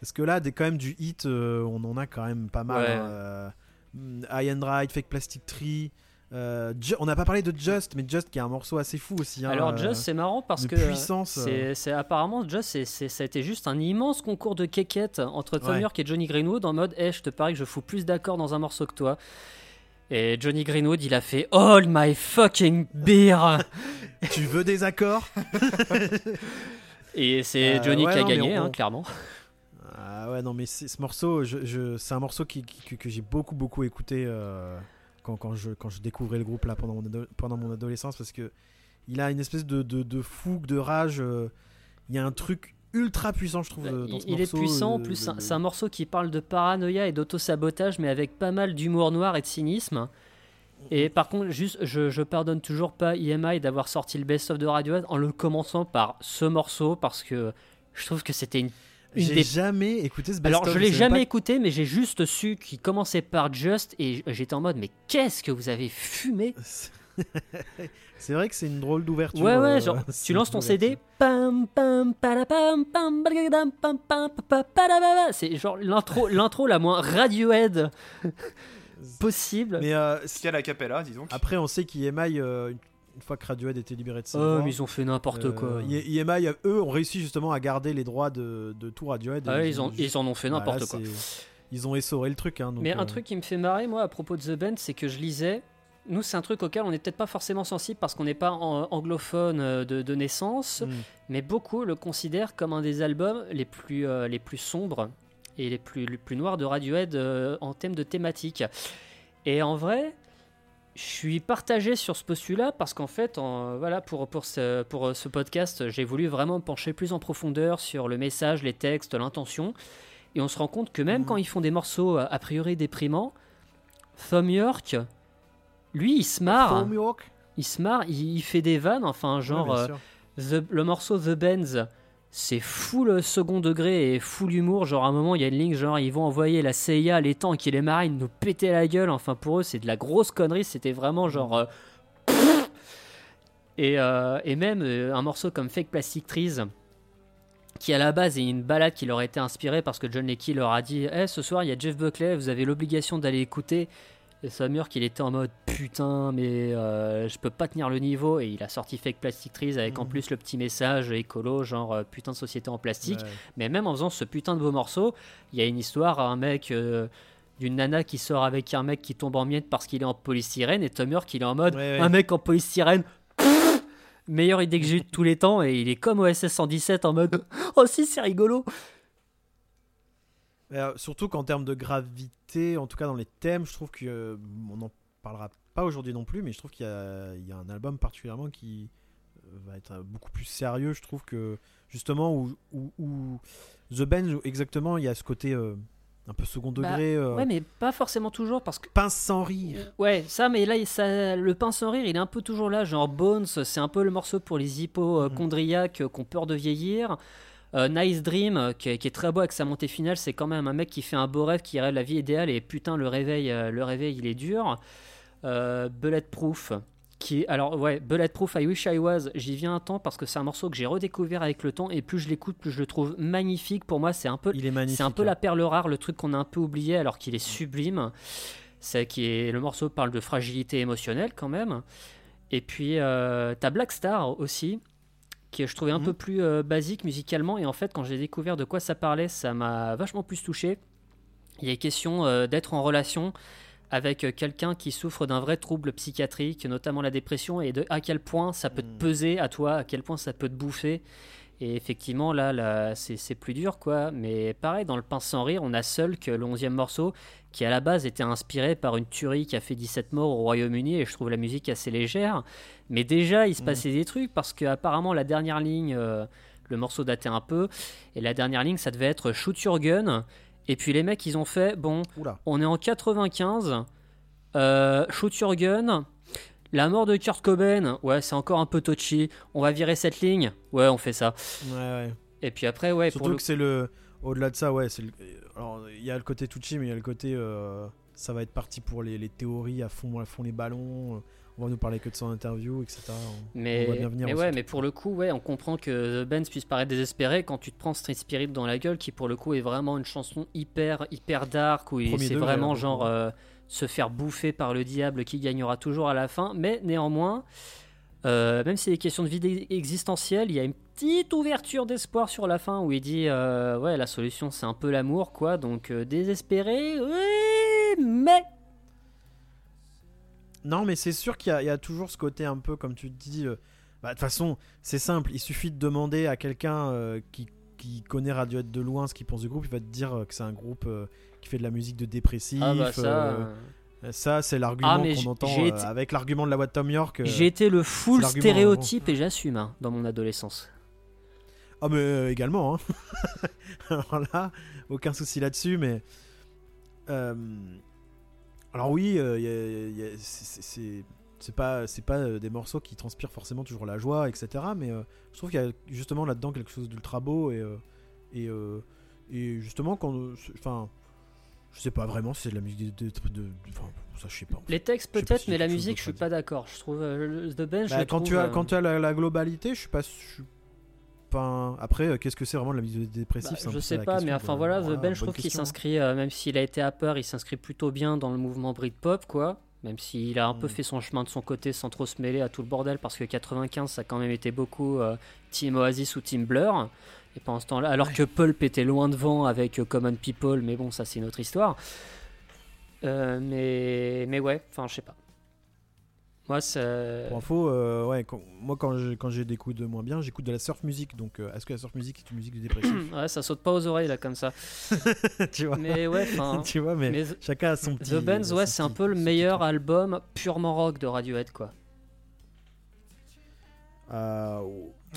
Parce que là, des, quand même, du hit, euh, on en a quand même pas mal. Ouais. hein, euh, mm, High and Right, Fake Plastic Tree. Euh, on n'a pas parlé de Just, mais Just qui est un morceau assez fou aussi. hein, Alors, euh, Just, c'est marrant parce que. euh. C'est, apparemment, Just, c'est, ça a été juste un immense concours de quéquettes entre Tom Ouais. York et Johnny Greenwood en mode Eh, je te parie que je fous plus d'accords dans un morceau que toi. Et Johnny Greenwood, il a fait All my fucking beer tu veux des accords? Et c'est Euh, Johnny ouais, qui a non, gagné, on- hein, clairement. Ah ouais, non, mais ce morceau, je, je- c'est un morceau qui, qui- que, que j'ai beaucoup, beaucoup écouté euh, quand, quand, je, quand je découvrais le groupe là pendant mon, ado- pendant mon adolescence parce que il a une espèce de, de, de fougue, de rage. euh, il y a un truc ultra puissant, je trouve, euh, dans Il, ce il est puissant, en euh, plus, c'est un- c'est un morceau qui parle de paranoïa et d'auto-sabotage, mais avec pas mal d'humour noir et de cynisme. Et par contre, juste, je, je pardonne toujours pas EMI d'avoir sorti le best-of de Radiohead en le commençant par ce morceau parce que je trouve que c'était une. J'ai des- jamais écouté ce best Alors, je l'ai jamais écouté, mais j'ai juste su qu'il commençait par Just et j'étais en mode, mais qu'est-ce que vous avez fumé? C'est vrai que c'est une drôle d'ouverture. Ouais, ouais, euh, genre, c'est tu lances ton ouverture. CD, c'est genre l'intro, l'intro la moins Radiohead possible. Mais euh, Ce qu'il y a la capella, dis donc. après, on sait qu'EMI, euh, une fois que Radiohead était libéré de ses Oh, droits, mais ils ont fait n'importe euh, quoi. I- EMI, euh, eux, ont réussi justement à garder les droits de, de tout Radiohead. Ah ouais, ils, ont, juste- ils en ont fait Voilà, n'importe quoi. Ils ont essoré le truc. Hein, donc, Mais un euh, truc qui me fait marrer, moi, à propos de The Band, c'est que je lisais. Nous, c'est un truc auquel on n'est peut-être pas forcément sensible parce qu'on n'est pas en- anglophone euh, de, de naissance, hmm. mais beaucoup le considèrent comme un des albums les plus, euh, les plus sombres et les plus, les plus noirs de Radiohead euh, en termes de thématique. Et en vrai, je suis partagé sur ce postulat parce qu'en fait, en- voilà, pour, pour, ce, pour euh, ce podcast, j'ai voulu vraiment me pencher plus en profondeur sur le message, les textes, l'intention. Et on se rend compte que même Mhm. quand ils font des morceaux euh, a priori déprimants, Thom York, lui, il se marre. From York? Il se marre, il, il fait des vannes, enfin, genre, Ouais, euh. The- le morceau The Benz, c'est full second degré et full humour. Genre, à un moment, il y a une ligne, genre, ils vont envoyer la CIA, les tanks et les marines nous péter la gueule. Enfin, pour eux, c'est de la grosse connerie. C'était vraiment genre. euh, et, euh, et même euh, un morceau comme Fake Plastic Trees, qui à la base est une balade qui leur a été inspirée parce que John Leckie leur a dit Eh, ce soir, il y a Jeff Buckley, vous avez l'obligation d'aller écouter. Et Sam qu'il était en mode putain, mais euh, je peux pas tenir le niveau. Et il a sorti Fake Plastic Trees avec en Mhm. plus le petit message écolo, genre euh, putain de société en plastique. Ouais. Mais même en faisant ce putain de beau morceau, il y a une histoire, un mec, euh, d'une nana qui sort avec un mec qui tombe en miettes parce qu'il est en polystyrène. Et Tom York, il est en mode Ouais, ouais. un mec en polystyrène. Meilleure idée que j'ai eue de tous les temps. Et il est comme OSS 117 en mode oh si, c'est rigolo. Euh, surtout qu'en termes de gravité, en tout cas dans les thèmes, je trouve que euh, n'en parlera pas aujourd'hui non plus, mais je trouve qu'il y, a- il y a un album particulièrement qui euh, va être beaucoup plus sérieux. Je trouve que justement où, où- où The où exactement, il y a ce côté euh, un peu second Bah, degré, euh, Ouais, mais pas forcément toujours parce que. pince sans rire. Ouais, ça, mais là, ça, le pain sans rire, il est un peu toujours là. Genre Bones, c'est un peu le morceau pour les hypochondriaques euh, qui ont peur de vieillir. Euh, nice Dream, euh, qui est, qui est très beau avec sa montée finale, c'est quand même un mec qui fait un beau rêve, qui rêve la vie idéale, et putain, le réveil, euh, le réveil il est dur. Bulletproof, qui alors ouais, Bulletproof, I Wish I Was, j'y viens un temps parce que c'est un morceau que j'ai redécouvert avec le temps, et plus je l'écoute, plus je le trouve magnifique. Pour moi, c'est un peu c'est un peu hein. la perle rare, le truc qu'on a un peu oublié alors qu'il est sublime. C'est qui est le morceau parle de fragilité émotionnelle quand même. Et puis euh, t'as Black Star aussi, qui je trouvais un Mhm. peu plus euh, basique musicalement. Et en fait, quand j'ai découvert de quoi ça parlait, ça m'a vachement plus touché. Il a question euh, d'être en relation avec euh, quelqu'un qui souffre d'un vrai trouble psychiatrique, notamment la dépression, et de à quel point ça peut te Mhm. peser à toi, à quel point ça peut te bouffer. Et effectivement, là, là c'est plus dur, quoi. Mais pareil, dans le Pince sans rire, on a seul que le 11e morceau, qui à la base était inspiré par une tuerie qui a fait 17 morts au Royaume-Uni, et je trouve la musique assez légère. Mais déjà, il se Mhm. passait des trucs, parce que apparemment la dernière ligne, euh, le morceau datait un peu, et la dernière ligne, ça devait être Shoot Your Gun. Et puis les mecs, ils ont fait, bon, Oula. on est en 95, euh, Shoot Your Gun. La mort de Kurt Cobain, ouais, c'est encore un peu touchy. On va virer cette ligne, ouais, on fait ça. Ouais, ouais. Et puis après, ouais, Surtout pour le que c'est le. Au-delà de ça, ouais, c'est le- Alors, il y a le côté touchy, mais il y a le côté. euh, Ça va être parti pour les, les théories à fond, à fond les ballons. euh, On va nous parler que de son interview, etc. On- on Mais, voit bien venir mais ouais, mais pour le coup, ouais, on comprend que The Benz puisse paraître désespéré quand tu te prends Street Spirit dans la gueule, qui pour le coup est vraiment une chanson hyper, hyper dark, où c'est vraiment genre euh, se faire bouffer par le diable qui gagnera toujours à la fin. Mais néanmoins, euh, même si des questions de vie existentielle, il y a une petite ouverture d'espoir sur la fin où il dit euh, ouais, la solution c'est un peu l'amour, quoi. Donc euh, désespéré, oui, mais Non, mais c'est sûr qu'il y, a- toujours ce côté un peu, comme tu te dis. bah, De toute façon, c'est simple. Il suffit de demander à quelqu'un qui, qui connaît Radiohead de loin ce qu'il pense du groupe. Il va te dire euh, que c'est un groupe euh, qui fait de la musique de dépressif. ah bah ça. euh, ça, c'est l'argument Ah, qu'on entend j'ai euh, été- avec l'argument de la voix de Tom York. euh, J'ai été le full stéréotype et j'assume hein, dans mon adolescence. Ah mais euh, également. hein. alors là, aucun souci là-dessus, mais euh, alors oui, euh, y a- y a- c'est- c'est- pas c'est pas euh, des morceaux qui transpirent forcément toujours la joie, etc. Mais euh, je trouve qu'il y a justement là-dedans quelque chose d'ultra beau et euh, et, euh, et justement quand enfin je sais pas vraiment si c'est de la musique de, de- de- de- enfin ça je sais pas. Les textes peut-être, si mais la musique, je suis pas d'accord. Je trouve The Bench, je Bah, quand trouve, tu as quand tu as la, la globalité, je suis pas je après qu'est-ce que c'est vraiment de la musique dépressive bah, je sais pas, mais de- enfin voilà, The voilà, Bench, je trouve qu'il s'inscrit, euh, même s'il a été à peur, il s'inscrit plutôt bien dans le mouvement Britpop, quoi. Même s'il a un peu Mm. fait son chemin de son côté sans trop se mêler à tout le bordel, parce que 95, ça a quand même été beaucoup euh, Team Oasis ou Team Blur. Et pendant ce temps-là, alors que Pulp était loin devant avec euh, Common People, mais bon, ça c'est une autre histoire. Euh, mais, mais ouais, enfin, je sais pas. Moi. Pour info, euh, ouais, quand- moi quand j'ai quand des coups de moins bien, j'écoute de la surf music. Donc, euh, est-ce que la surf music est une musique de dépressif Ouais, ça saute pas aux oreilles là comme ça. Tu vois, Mais ouais, enfin. tu vois, mais, mais chacun a son petit. The Benz, ouais, c'est un peu le meilleur album purement rock de Radiohead, quoi. Euh,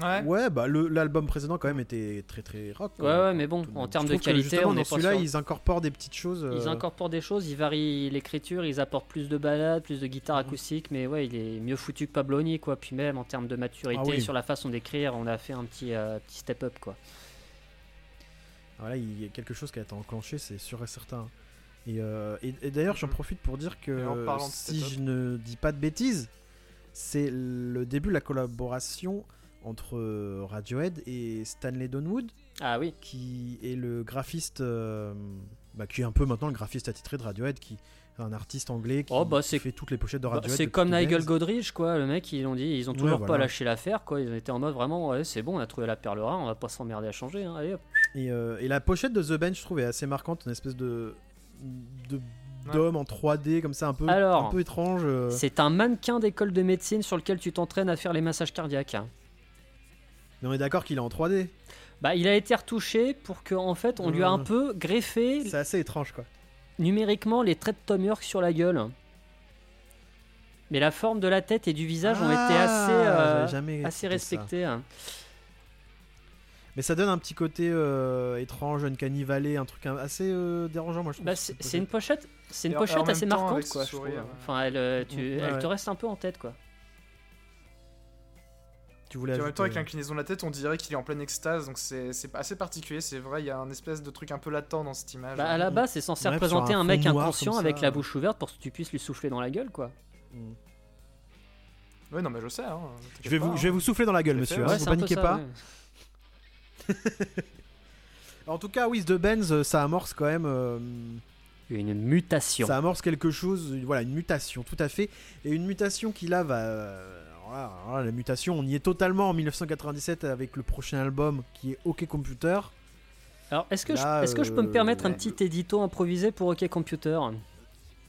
Ouais. ouais, bah le- l'album précédent quand même était très très rock. Ouais, quoi. ouais, mais bon, en termes de qualité, on est celui-là, ils incorporent des petites choses. Ils euh, incorporent des choses, ils varient l'écriture, ils apportent plus de balades, plus de Mhm. guitare acoustique, mais ouais, il est mieux foutu que Pabloni, quoi. Puis même en termes de maturité Ah oui. sur la façon d'écrire, on a fait un petit, euh, petit step up, quoi. Voilà, il y a quelque chose qui a été enclenché, c'est sûr et certain. Et, euh, et- et d'ailleurs, j'en Mhm. profite pour dire que si je ne dis pas de bêtises, c'est le début de la collaboration entre euh, Radiohead et Stanley Donwood, Ah oui, qui est le graphiste, euh, bah, qui est un peu maintenant le graphiste attitré de Radiohead, qui est un artiste anglais qui, Oh, bah, fait toutes les pochettes de Bah, Radiohead. c'est comme Nigel Benz. Godrich, quoi. Le mec, ils ont dit, ils ont Ouais, toujours pas lâché l'affaire, quoi. Ils étaient en mode vraiment, ouais, c'est bon, on a trouvé la perle rare, on va pas s'emmerder à changer, hein, allez hop. Et, euh, et la pochette de The Bench, je trouve, est assez marquante, une espèce de de- d'homme en 3D comme ça, un peu, Alors, un peu étrange. C'est un mannequin d'école de médecine sur lequel tu t'entraînes à faire les massages cardiaques. Mais on est d'accord qu'il est en 3D. Bah, il a été retouché pour que, en fait, on lui a un peu greffé C'est assez étrange, quoi. numériquement les traits de Tom York sur la gueule. Mais la forme de la tête et du visage ont été assez, euh, Ah, jamais assez ça. respectés. hein. Mais ça donne un petit côté euh, étrange, une cannibale, un truc assez euh, dérangeant, moi je trouve. Bah, c'est une pochette. c'est une pochette assez marquante, quoi. je sourire, trouve. ouais. Enfin, elle, euh, tu- Ouais, elle ouais. te reste un peu en tête, quoi. Tu voulais Puis en même temps, avec ajouter- l'inclinaison de la tête, on dirait qu'il est en pleine extase, donc c'est assez particulier. C'est vrai, il y a un espèce de truc un peu latent dans cette image. Bah, à la base, c'est censé Ouais, représenter un un mec inconscient avec la bouche ouverte pour que tu puisses lui souffler dans la gueule, quoi. Mm. Ouais, non, mais je sais. Hein, Je vais, vous, je hein. vous souffler dans la gueule, monsieur. fait, hein, ouais, vous un peu paniquez ça, pas. ouais. En tout cas, oui, The Benz, euh, ça amorce quand même. euh, Une mutation. ça amorce quelque chose, voilà, une mutation, tout à fait. Et une mutation qui là va. Alors là, alors là, la mutation, on y est totalement en 1997 avec le prochain album qui est OK Computer. Alors, est-ce que, Là, je, est-ce que je peux me euh, permettre un petit édito improvisé pour OK Computer?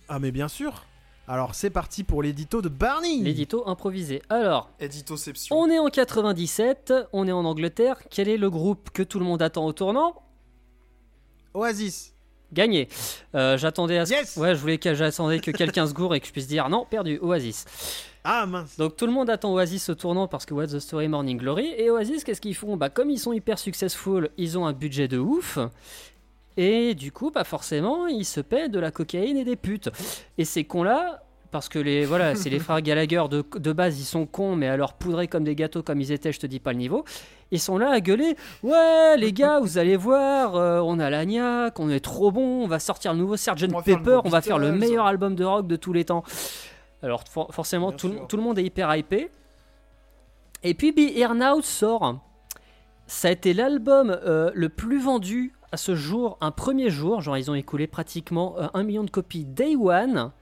Ah, mais bien sûr. Alors, c'est parti pour l'édito de Barney. L'édito improvisé. Alors, Éditoception. on est en 97, on est en Angleterre. Quel est le groupe que tout le monde attend au tournant? Oasis. Gagné. Euh, j'attendais à ce... Yes Ouais, je voulais que j'attendais que quelqu'un se gourre et que je puisse dire non, perdu, Oasis. Ah mince. Donc tout le monde attend Oasis au tournant parce que What's the Story Morning Glory. Et Oasis, qu'est-ce qu'ils font? Bah comme ils sont hyper successful, ils ont un budget de ouf. Et du coup, bah forcément, ils se paient de la cocaïne et des putes. Et ces cons-là, parce que les voilà, c'est les frères Gallagher de, de base, ils sont cons, mais alors poudrés comme des gâteaux comme ils étaient, je te dis pas le niveau. Ils sont là à gueuler Ouais, les gars, vous allez voir, euh, on a l'agnac, on est trop bon, on va sortir le nouveau Sgt. Le Pepper, on va faire le meilleur album de rock de tous les temps. Alors, for- forcément, tout, tout le monde est hyper hypé. Et puis, Be Here Now sort. Ça a été l'album euh, le plus vendu à ce jour, un premier jour. Genre, ils ont écoulé pratiquement euh, un million de copies day one.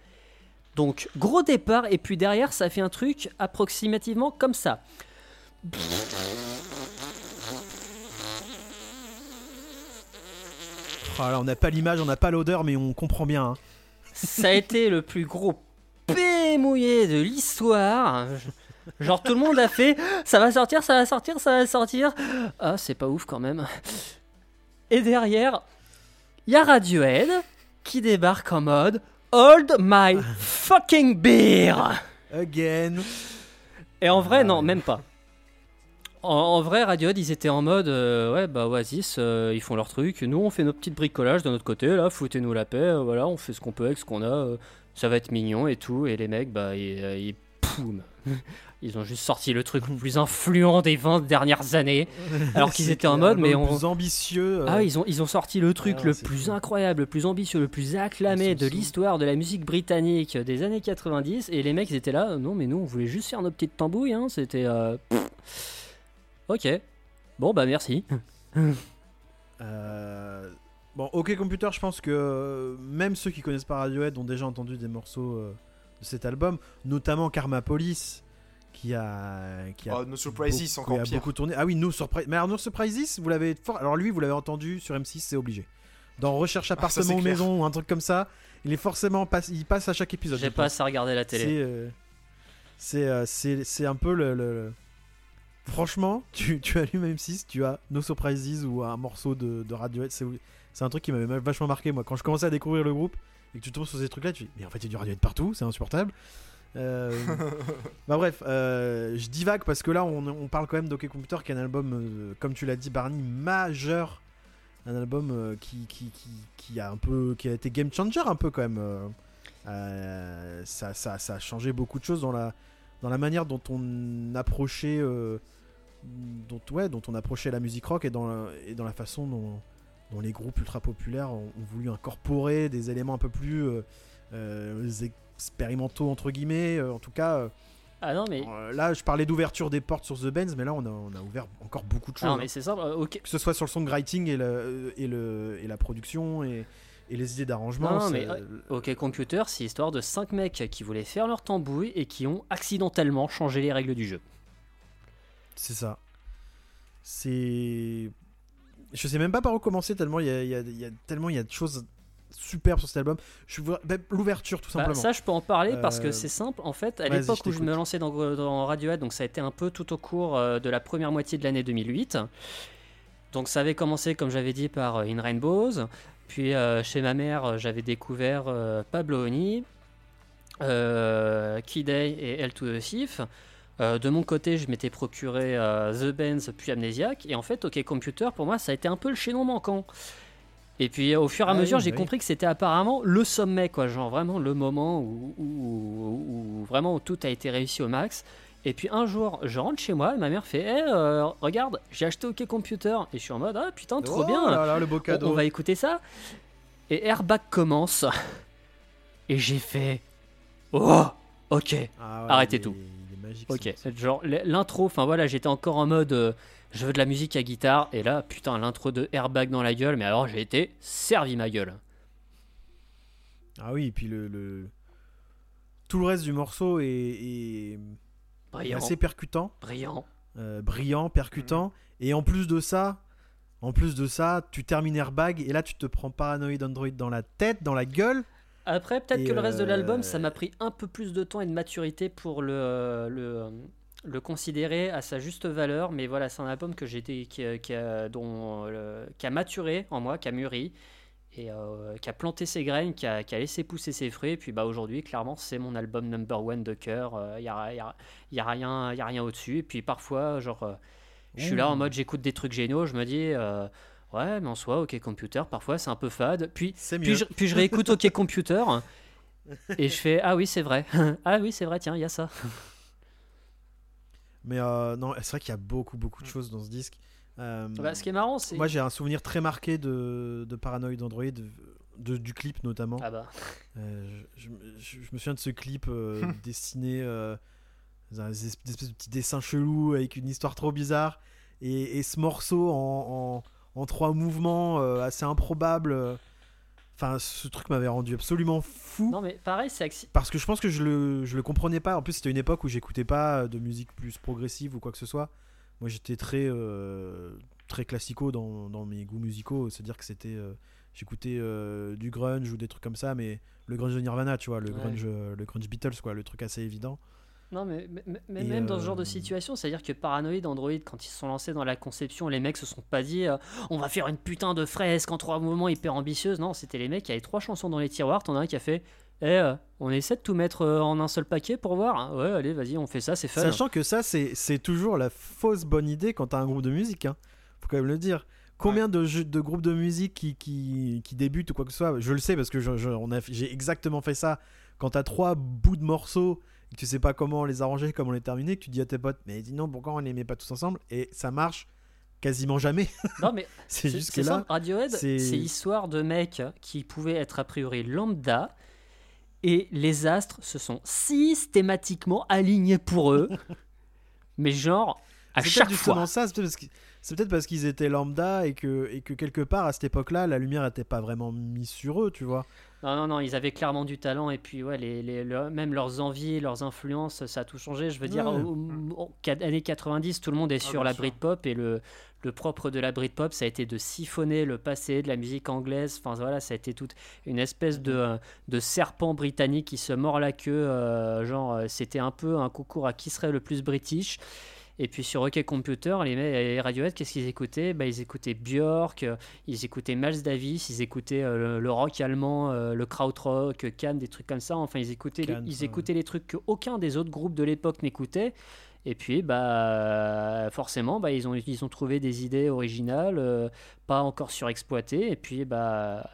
Donc, gros départ. Et puis derrière, ça fait un truc approximativement comme ça. Oh là, on n'a pas l'image, on n'a pas l'odeur, mais on comprend bien. hein. Ça a été le plus gros P mouillé de l'histoire. Genre tout le monde a fait ça va sortir, ça va sortir, ça va sortir. Ah, c'est pas ouf quand même. Et derrière, il y a Radiohead qui débarque en mode Hold my fucking beer. Again. Et en vrai, non, même pas. En, en vrai, Radiohead, ils étaient en mode euh, ouais, bah Oasis, euh, ils font leur truc. Nous, on fait nos petites bricolages de notre côté. Là, foutez-nous la paix. euh, voilà, on fait ce qu'on peut avec ce qu'on a. euh, ça va être mignon et tout. Et les mecs, bah, ils, ils- poum. Ils ont juste sorti le truc le plus influent des 20 dernières années. Alors qu'ils étaient en mode, mais on- plus ambitieux. euh, Ah, ils ont, ils ont sorti le truc Ah, le plus incroyable, le plus ambitieux, le plus acclamé de l'histoire de la musique britannique des années 90. Et les mecs, ils étaient là. euh, Non, mais nous, on voulait juste faire nos petites tambouilles. Hein. C'était. euh. Ok. Bon, bah merci. Euh, Bon, OK Computer, je pense que même ceux qui connaissent pas Radiohead ont déjà entendu des morceaux euh, de cet album, notamment Karma Police, qui a, qui a Oh, No Surprises, beaucoup- encore qui a pire. beaucoup tourné. Ah oui, No Surprises. Mais alors No Surprises, vous l'avez fort. Alors lui, vous l'avez entendu sur M6, c'est obligé. Dans Recherche Ah, ça, appartement c'est ou clair. maison ou un truc comme ça, il est forcément passe, il passe à chaque épisode. J'ai pas assez regardé la télé. C'est euh, c'est euh, un peu le, le- Franchement, tu, tu allumes M6, tu as No Surprises ou un morceau de, de Radiohead. C'est c'est un truc qui m'avait vachement marqué, moi. Quand je commençais à découvrir le groupe et que tu tombes sur ces trucs-là, tu dis, mais en fait, il y a du Radiohead partout, c'est insupportable. Euh, bah bref, euh, je divague parce que là, on, on parle quand même d'OK Computer, qui est un album, euh, comme tu l'as dit, Barney, majeur. Un album qui, qui, qui, qui a un peu, qui a été game changer un peu quand même. ça, ça, ça a changé beaucoup de choses dans la, dans la manière dont on approchait, dont, ouais, dont on approchait la musique rock et dans la, et dans la façon dont, dont les groupes ultra populaires ont, voulu incorporer des éléments un peu plus expérimentaux entre guillemets. euh, en tout cas, euh, Ah non, mais. euh, là, je parlais d'ouverture des portes sur The Benz, mais là, on a, on a ouvert encore beaucoup de Ah choses. hein. mais c'est simple. Que ce soit sur le songwriting et, le, et, le, et la production et, et les idées d'arrangement. Mais, Ok Computer, c'est l'histoire de 5 mecs qui voulaient faire leur tambouille et qui ont accidentellement changé les règles du jeu. C'est ça. C'est. Je sais même pas par où commencer tellement il y a, il y a- il y a- tellement il y a de choses superbes sur cet album. Je vois bah, l'ouverture tout Bah, simplement. ça, je peux en parler parce que Euh, c'est simple. En fait, à l'époque où je me lançais dans, dans Radiohead, donc ça a été un peu tout au cours euh, de la première moitié de l'année 2008. Donc ça avait commencé, comme j'avais dit, par euh, In Rainbows. Puis euh, chez ma mère, euh, j'avais découvert euh, Pablo Honey, euh, Kid A et El to the Thief. Euh, de mon côté, je m'étais procuré euh, The Benz puis Amnesiac. Et en fait, OK Computer, pour moi, ça a été un peu le chaînon manquant. Et puis au fur et à Ah mesure, oui, j'ai oui. compris que c'était apparemment le sommet, quoi. Genre vraiment le moment où, où- où- où vraiment tout a été réussi au max. Et puis un jour, je rentre chez moi et ma mère fait Eh, euh, Regarde, j'ai acheté OK Computer. Et je suis en mode Ah putain, trop Oh bien là là, le beau on, cadeau. on va écouter ça. Et Airbag commence. Et j'ai fait Oh Ok. Ah arrêtez il est- tout. il est magique, Ok, genre l'intro, enfin voilà, j'étais encore en mode euh, je veux de la musique à guitare, et là, putain, l'intro de Airbag dans la gueule, mais alors j'ai été servi ma gueule. Ah oui, et puis le, le- tout le reste du morceau est, est- est Brillant, assez percutant, brillant. euh, brillant, percutant. Et en plus de ça, en plus de ça, tu termines Airbag et là tu te prends Paranoid Android dans la tête, dans la gueule. Après, peut-être que le reste de euh, l'album, ça m'a pris un peu plus de temps et de maturité pour le, le, le considérer à sa juste valeur, mais voilà, c'est un album que qui, a- qui a, dont, euh, qui a maturé en moi, qui a mûri. Et euh, qui a planté ses graines, qui a, qui a laissé pousser ses fruits. Et puis bah, aujourd'hui, clairement, c'est mon album number one de cœur. Il n'y a, y a- y a rien, y a rien au-dessus. Et puis parfois, genre, euh, je suis là en Ouh. mode j'écoute des trucs géniaux. Je me dis, euh, ouais, mais en soi, OK Computer, parfois c'est un peu fade. Puis, je, puis je réécoute OK Computer. Et je fais Ah oui, c'est vrai. ah oui, c'est vrai, tiens, il y a ça. Mais euh, non, c'est vrai qu'il y a beaucoup, beaucoup Mm. de choses dans ce disque. Euh, Bah, ce qui est marrant, c'est. moi, j'ai un souvenir très marqué de, de Paranoid Android, de- du clip notamment. Ah bah. Euh, je, je- je me souviens de ce clip dessiné, euh, dans un espèce espèce de petit dessin chelou avec une histoire trop bizarre. Et, et ce morceau en, en- en trois mouvements assez improbables. Euh, Enfin, ce truc m'avait rendu absolument fou. Non, mais pareil, c'est Parce que je pense que je le, je le comprenais pas. En plus, c'était une époque où j'écoutais pas de musique plus progressive ou quoi que ce soit. Moi, j'étais très, euh, très classico dans, dans mes goûts musicaux. C'est-à-dire que c'était. euh, J'écoutais euh, du grunge ou des trucs comme ça, mais le grunge de Nirvana, tu vois, le, Ouais. grunge, euh, le grunge Beatles, quoi, le truc assez évident. Non, mais, mais- mais Et, même dans ce genre de euh, situation, c'est-à-dire que Paranoid, Android, quand ils se sont lancés dans la conception, les mecs se sont pas dit euh, on va faire une putain de fresque en trois mouvements hyper ambitieuse. Non, c'était les mecs qui avaient trois chansons dans les tiroirs. T'en as un qui a fait Eh, euh, on essaie de tout mettre en un seul paquet pour voir. hein. Ouais, allez, vas-y, on fait ça, c'est fun. Sachant que ça, c'est c'est toujours la fausse bonne idée quand t'as un groupe de musique. Hein. Faut quand même le dire. Combien de, jeux- de groupes de musique qui, qui, qui débutent ou quoi que ce soit Je le sais parce que j'ai exactement fait ça. Quand t'as trois bouts de morceaux tu sais pas comment les arranger, comment les terminer, que tu dis à tes potes, mais dis non, pourquoi on les met pas tous ensemble? Et ça marche quasiment jamais. Non, mais c'est juste que là. Radiohead, c'est- l'histoire de mecs qui pouvaient être a priori lambda. Et les astres se sont systématiquement alignés pour eux. mais genre, à chaque fois. justement ça, c'est peut-être parce qu'ils- c'est peut-être parce qu'ils étaient lambda et que, et que quelque part à cette époque-là, la lumière n'était pas vraiment mise sur eux, tu vois. Non, non, non, ils avaient clairement du talent et puis ouais, les, les- le- même leurs envies, leurs influences, ça a tout changé. Je veux dire, Ouais. aux années 90, tout le monde est Ah, sur la. Britpop et le, le propre de la Britpop, ça a été de siphonner le passé de la musique anglaise. Enfin voilà, ça a été toute une espèce de, de serpent britannique qui se mord la queue. euh, genre, euh, c'était un peu un concours à qui serait le plus british. Et puis sur OK Computer, les, les Radiohead, qu'est-ce qu'ils écoutaient? Bah, Ils écoutaient Björk, euh, ils écoutaient Miles Davis, ils écoutaient euh, le, le rock allemand, euh, le krautrock, Cannes, des trucs comme ça. Enfin, ils écoutaient, les- ils écoutaient les trucs qu'aucun des autres groupes de l'époque n'écoutait. Et puis, bah, forcément, bah, ils, ont, ils ont trouvé des idées originales, euh, pas encore surexploitées. Et puis, bah,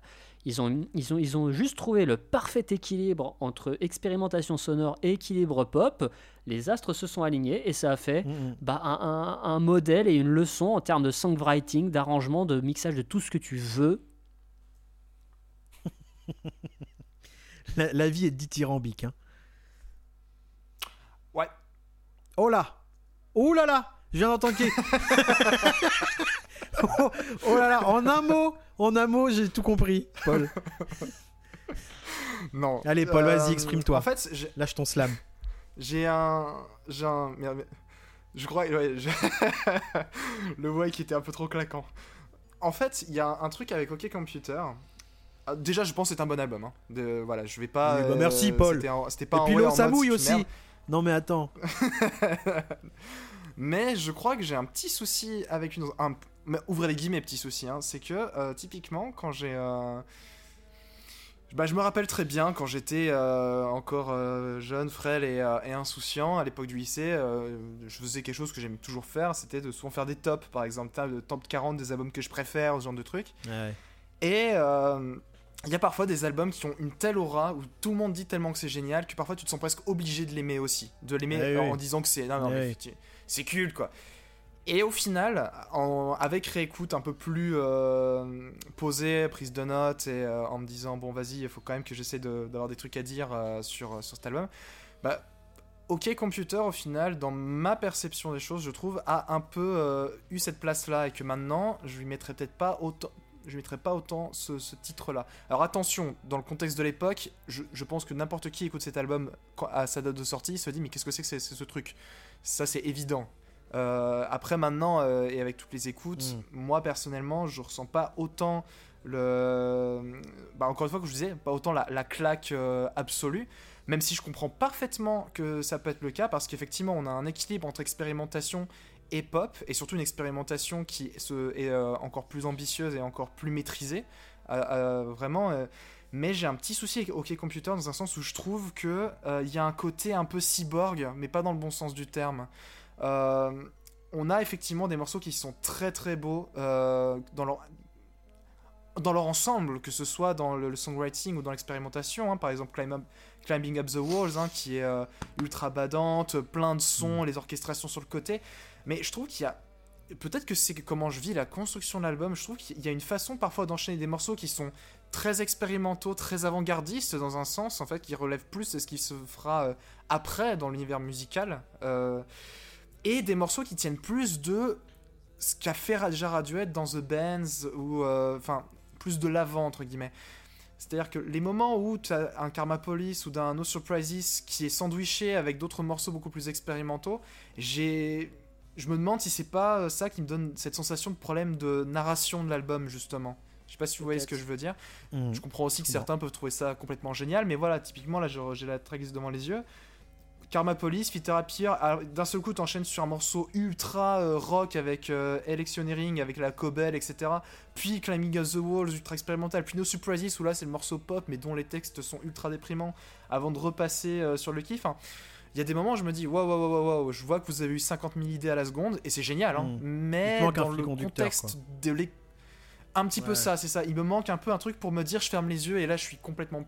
ils ont, ils, ont, ils ont juste trouvé le parfait équilibre entre expérimentation sonore et équilibre pop. Les astres se sont alignés et ça a fait Mm, mm. bah, un, un- un modèle et une leçon en termes de songwriting, d'arrangement, de mixage, de tout ce que tu veux. La, la vie est dithyrambique. Hein. Ouais. Oh là Oh là là Je viens d'entendre qui oh, oh là là En un mot En un mot, j'ai tout compris, Paul. Non. Allez, Paul, vas-y, Euh, exprime-toi. En fait, Lâche ton slam. j'ai un. J'ai un. Je crois. ouais, je- Le voix qui était un peu trop claquant. En fait, il y a un truc avec OK Computer. Ah, Déjà, je pense que c'est un bon album. hein. De- voilà, je vais pas. Oui, bah, merci, Paul. C'était pas Et puis l'eau, ça mouille aussi. merde. Non mais attends. Mais je crois que j'ai un petit souci avec une. Un, mais ouvrez les guillemets, petit souci. Hein, c'est que, euh, typiquement, quand j'ai. euh, Bah, je me rappelle très bien quand j'étais euh, encore jeune, frêle et, et insouciant à l'époque du lycée. je faisais quelque chose que j'aimais toujours faire, c'était de souvent faire des tops, par exemple, le top 40 des albums que je préfère, ce genre de trucs. Ouais. Et il y a parfois des albums qui ont une telle aura où tout le monde dit tellement que c'est génial que parfois tu te sens presque obligé de l'aimer aussi. De l'aimer en, oui. en disant que c'est. Non, non, mais oui. tu- c'est culte quoi. Et au final, avec réécoute un peu plus euh, posée, prise de notes et euh, en me disant bon vas-y, il faut quand même que j'essaie d'avoir des trucs à dire euh, sur, sur cet album, bah OK Computer au final, dans ma perception des choses, je trouve, a un peu eu cette place-là et que maintenant, je lui mettrais peut-être pas autant, je mettrais pas autant ce, titre-là. Alors attention, dans le contexte de l'époque, je, pense que n'importe qui écoute cet album à sa date de sortie se dit mais qu'est-ce que c'est que ce truc? Ça c'est évident. Euh, après maintenant euh, et avec toutes les écoutes, moi personnellement, je ressens pas autant le, bah, encore une fois que je disais, pas autant la, la claque euh, absolue. Même si je comprends parfaitement que ça peut être le cas, parce qu'effectivement, on a un équilibre entre expérimentation et pop, et surtout une expérimentation qui se, est euh, encore plus ambitieuse et encore plus maîtrisée. Euh, euh, vraiment. euh, mais j'ai un petit souci avec OK Computer dans un sens où je trouve que euh, il y a un côté un peu cyborg, mais pas dans le bon sens du terme. Euh, on a effectivement des morceaux qui sont très très beaux euh, dans leur dans leur ensemble, que ce soit dans le, le songwriting ou dans l'expérimentation. hein. Par exemple, Climb Up- Climbing Up the Walls, hein, qui est euh, ultra badante, plein de sons, les orchestrations sur le côté. Mais je trouve qu'il y a. Peut-être que c'est comment je vis la construction de l'album. Je trouve qu'il y a une façon parfois d'enchaîner des morceaux qui sont très expérimentaux, très avant-gardistes dans un sens, en fait, qui relèvent plus de ce qui se fera euh, après dans l'univers musical. Euh, et des morceaux qui tiennent plus de ce qu'a fait déjà Radiohead dans The Bands, ou euh, enfin, plus de l'avant, entre guillemets. C'est-à-dire que les moments où tu as un Karma Police ou d'un No Surprises qui est sandwiché avec d'autres morceaux beaucoup plus expérimentaux, j'ai. Je me demande si c'est pas euh, ça qui me donne cette sensation de problème de narration de l'album, justement. Je sais pas si vous voyez ce que je veux dire. Mm. Je comprends aussi que certains peuvent trouver ça complètement génial, mais voilà, typiquement, là, j'ai la tracklist devant les yeux. Karma Police, Happier, alors, d'un seul coup, t'enchaînes sur un morceau ultra euh, rock avec euh, Electioneering, avec la Cobel, etc. Puis Climbing Up the Walls, ultra expérimental. Puis No Surprises, où là, c'est le morceau pop, mais dont les textes sont ultra déprimants, avant de repasser euh, sur le kiff. Hein. Il y a des moments où je me dis, waouh, waouh, waouh, waouh, je vois que vous avez eu 50 000 idées à la seconde, et c'est génial, hein. Mm. Il mais dans le contexte de l'é- un petit peu Ouais. ça, c'est ça. Il me manque un peu un truc pour me dire, je ferme les yeux, et là, je suis complètement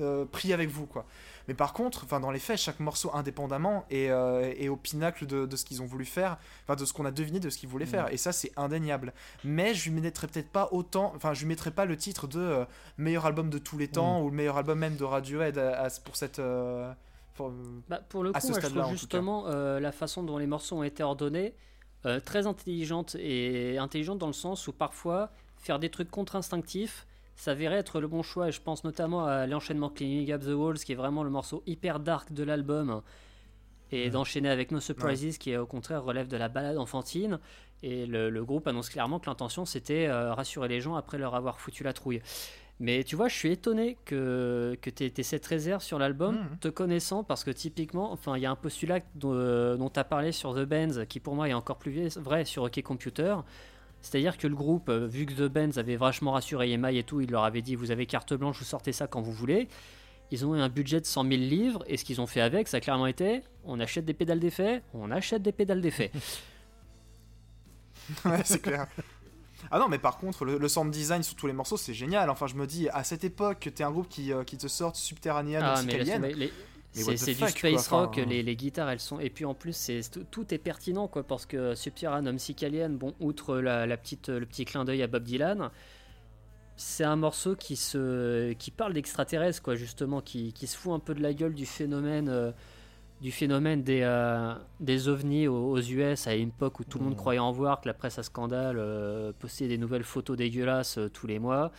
euh, pris avec vous, quoi. Mais par contre, enfin, dans les faits, chaque morceau indépendamment est, euh, est au pinacle de, de ce qu'ils ont voulu faire, enfin, de ce qu'on a deviné de ce qu'ils voulaient Mm. faire, et ça, c'est indéniable. Mais je lui mettrais peut-être pas autant, enfin, je lui mettrais pas le titre de euh, meilleur album de tous les temps, ou le meilleur album même de Radiohead à- à- pour cette. euh, pour- Bah, pour le coup, moi, je trouve justement la façon dont les morceaux ont été ordonnés très intelligente et intelligente dans le sens où parfois faire des trucs contre-instinctifs s'avérait être le bon choix. Et je pense notamment à l'enchaînement Cleaning Up the Walls, qui est vraiment le morceau hyper dark de l'album, et Ouais. d'enchaîner avec No Surprises, qui au contraire relève de la balade enfantine. Et le, le groupe annonce clairement que l'intention c'était euh, rassurer les gens après leur avoir foutu la trouille. Mais tu vois, je suis étonné que, que tu aies cette réserve sur l'album, Mhm. te connaissant, parce que typiquement, enfin, il y a un postulat dont, euh, dont tu as parlé sur The Bands, qui pour moi est encore plus vrai sur OK Computer. C'est-à-dire que le groupe, euh, vu que The Bands avait vachement rassuré EMI et tout, il leur avait dit vous avez carte blanche, vous sortez ça quand vous voulez. Ils ont eu un budget de 100 000 livres, et ce qu'ils ont fait avec, ça a clairement été on achète des pédales d'effet, on achète des pédales d'effet. Ouais, c'est clair. Ah non, mais par contre, le, le sound design sur tous les morceaux, c'est génial. Enfin, je me dis, à cette époque, que t'es un groupe qui, euh, qui te sort Subterranean Ah, mais les- c'est du space quoi, rock, enfin, les, les guitares elles sont. Et puis en plus, tout, est pertinent quoi, parce que Subterranean Psychalian, bon, outre la, la petite, le petit clin d'œil à Bob Dylan, c'est un morceau qui, se, qui parle d'extraterrestres, quoi, justement, qui, qui se fout un peu de la gueule du phénomène. euh, du phénomène des, euh, des ovnis aux, aux US à une époque où tout le monde Mhm. croyait en voir, que la presse à scandale euh, postait des nouvelles photos dégueulasses euh, tous les mois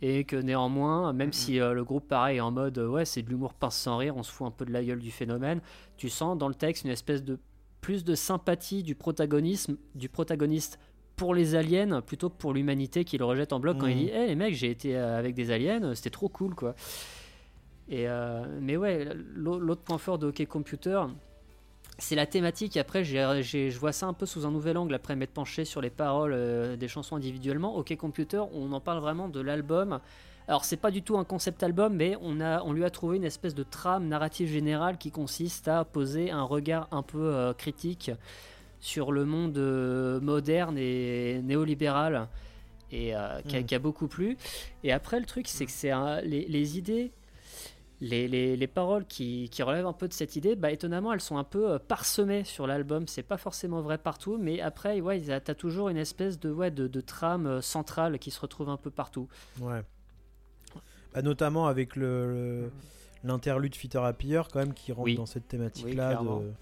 et que néanmoins, même si euh, le groupe pareil est en mode euh, ouais c'est de l'humour pince sans rire, on se fout un peu de la gueule du phénomène, tu sens dans le texte une espèce de plus de sympathie du protagonisme du protagoniste pour les aliens plutôt que pour l'humanité qui le rejette en bloc quand il dit hé les mecs j'ai été euh, avec des aliens c'était trop cool quoi. Et euh, mais ouais l'au- l'autre point fort de Hockey Computer c'est la thématique. Après, j'ai- j'ai- je vois ça un peu sous un nouvel angle. Après m'être penché sur les paroles euh, des chansons individuellement. OK Computer, on en parle vraiment de l'album. Alors, c'est pas du tout un concept album, mais on, a, on lui a trouvé une espèce de trame narrative générale qui consiste à poser un regard un peu euh, critique sur le monde euh, moderne et néolibéral et euh, qui, a, qui a beaucoup plu. Et après, le truc, c'est que c'est les idées les, les- les paroles qui, qui relèvent un peu de cette idée, bah, étonnamment, elles sont un peu euh, parsemées sur l'album. C'est pas forcément vrai partout, mais après, ouais, t'as toujours une espèce de, ouais, de, de trame euh, centrale qui se retrouve un peu partout. Ouais. Bah, notamment avec le le- l'interlude Fitter Happier quand même qui rentre Oui. dans cette thématique-là. de...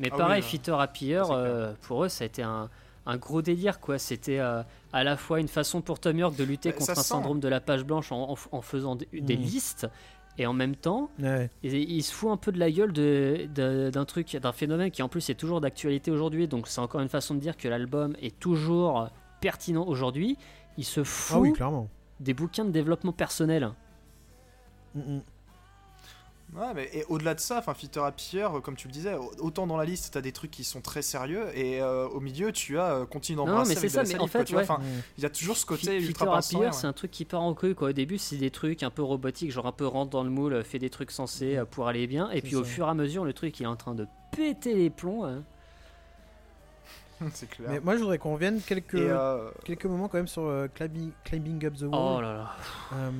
Mais Ah pareil, oui, Fitter Happier, euh, pour eux, ça a été un, un gros délire, quoi. C'était euh, à la fois une façon pour Tom York de lutter Bah, contre ça un sent. syndrome de la page blanche en, en- en faisant des, des Mm. listes, et en même temps, Ouais. Il se fout un peu de la gueule de- de- d'un truc, d'un phénomène qui en plus est toujours d'actualité aujourd'hui. Donc c'est encore une façon de dire que l'album est toujours pertinent aujourd'hui. Il se fout Ah oui, clairement. des bouquins de développement personnel. Mm, mm. Ouais, mais et au-delà de ça, enfin, Fitter Happier, euh, comme tu le disais, au- autant dans la liste, t'as des trucs qui sont très sérieux, et euh, au milieu, tu as euh, Continue Non, d'embrasser mais c'est avec de ça, la mais salive, en fait, quoi, tu vois, ouais. enfin, il y a toujours ce côté ultra Happier, rire, c'est un truc qui part en couille. Quoi. Au début, c'est des trucs un peu robotiques, genre un peu rentre dans le moule, fait des trucs sensés pour aller bien. Et puis au fur et à mesure, le truc il est en train de péter les plombs. hein. c'est clair. Mais moi, je voudrais qu'on revienne quelques, euh, quelques moments quand même sur euh, Climbing, Climbing Up the Wall. Oh là là. Euh,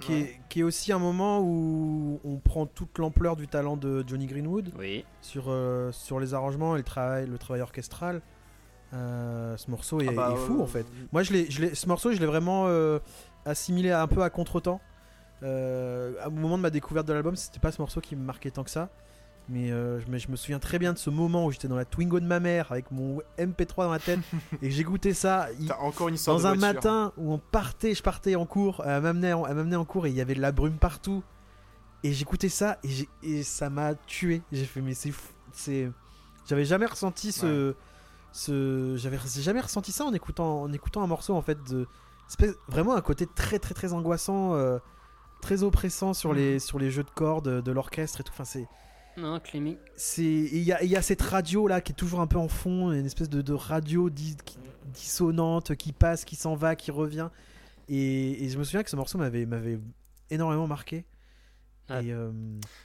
qui, Ouais. est, qui est aussi un moment où on prend toute l'ampleur du talent de Johnny Greenwood Oui. sur, euh, sur les arrangements et le travail, le travail orchestral. Euh, ce morceau est, ah bah, est fou euh, en fait. Moi, je l'ai, je ce morceau, je l'ai vraiment euh, assimilé un peu à contre-temps. Euh, au moment de ma découverte de l'album, c'était pas ce morceau qui me marquait tant que ça. Mais euh, je, me, je me souviens très bien de ce moment où j'étais dans la Twingo de ma mère avec mon MP3 dans la tête et goûté ça. Il- T'as encore une histoire dans de un voiture. matin où on partait, je partais en cours, elle m'amenait en, elle m'amenait en cours et il y avait de la brume partout. Et j'écoutais ça et, j'ai- et ça m'a tué. J'ai fait mais c'est fou, c'est j'avais jamais ressenti ce ce j'avais j'ai jamais ressenti ça en écoutant en écoutant un morceau en fait de espèce- vraiment un côté très très très angoissant euh, très oppressant sur Mhm. les sur les jeux de cordes de l'orchestre et tout enfin c'est Non, et il y y a cette radio là qui est toujours un peu en fond une espèce de, radio dissonante qui passe qui s'en va qui revient. Et, et je me souviens que ce morceau m'avait énormément marqué Et euh,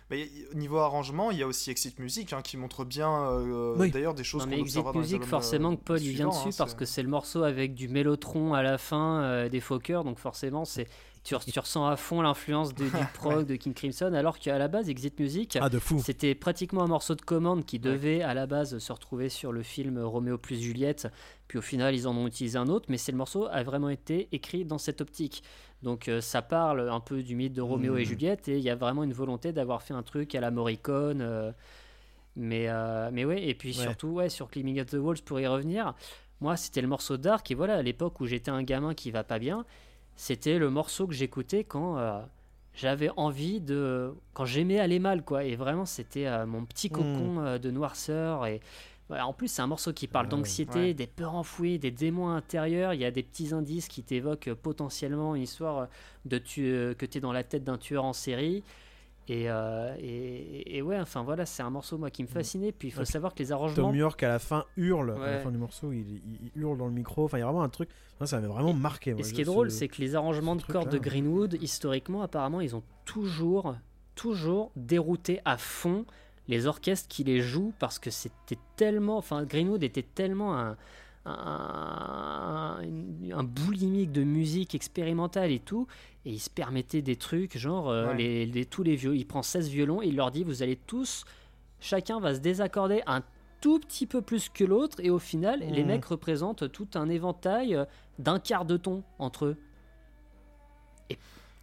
Mais niveau arrangement, il y a aussi Exit Music hein, qui montre bien euh, Oui. d'ailleurs des choses Non, qu'on mais Exit Music, forcément euh, que Paul il vient dessus hein, parce que c'est le morceau avec du mélotron à la fin, euh, des cœurs, donc forcément c'est tu, re- tu ressens à fond l'influence de Deep Prog, de King Crimson, alors qu'à la base Exit Music, ah c'était pratiquement un morceau de commande qui devait à la base se retrouver sur le film Roméo plus Juliette, puis au final ils en ont utilisé un autre, mais c'est le morceau a vraiment été écrit dans cette optique. Donc euh, ça parle un peu du mythe de Roméo et Mhm. Juliette et il y a vraiment une volonté d'avoir fait un truc à la Morricone. euh, mais, euh, mais ouais, et puis Ouais. surtout, ouais, sur Climbing Up the Walls, pour y revenir, moi c'était le morceau Dark, et voilà, à l'époque où j'étais un gamin qui va pas bien, c'était le morceau que j'écoutais quand j'avais envie de. quand j'aimais aller mal, quoi. Et vraiment, c'était euh, mon petit cocon euh, de noirceur. Et en plus, c'est un morceau qui parle d'anxiété, Ouais. des peurs enfouies, des démons intérieurs. Il y a des petits indices qui t'évoquent euh, potentiellement une histoire de tu euh, que tu es dans la tête d'un tueur en série. Et, euh, et, et ouais, enfin voilà, c'est un morceau moi qui me fascinait. Puis il faut Ouais, savoir que les arrangements. Tom York à la fin hurle à la fin du morceau il, il- il hurle dans le micro enfin il y a vraiment un truc ça m'avait vraiment marqué moi, Et ce qui est drôle, c'est que les arrangements de cordes de. Greenwood, historiquement, apparemment, ils ont toujours, toujours dérouté à fond les orchestres qui les jouent parce que c'était tellement. Enfin, Greenwood était tellement un. Un, un- un boulimique de musique expérimentale et tout, et il se permettait des trucs genre euh, Ouais. les, les- tous les vieux. Il prend 16 violons et il leur dit Vous allez tous, chacun va se désaccorder un tout petit peu plus que l'autre, et au final, les Mhm. mecs représentent tout un éventail euh, d'un quart de ton entre eux.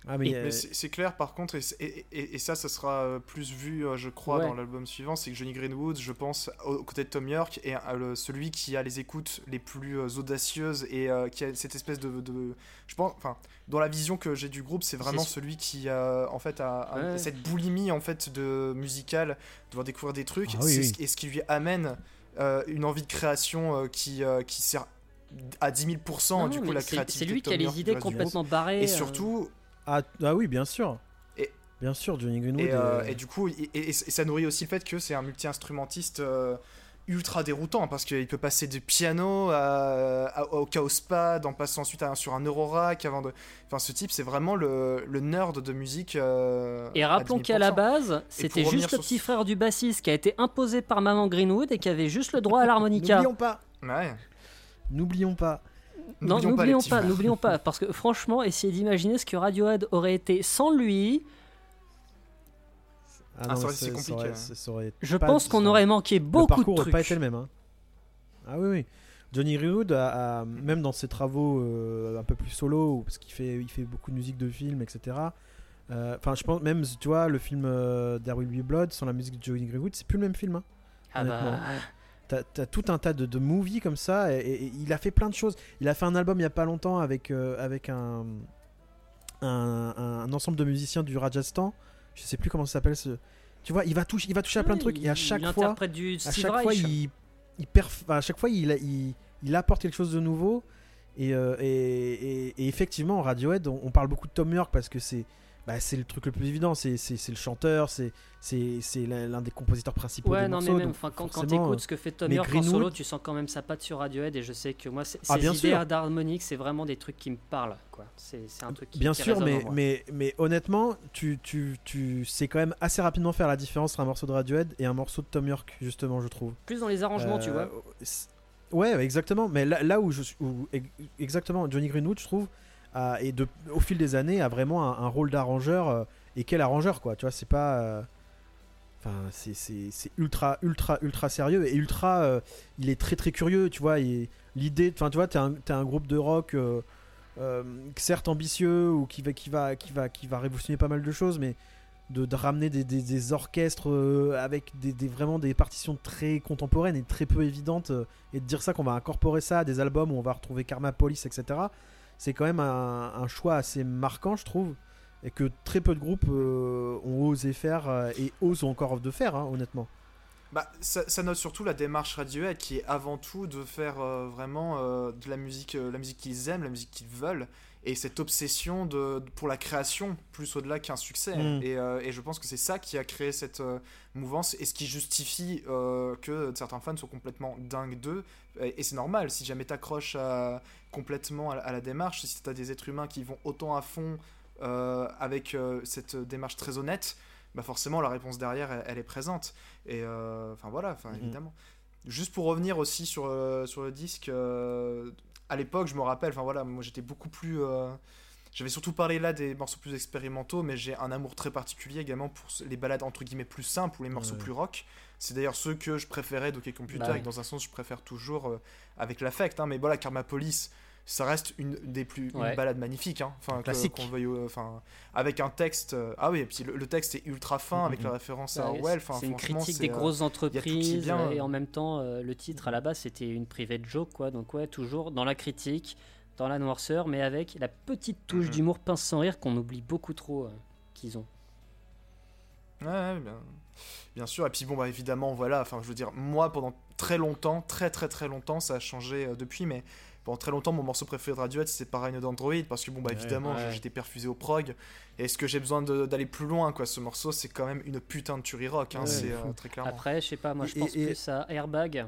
Ah mais, Et- Mais c'est clair par contre, et, c'est- et- et- et ça, ça sera euh, plus vu, euh, je crois, Ouais. dans l'album suivant, c'est que Johnny Greenwood, je pense, au- aux côtés de Tom York, est euh, celui qui a les écoutes les plus audacieuses et euh, qui a cette espèce de, de- je pense, enfin, dans la vision que j'ai du groupe, c'est vraiment celui qui a, en fait, a, a Ouais. cette boulimie en fait de musicale, devoir découvrir des trucs, Ah oui, c'est oui. ce- et ce qui lui amène euh, une envie de création euh, qui, qui sert à 10 000 Non, du coup la créativité. C'est lui qui a les idées complètement barrées. Et surtout, ah, ah oui bien sûr Et- bien sûr Johnny Greenwood Et, euh, est- et du coup, et, et- et ça nourrit aussi le fait que c'est un multi-instrumentiste euh, ultra déroutant parce qu'il peut passer du piano à- à- au chaos pad en passant ensuite à- sur un Eurorack avant de. Enfin, ce type, c'est vraiment le, le nerd de musique. euh, Et à rappelons 10 000%. qu'à la base, c'était juste le sur petit frère du bassiste qui a été imposé par maman Greenwood et qui avait juste le droit à l'harmonica. n'oublions pas Ouais. n'oublions pas Non, N'oublions pas n'oublions pas, frères. n'oublions pas, parce que franchement, essayez d'imaginer ce que Radiohead aurait été sans lui. Ah Ah, c'est compliqué, ça aurait- hein. ça- Je pense qu'on aurait manqué le beaucoup de trucs. pas été le même. hein. Ah oui, oui. Johnny Greenwood, a, a- même dans ses travaux euh, un peu plus solo, parce qu'il fait, il fait beaucoup de musique de film, etc. euh, Enfin, je pense même, tu vois, le film euh, There Will Be Blood sans la musique de Johnny Greenwood, c'est plus le même film. hein. Ah bah. T'as tout un tas de, de movies comme ça, et, et- et il a fait plein de choses. Il a fait un album il y a pas longtemps avec, euh, avec un, un, un ensemble de musiciens du Rajasthan. Je sais plus comment ça s'appelle. Ce... Tu vois, il va toucher, il va toucher à plein de ouais, trucs, et à chaque il fois, du à chaque fois, il, il perf- à chaque fois, il, il, il apporte quelque chose de nouveau. Et, euh, et, effectivement, Radiohead, on, on parle beaucoup de Tom York parce que c'est bah, c'est le truc le plus évident. C'est le chanteur, c'est l'un des compositeurs principaux Ouais, des non, mais même, donc quand, quand t'écoutes ce que fait Tom York en solo, tu sens quand même sa patte sur Radiohead et je sais que moi, c'est- Ah, ces bien idées d'harmonique, c'est vraiment des trucs qui me parlent, quoi. C'est un truc qui Bien qui sûr, mais, mais, mais honnêtement, tu, tu, tu sais quand même assez rapidement faire la différence entre un morceau de Radiohead et un morceau de Tom York, justement, je trouve. Plus dans les arrangements, tu Euh, vois. Ouais, exactement. Mais là, là où je suis. où- ex- exactement, Johnny Greenwood, je trouve, et au fil des années, a vraiment un, rôle d'arrangeur. euh, et quel arrangeur, quoi. Tu vois, c'est pas. euh, Enfin, c'est- c'est ultra, ultra, ultra sérieux. Et ultra. euh, il est très, très curieux, tu vois. et L'idée. Enfin, tu vois, t'es un, un groupe de rock. certes ambitieux ou qui va, qui, va, qui, va, qui va révolutionner pas mal de choses, mais de, ramener des, des- orchestres avec des, des- vraiment des partitions très contemporaines et très peu évidentes et de dire ça qu'on va incorporer ça à des albums où on va retrouver Karma Police etc c'est quand même un, choix assez marquant je trouve et que très peu de groupes euh, ont osé faire euh, et osent encore de faire hein, honnêtement. Bah, ça, note surtout la démarche Radiohead qui est avant tout de faire euh, vraiment de la musique, la musique qu'ils aiment, la musique qu'ils veulent, et cette obsession de, pour la création plus au-delà qu'un succès. Mm. Et, euh, et je pense que c'est ça qui a créé cette euh, mouvance et ce qui justifie euh, que certains fans soient complètement dingues d'eux. Et, et c'est normal, si jamais t'accroches complètement à, à la démarche, si t'as des êtres humains qui vont autant à fond avec cette démarche très honnête, bah forcément la réponse derrière elle, elle est présente. Et enfin voilà, enfin Mhm. évidemment. Juste pour revenir aussi sur, sur le disque, à l'époque, je me rappelle, enfin voilà, moi j'étais beaucoup plus. euh, J'avais surtout parlé là des morceaux plus expérimentaux, mais j'ai un amour très particulier également pour les balades entre guillemets plus simples ou les morceaux Ouais. plus rock. C'est d'ailleurs ceux que je préférais d'Ok Computer, Bah et dans un sens je préfère toujours euh, avec l'affect. hein, mais voilà, Karma Police, ça reste une des plus une Ouais. balade magnifique. hein, Enfin, classique. qu'on veuille, enfin, avec un texte. euh, ah oui, et puis le, le texte est ultra fin avec Mhm. la référence à Ouais, Orwell. c'est- Enfin, c'est une critique des euh, grosses entreprises euh, et en même temps euh, le titre à la base c'était une private joke quoi donc ouais toujours dans la critique dans la noirceur mais avec la petite touche Mhm. d'humour pince sans rire qu'on oublie beaucoup trop euh, qu'ils ont Ouais, ouais, bien, bien sûr. Et puis bon, bah évidemment, voilà. Enfin, je veux dire, moi, pendant très longtemps, très très très longtemps, ça a changé euh, depuis, mais pendant très longtemps, mon morceau préféré de Radiohead, c'était Paranoid Android, parce que bon, bah évidemment, ouais. j'étais perfusé au prog. Et est-ce que j'ai besoin d'aller plus loin, quoi Ce morceau, c'est quand même une putain de tuerie rock, hein, Ouais, c'est euh, très clairement. après je sais pas moi je pense et- plus à Airbag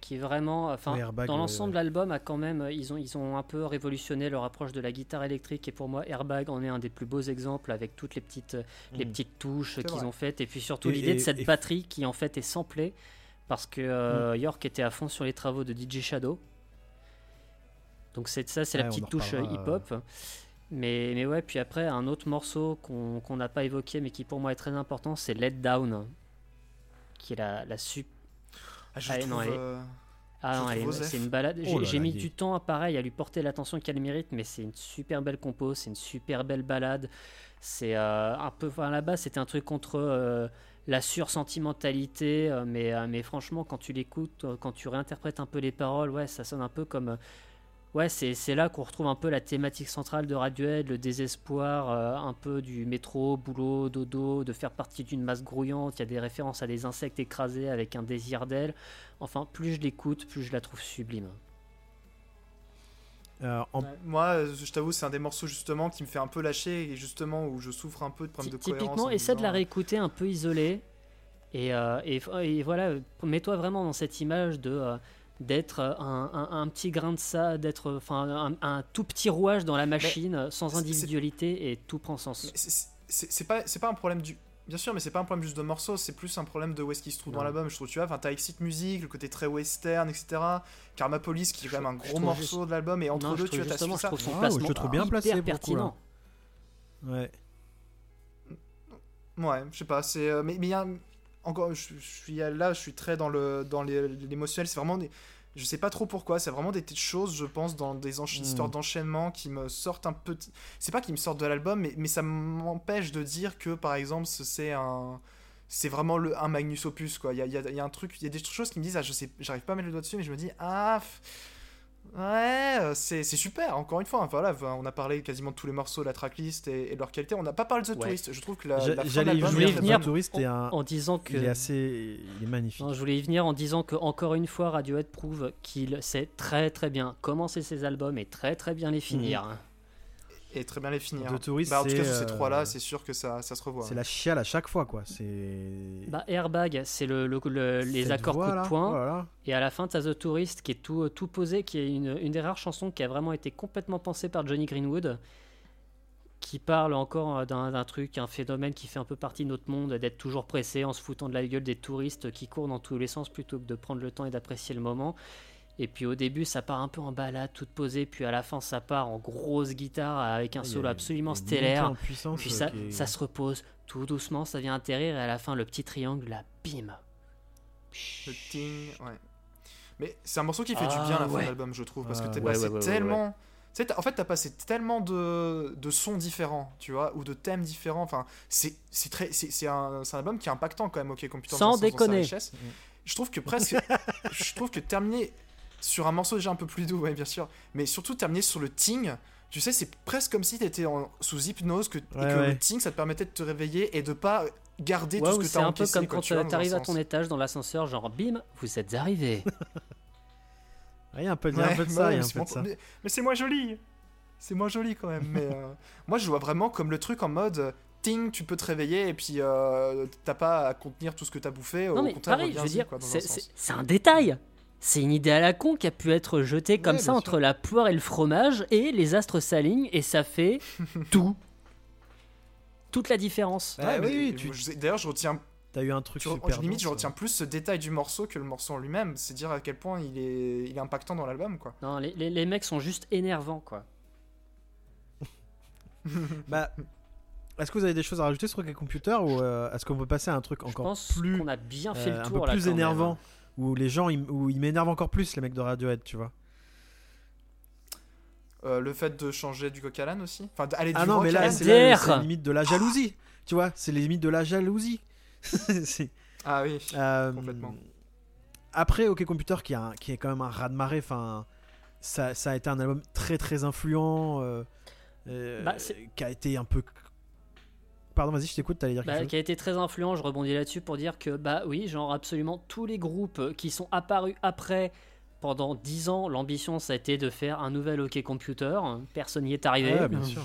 qui est vraiment enfin dans ouais, l'ensemble l'album a quand même euh, ils ont ils ont un peu révolutionné leur approche de la guitare électrique et pour moi Airbag en est un des plus beaux exemples avec toutes les petites euh, les Mm. petites touches C'est qu'ils ont faites et puis surtout l'idée de et- cette et- batterie qui en fait est samplée parce que euh, York était à fond sur les travaux de DJ Shadow donc c'est ça c'est la Ouais, petite touche euh, reparlera, hip-hop mais, mais ouais puis après un autre morceau qu'on n'a pas évoqué mais qui pour moi est très important c'est Let Down qui est la, la sup- Ah, je Ah, trouve, non, elle est- euh, ah Je non, c'est une balade. J'ai Oh j'ai mis du temps à pareil à lui porter l'attention qu'elle mérite, mais c'est une super belle compo, c'est une super belle balade. C'est euh, un peu, enfin, là-bas, c'était un truc contre euh, la sursentimentalité, euh, mais, euh, mais franchement, quand tu l'écoutes, euh, quand tu réinterprètes un peu les paroles, ouais, ça sonne un peu comme. Ouais, c'est c'est là qu'on retrouve un peu la thématique centrale de Radiohead, le désespoir, euh, un peu du métro, boulot, dodo, de faire partie d'une masse grouillante. Il y a des références à des insectes écrasés avec un désir d'elle. Enfin, plus je l'écoute, plus je la trouve sublime. Euh, en- ouais. Moi, euh, je t'avoue, c'est un des morceaux justement qui me fait un peu lâcher et justement où je souffre un peu de problèmes de cohérence. Typiquement, en me essaie de la réécouter un peu isolée. Et, euh, et, et voilà, mets-toi vraiment dans cette image de euh, d'être un, un- un petit grain de ça, d'être enfin un, un tout petit rouage dans la machine, euh, sans individualité, et tout prend sens. C'est- pas, c'est pas un problème du. Bien sûr, mais c'est pas un problème juste de morceaux, c'est plus un problème de où est-ce qu'il se trouve dans l'album. Je trouve, tu vois, enfin, t'as Exit Music, le côté très western, etc. Karma Police, qui est quand même un gros morceau juste- de l'album, et entre Non, deux, tu vois, t'as su je ça. trouve son Ah, je trouve bien placé coup, pertinent. ouais. Ouais, je sais pas, c'est. euh, mais mais il y a. Encore, je, je suis là, je suis très dans le dans les- l'émotionnel. C'est vraiment des. Je sais pas trop pourquoi, c'est vraiment des choses, je pense, dans des encha- Mm. histoires d'enchaînement qui me sortent un peu. C'est pas qui me sortent de l'album, mais, mais ça m'empêche de dire que, par exemple, ce- c'est un. C'est vraiment le, un Magnus Opus, quoi. Il y a, y a- y a un truc, il y a des choses qui me disent, ah, je sais, j'arrive pas à mettre le doigt dessus, mais je me dis, ah. Ouais, euh, c'est c'est super, encore une fois. hein, Voilà, on a parlé quasiment de tous les morceaux, de la tracklist et, et de leur qualité. On n'a pas parlé de The Ouais. Tourist. Je trouve que la, la fin de J'allais y venir. Tourist est un- En disant que il est assez, il est magnifique. Non, je voulais y venir en disant que encore une fois, Radiohead prouve qu'il sait très très bien commencer ses albums et très très bien les finir. Mhm. Et très bien les finir. The Tourist, Bah, en tout cas, sur ces euh, trois-là, c'est sûr que ça, ça se revoit. C'est la chiale à chaque fois, quoi. C'est. Bah, Airbag, c'est le, le- le- les accords coup voix-là, de poing. oh. Et à la fin, t'as The Tourist qui est tout, tout posé, qui est une, une des rares chansons qui a vraiment été complètement pensée par Johnny Greenwood, qui parle encore euh, d'un d'un truc, un phénomène qui fait un peu partie de notre monde, d'être toujours pressé en se foutant de la gueule des touristes qui courent dans tous les sens plutôt que de prendre le temps et d'apprécier le moment. Et puis au début, ça part un peu en balade, toute posée, puis à la fin, ça part en grosse guitare avec un solo absolument stellaire. en puissance, Puis ça, ça se repose tout doucement, ça vient atterrir, et à la fin, le petit triangle, là, bim. Le ting, ouais. Mais c'est un morceau qui fait du Ah, bien à la fin ouais. de l'album, je trouve, parce que Ah, t'es ouais, passé ouais, ouais, ouais, tellement. Tu sais, t'as- en fait, t'as passé tellement de, de sons différents, tu vois, ou de thèmes différents. Enfin, c'est c'est très, c'est c'est un, un album qui est impactant quand même, OK Computer. Sans sa- sa déconner. richesse. Je trouve que presque, je trouve que terminer sur un morceau déjà un peu plus doux, ouais, bien sûr, mais surtout terminer sur le ting. Tu sais, c'est presque comme si t'étais en- sous hypnose que, et que ouais. le ting, ça te permettait de te réveiller et de pas garder Ouais, tout ce que c'est t'as un peu comme quoi, quand t'arrives à ton étage dans l'ascenseur, genre bim, vous êtes arrivé. Il y a un peu, de Ouais, ça, bah il y a ouais, un c'est peu de mon- ça. Mais, mais c'est moins joli. C'est moins joli quand même. mais euh, moi, je vois vraiment comme le truc en mode ting, tu peux te réveiller et puis euh, t'as pas à contenir tout ce que t'as bouffé. non au mais contraire, pareil, je veux dire, c'est- c'est c'est un détail. C'est une idée à la con qui a pu être jetée comme Ouais, ça entre sûr. la poire et le fromage, et les astres s'alignent, et ça fait tout. Toute la différence. Ouais, Ouais, oui, mais oui, tu- je D'ailleurs, je retiens. T'as eu un truc tu- super. limite, je retiens plus ce détail du morceau que le morceau en lui-même. C'est dire à quel point il est, il est impactant dans l'album, quoi. Non, les, les- les mecs sont juste énervants, quoi. Bah, est-ce que vous avez des choses à rajouter sur les computers ou euh, est-ce qu'on peut passer à un truc Je encore pense plus, qu'on a bien fait euh, le un tour peu là. plus même. énervant, où les gens, ils- où ils m'énervent encore plus les mecs de Radiohead, tu vois Euh, le fait de changer du coq à l'âne aussi? Enfin, d'aller du Ah non, mais là, c'est c'est limite de la jalousie, tu vois C'est les limites de la jalousie. C'est- Ah oui. Euh, Complètement. Après, OK Computer, qui, a un- qui est quand même un raz-de-marée, enfin, ça, ça a été un album très très influent, euh, Bah, c'est- qui a été un peu. Pardon, vas-y, je t'écoute, t'allais dire Bah, quelque chose qui a été très influent, je rebondis là-dessus pour dire que, bah oui, genre absolument tous les groupes qui sont apparus après, pendant 10 ans, l'ambition ça a été de faire un nouvel OK Computer, personne n'y est arrivé. Ouais, bien sûr.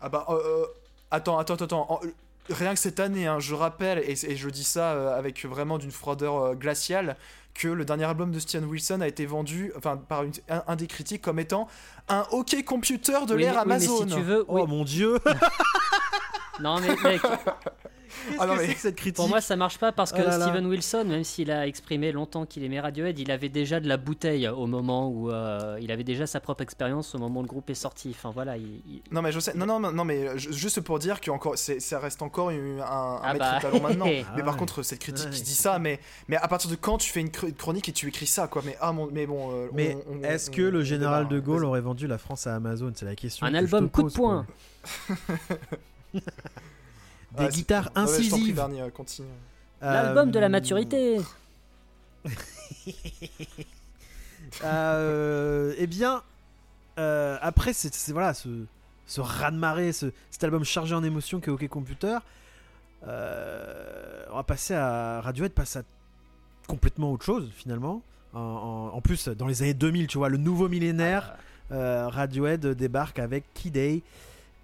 Ah bah, euh, euh, attends, attends, attends. en- euh, rien que cette année, hein, je rappelle, et, et je dis ça euh, avec vraiment d'une froideur euh, glaciale, que le dernier album de Stian Wilson a été vendu, enfin, par une- un, un des critiques comme étant un OK computer de Oui, l'ère mais Amazon. si tu veux, Oh oui. mon dieu Non mais mec, Qu'est-ce Ah non, que mais- c'est que cette critique pour moi ça marche pas parce que là là. Steven Wilson, même s'il a exprimé longtemps qu'il aimait Radiohead, il avait déjà de la bouteille au moment où euh, il avait déjà sa propre expérience au moment où le groupe est sorti. Enfin voilà, il, il- Non mais je sais, non non non mais ju- juste pour dire que encore, c'est- ça reste encore une- un, un Ah maître bah. étalon maintenant. Ah mais par ouais. contre cette critique Ouais. qui dit ça, mais mais à partir de quand tu fais une chr- une chronique et tu écris ça quoi? Mais ah mon, mais bon. euh, Mais on- on- est-ce on- que le général de Gaulle aurait vendu la France à Amazon? C'est la question. un que je album te coup de poing. Des Ouais, guitares ouais, incisives. Euh. L'album de la Euh, maturité. Euh, eh bien, euh, après, c'est voilà, ce, ce raz-de-marée, ce, cet album chargé en émotions qu'est OK Computer, euh, on va passer à Radiohead, passe à complètement autre chose finalement. En, en- en plus, dans les années 2000, tu vois, le nouveau millénaire, euh, Radiohead débarque avec Key Day, euh,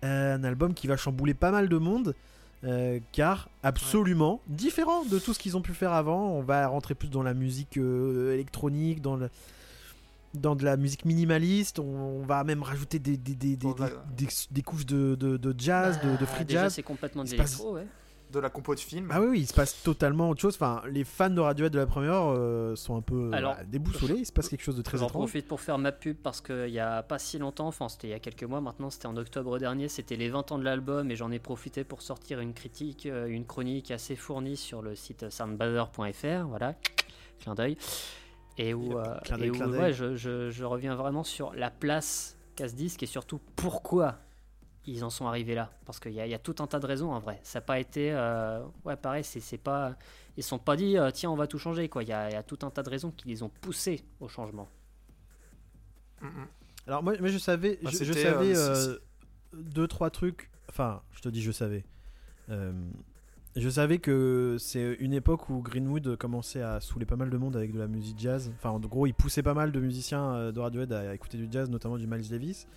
un album qui va chambouler pas mal de monde. euh, car absolument différent de tout ce qu'ils ont pu faire avant. On va rentrer plus dans la musique euh, électronique, dans le, dans de la musique minimaliste. On, on va même rajouter des, des, des, des, couches de, de, de jazz, de, de free déjà, jazz. c'est complètement de l'électro, ouais. De la compo de film. Ah oui, oui, il se passe totalement autre chose. Enfin, les fans de Radiohead de la première heure euh, sont un peu Alors, voilà, déboussolés. Il se passe quelque chose de très J'en étrange. profite pour faire ma pub parce qu'il y a pas si longtemps, enfin c'était il y a quelques mois maintenant, c'était en octobre dernier, c'était les 20 ans de l'album et j'en ai profité pour sortir une critique, euh, une chronique assez fournie sur le site soundbather.fr, voilà, clin d'œil. Et où, euh, et où, ouais, je, je- je reviens vraiment sur la place qu'a ce disque et surtout pourquoi ils en sont arrivés là. Parce qu'il y, a- il y a tout un tas de raisons en vrai. Ça n'a pas été. euh, ouais, pareil, c'est pas. Ils se sont pas dit, euh, tiens, on va tout changer quoi. Il y a, il y a tout un tas de raisons qui les ont poussés au changement. Mm, mm. Alors moi, moi, je savais, Bah, je, savais euh, euh, deux trois trucs. Enfin, je te dis, je savais. Euh, je savais que c'est une époque où Greenwood commençait à saouler pas mal de monde avec de la musique jazz. Enfin, en gros, il poussait pas mal de musiciens de Radiohead à écouter du jazz, notamment du Miles Davis.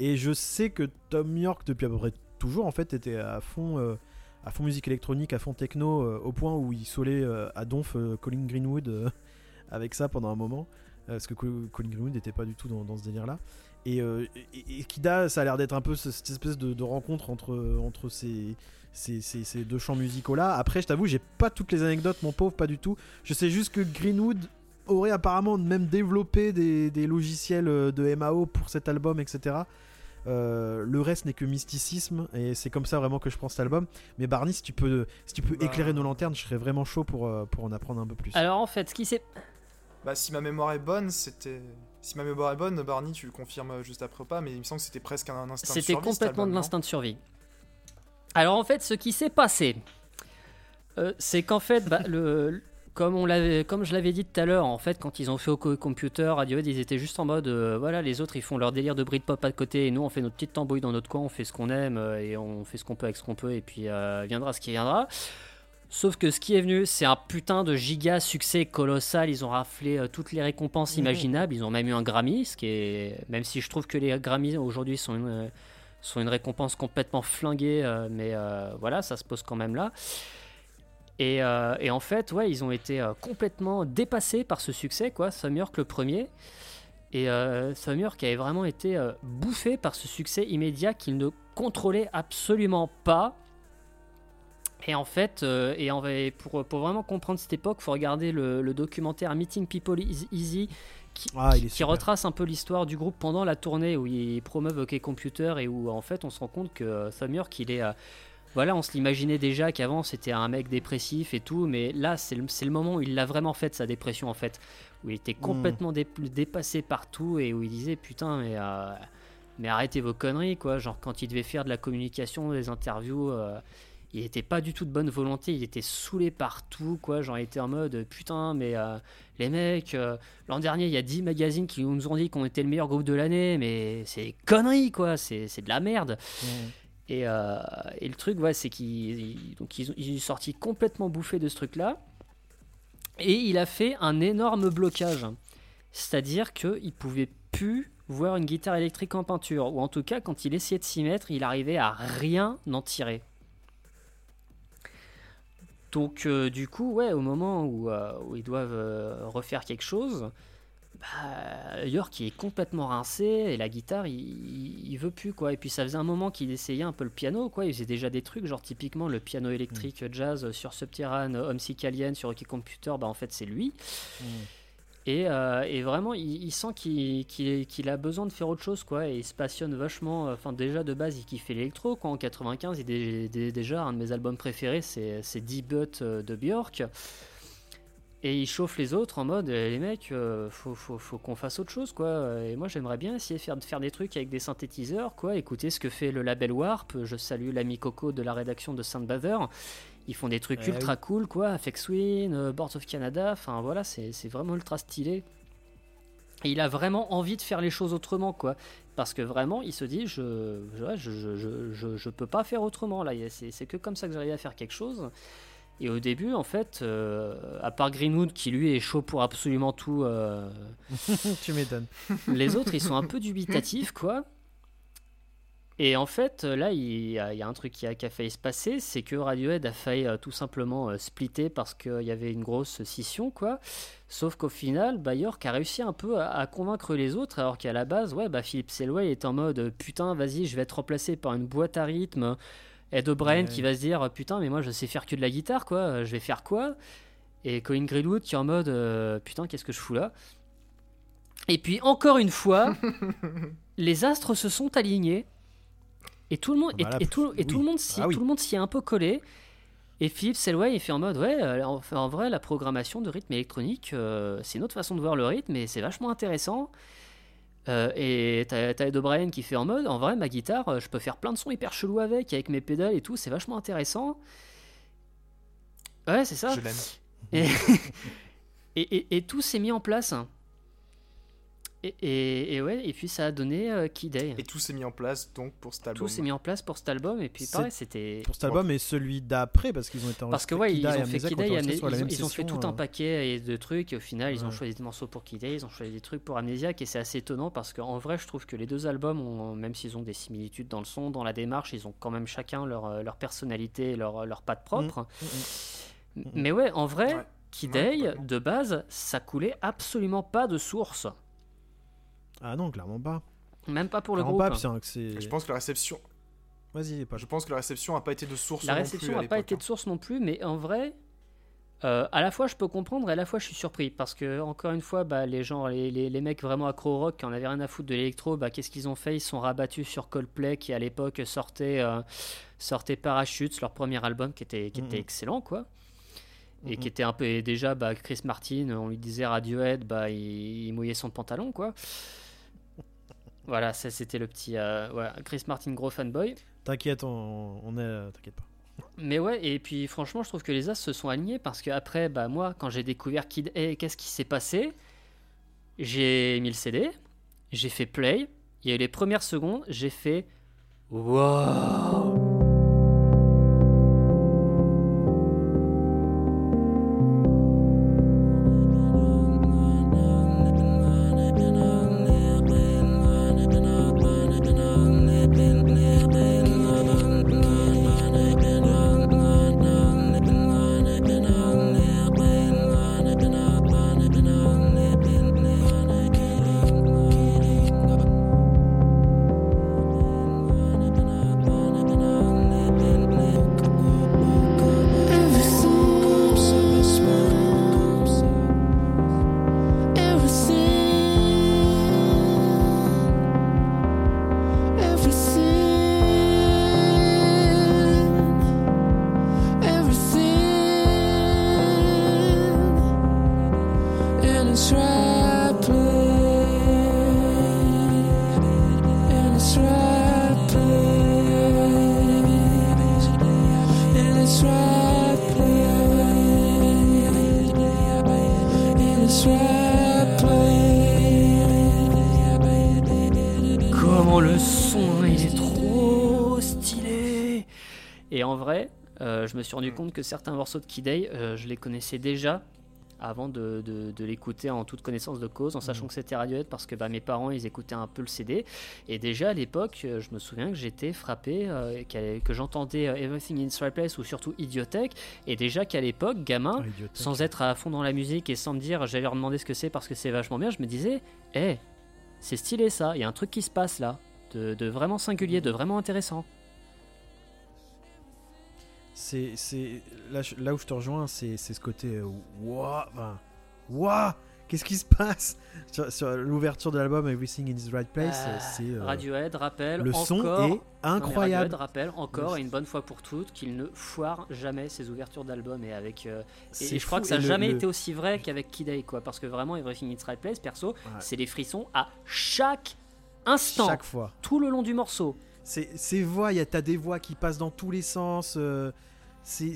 Et je sais que Tom York, depuis à peu près toujours, en fait, était à fond, euh, musique électronique, à fond techno, euh, au point où il saoulait euh, à donf Colin Greenwood avec ça pendant un moment. Parce que Col- Colin Greenwood n'était pas du tout dans, ce délire-là. Et, Kida, ça a l'air d'être un peu ce- cette espèce de, rencontre entre, ces- ces deux champs musicaux-là. Après, je t'avoue, j'ai pas toutes les anecdotes, mon pauvre, pas du tout. Je sais juste que Greenwood aurait apparemment même développé des, des logiciels euh, de MAO pour cet album, etc. Euh, le reste n'est que mysticisme et c'est comme ça vraiment que je prends cet album. Mais Barney, si tu peux, si tu peux Bah. éclairer nos lanternes, je serais vraiment chaud pour, euh, pour en apprendre un peu plus. Alors en fait, ce qui s'est Bah, si ma mémoire est bonne, c'était. Si ma mémoire est bonne, Barney, tu le confirmes juste après ou pas, mais il me semble que c'était presque un instinct de C'était survie, cet complètement de l'instinct de survie. Alors en fait, ce qui s'est passé, euh, c'est qu'en fait, bah, le, comme, on l'avait, comme je l'avais dit tout à l'heure, en fait, quand ils ont fait au co- computer, Radiohead, ils étaient juste en mode, euh, voilà, les autres, ils font leur délire de Britpop à côté, et nous, on fait notre petite tambouille dans notre coin, on fait ce qu'on aime, euh, et on fait ce qu'on peut avec ce qu'on peut, et puis euh, viendra ce qui viendra. Sauf que ce qui est venu, c'est un putain de giga succès colossal. Ils ont raflé euh, toutes les récompenses Mhm. imaginables. Ils ont même eu un Grammy, ce qui est, même si je trouve que les Grammys aujourd'hui sont une, sont une récompense complètement flinguée, mais voilà, ça se pose quand même là. Et, euh, et en fait, ouais, ils ont été euh, complètement dépassés par ce succès, quoi. Samurk le premier. Et euh, Samurk avait vraiment été euh, bouffé par ce succès immédiat qu'il ne contrôlait absolument pas. Et en fait, et en pour, pour vraiment comprendre cette époque, faut regarder le, le documentaire Meeting People Is- Easy qui, Ah, il qui super. retrace un peu l'histoire du groupe pendant la tournée où ils promeuvent OK Computer et où en fait on se rend compte que euh, Samur qu'il est voilà on se l'imaginait déjà qu'avant c'était un mec dépressif et tout mais là c'est le, le moment où il l'a vraiment fait sa dépression en fait où il était complètement dé- dépassé par tout et où il disait putain mais euh, mais arrêtez vos conneries quoi genre quand il devait faire de la communication des interviews euh, il était pas du tout de bonne volonté, il était saoulé partout, quoi. Genre, il était en mode putain, mais euh, les mecs, euh, l'an dernier, il y a 10 magazines qui nous ont dit qu'on était le meilleur groupe de l'année, mais c'est conneries, quoi. C'est de la merde. Et, euh, et le truc, c'est qu'ils ils- sont sortis complètement bouffés de ce truc-là. Et il a fait un énorme blocage. C'est-à-dire qu'il pouvait plus voir une guitare électrique en peinture. Ou en tout cas, quand il essayait de s'y mettre, il arrivait à rien en tirer. Donc euh, du coup, ouais, au moment où, euh, ils doivent refaire quelque chose, bah, York il est complètement rincé et la guitare il, veut plus quoi. Et puis ça faisait un moment qu'il essayait un peu le piano quoi. Il faisait déjà des trucs genre typiquement le piano électrique jazz sur Subterrane, Homesick Alien sur Rocky Computer, bah en fait c'est lui. Mm. Et, euh, et vraiment, il, il sent qu'il a besoin de faire autre chose, quoi. Et il se passionne vachement. Enfin, déjà de base, il kiffait l'électro, quoi. En 95, il est, dé- déjà un de mes albums préférés, c'est c'est D-But euh, de Björk. Et il chauffe les autres en mode, eh, les mecs, euh, faut, faut, faut qu'on fasse autre chose, quoi. Et moi, j'aimerais bien essayer de faire, de faire des trucs avec des synthétiseurs, quoi. Écoutez ce que fait le label Warp. Je salue l'ami Coco de la rédaction de Saint Bather. Ils font des trucs Eh ultra cool, quoi. Afex Twin, euh, Boards of Canada. Enfin, voilà, c'est vraiment ultra stylé. Et il a vraiment envie de faire les choses autrement, quoi. Parce que vraiment, il se dit, je, je, je, je, je, peux pas faire autrement, là. C'est c'est que comme ça que j'arrive à faire quelque chose. Et au début, en fait, euh, à part Greenwood, qui lui est chaud pour absolument tout, euh, tu m'étonnes. les autres, ils sont un peu dubitatifs, quoi. Et en fait, là, il y, a, il y a un truc qui a, qui a failli se passer, c'est que Radiohead a failli euh, tout simplement splitter parce qu'il y avait une grosse scission, quoi. Sauf qu'au final, bah, York a réussi un peu à, à convaincre les autres, alors qu'à la base, ouais, bah, Philippe Selway est en mode putain, vas-y, je vais être remplacé par une boîte à rythme. Ed O'Brien Ouais. qui va se dire putain, mais moi je sais faire que de la guitare, quoi, je vais faire quoi? Et Colin Greenwood qui est en mode euh, putain, qu'est-ce que je fous là? Et puis encore une fois, les astres se sont alignés et tout le monde, Ah bah là, et, et tout, et tout oui. le monde s'y Ah oui. tout le monde s'y est un peu collé. Et Philippe Selway, il fait en mode ouais, euh, en, en vrai, la programmation de rythme électronique, euh, c'est une autre façon de voir le rythme et c'est vachement intéressant. Euh, et t'as Ed O'Brien qui fait en mode en vrai, ma guitare, euh, je peux faire plein de sons hyper chelous avec, avec mes pédales et tout, c'est vachement intéressant. Ouais, c'est ça. Je l'aime. Et, et, et- et tout s'est mis en place. Et, et, et ouais, et puis ça a donné euh, Key Day. Et tout s'est mis en place donc pour cet album. Tout s'est mis en place pour cet album, et puis pareil, c'était. Pour cet album et celui d'après, parce qu'ils ont été Parce que ouais, ils Kida et ont fait ont Day, ils, ont, même ils ont fait tout un euh, paquet de trucs, et au final, ils ont choisi des morceaux pour Kid Day, ils ont choisi des trucs pour Amnesiac, et c'est assez étonnant parce qu'en vrai, je trouve que les deux albums, ont, même s'ils ont des similitudes dans le son, dans la démarche, ils ont quand même chacun leur, euh, leur personnalité, et leur, leur patte propre. mm, mm. Mais ouais, en vrai, Ouais, Day, de base, ça coulait absolument pas de source. Ah non, clairement pas. Même pas pour le groupe. pas, c'est Je pense que la réception, Vas-y, pas. je pense que la réception a pas été de source. La non réception n'a pas été hein. de source non plus, mais en vrai, Euh, à la fois, je peux comprendre et à la fois, je suis surpris parce que, encore une fois, bah, les gens, les, les- les mecs vraiment accro au rock qui en avaient rien à foutre de l'électro, bah, qu'est-ce qu'ils ont fait? Ils se sont rabattus sur Coldplay qui, à l'époque, sortait, euh, sortait Parachutes, leur premier album qui était, qui était Mhm. excellent, quoi. Et Mhm. qui était un peu. Et déjà, bah, Chris Martin, on lui disait Radiohead, bah, il, il mouillait son pantalon, quoi. Voilà, ça c'était le petit. euh, voilà, Chris Martin, gros fanboy. T'inquiète, on, on est. euh, T'inquiète pas. Mais ouais, et puis franchement, je trouve que les As se sont alignés parce que après, bah moi, quand j'ai découvert Kid A, qu'est-ce qui s'est passé J'ai mis le CD, j'ai fait play, il y a eu les premières secondes, j'ai fait Wow je me suis rendu compte que certains morceaux de Kid A, euh, je les connaissais déjà avant de, de- de l'écouter en toute connaissance de cause, en sachant que c'était Radiohead, parce que bah, mes parents, ils écoutaient un peu le CD. Et déjà à l'époque, euh, je me souviens que j'étais frappé, euh, que j'entendais Everything in its Right Place ou surtout Idiotech, et déjà qu'à l'époque, gamin, idiote. sans être à fond dans la musique et sans me dire j'allais leur demander ce que c'est parce que c'est vachement bien, je me disais, hé, c'est stylé ça, il y a un truc qui se passe là, de, de vraiment singulier, de vraiment intéressant. C'est, c'est là, là où je te rejoins, c'est, ce côté Wouah Qu'est-ce qui se passe sur, sur l'ouverture de l'album Everything in its Right Place Euh, C'est euh, Radiohead rappelle le son encore, est Non, mais incroyable. Radiohead rappelle encore et une bonne fois pour toutes qu'il ne foire jamais ses ouvertures d'album et avec euh, et, je crois que ça n'a jamais le- été aussi vrai qu'avec Kid A quoi parce que vraiment Everything in its Right Place perso Ouais. c'est les frissons à chaque instant chaque fois. tout le long du morceau. Ces voix, y a t'as des voix qui passent dans tous les sens. euh, c'est,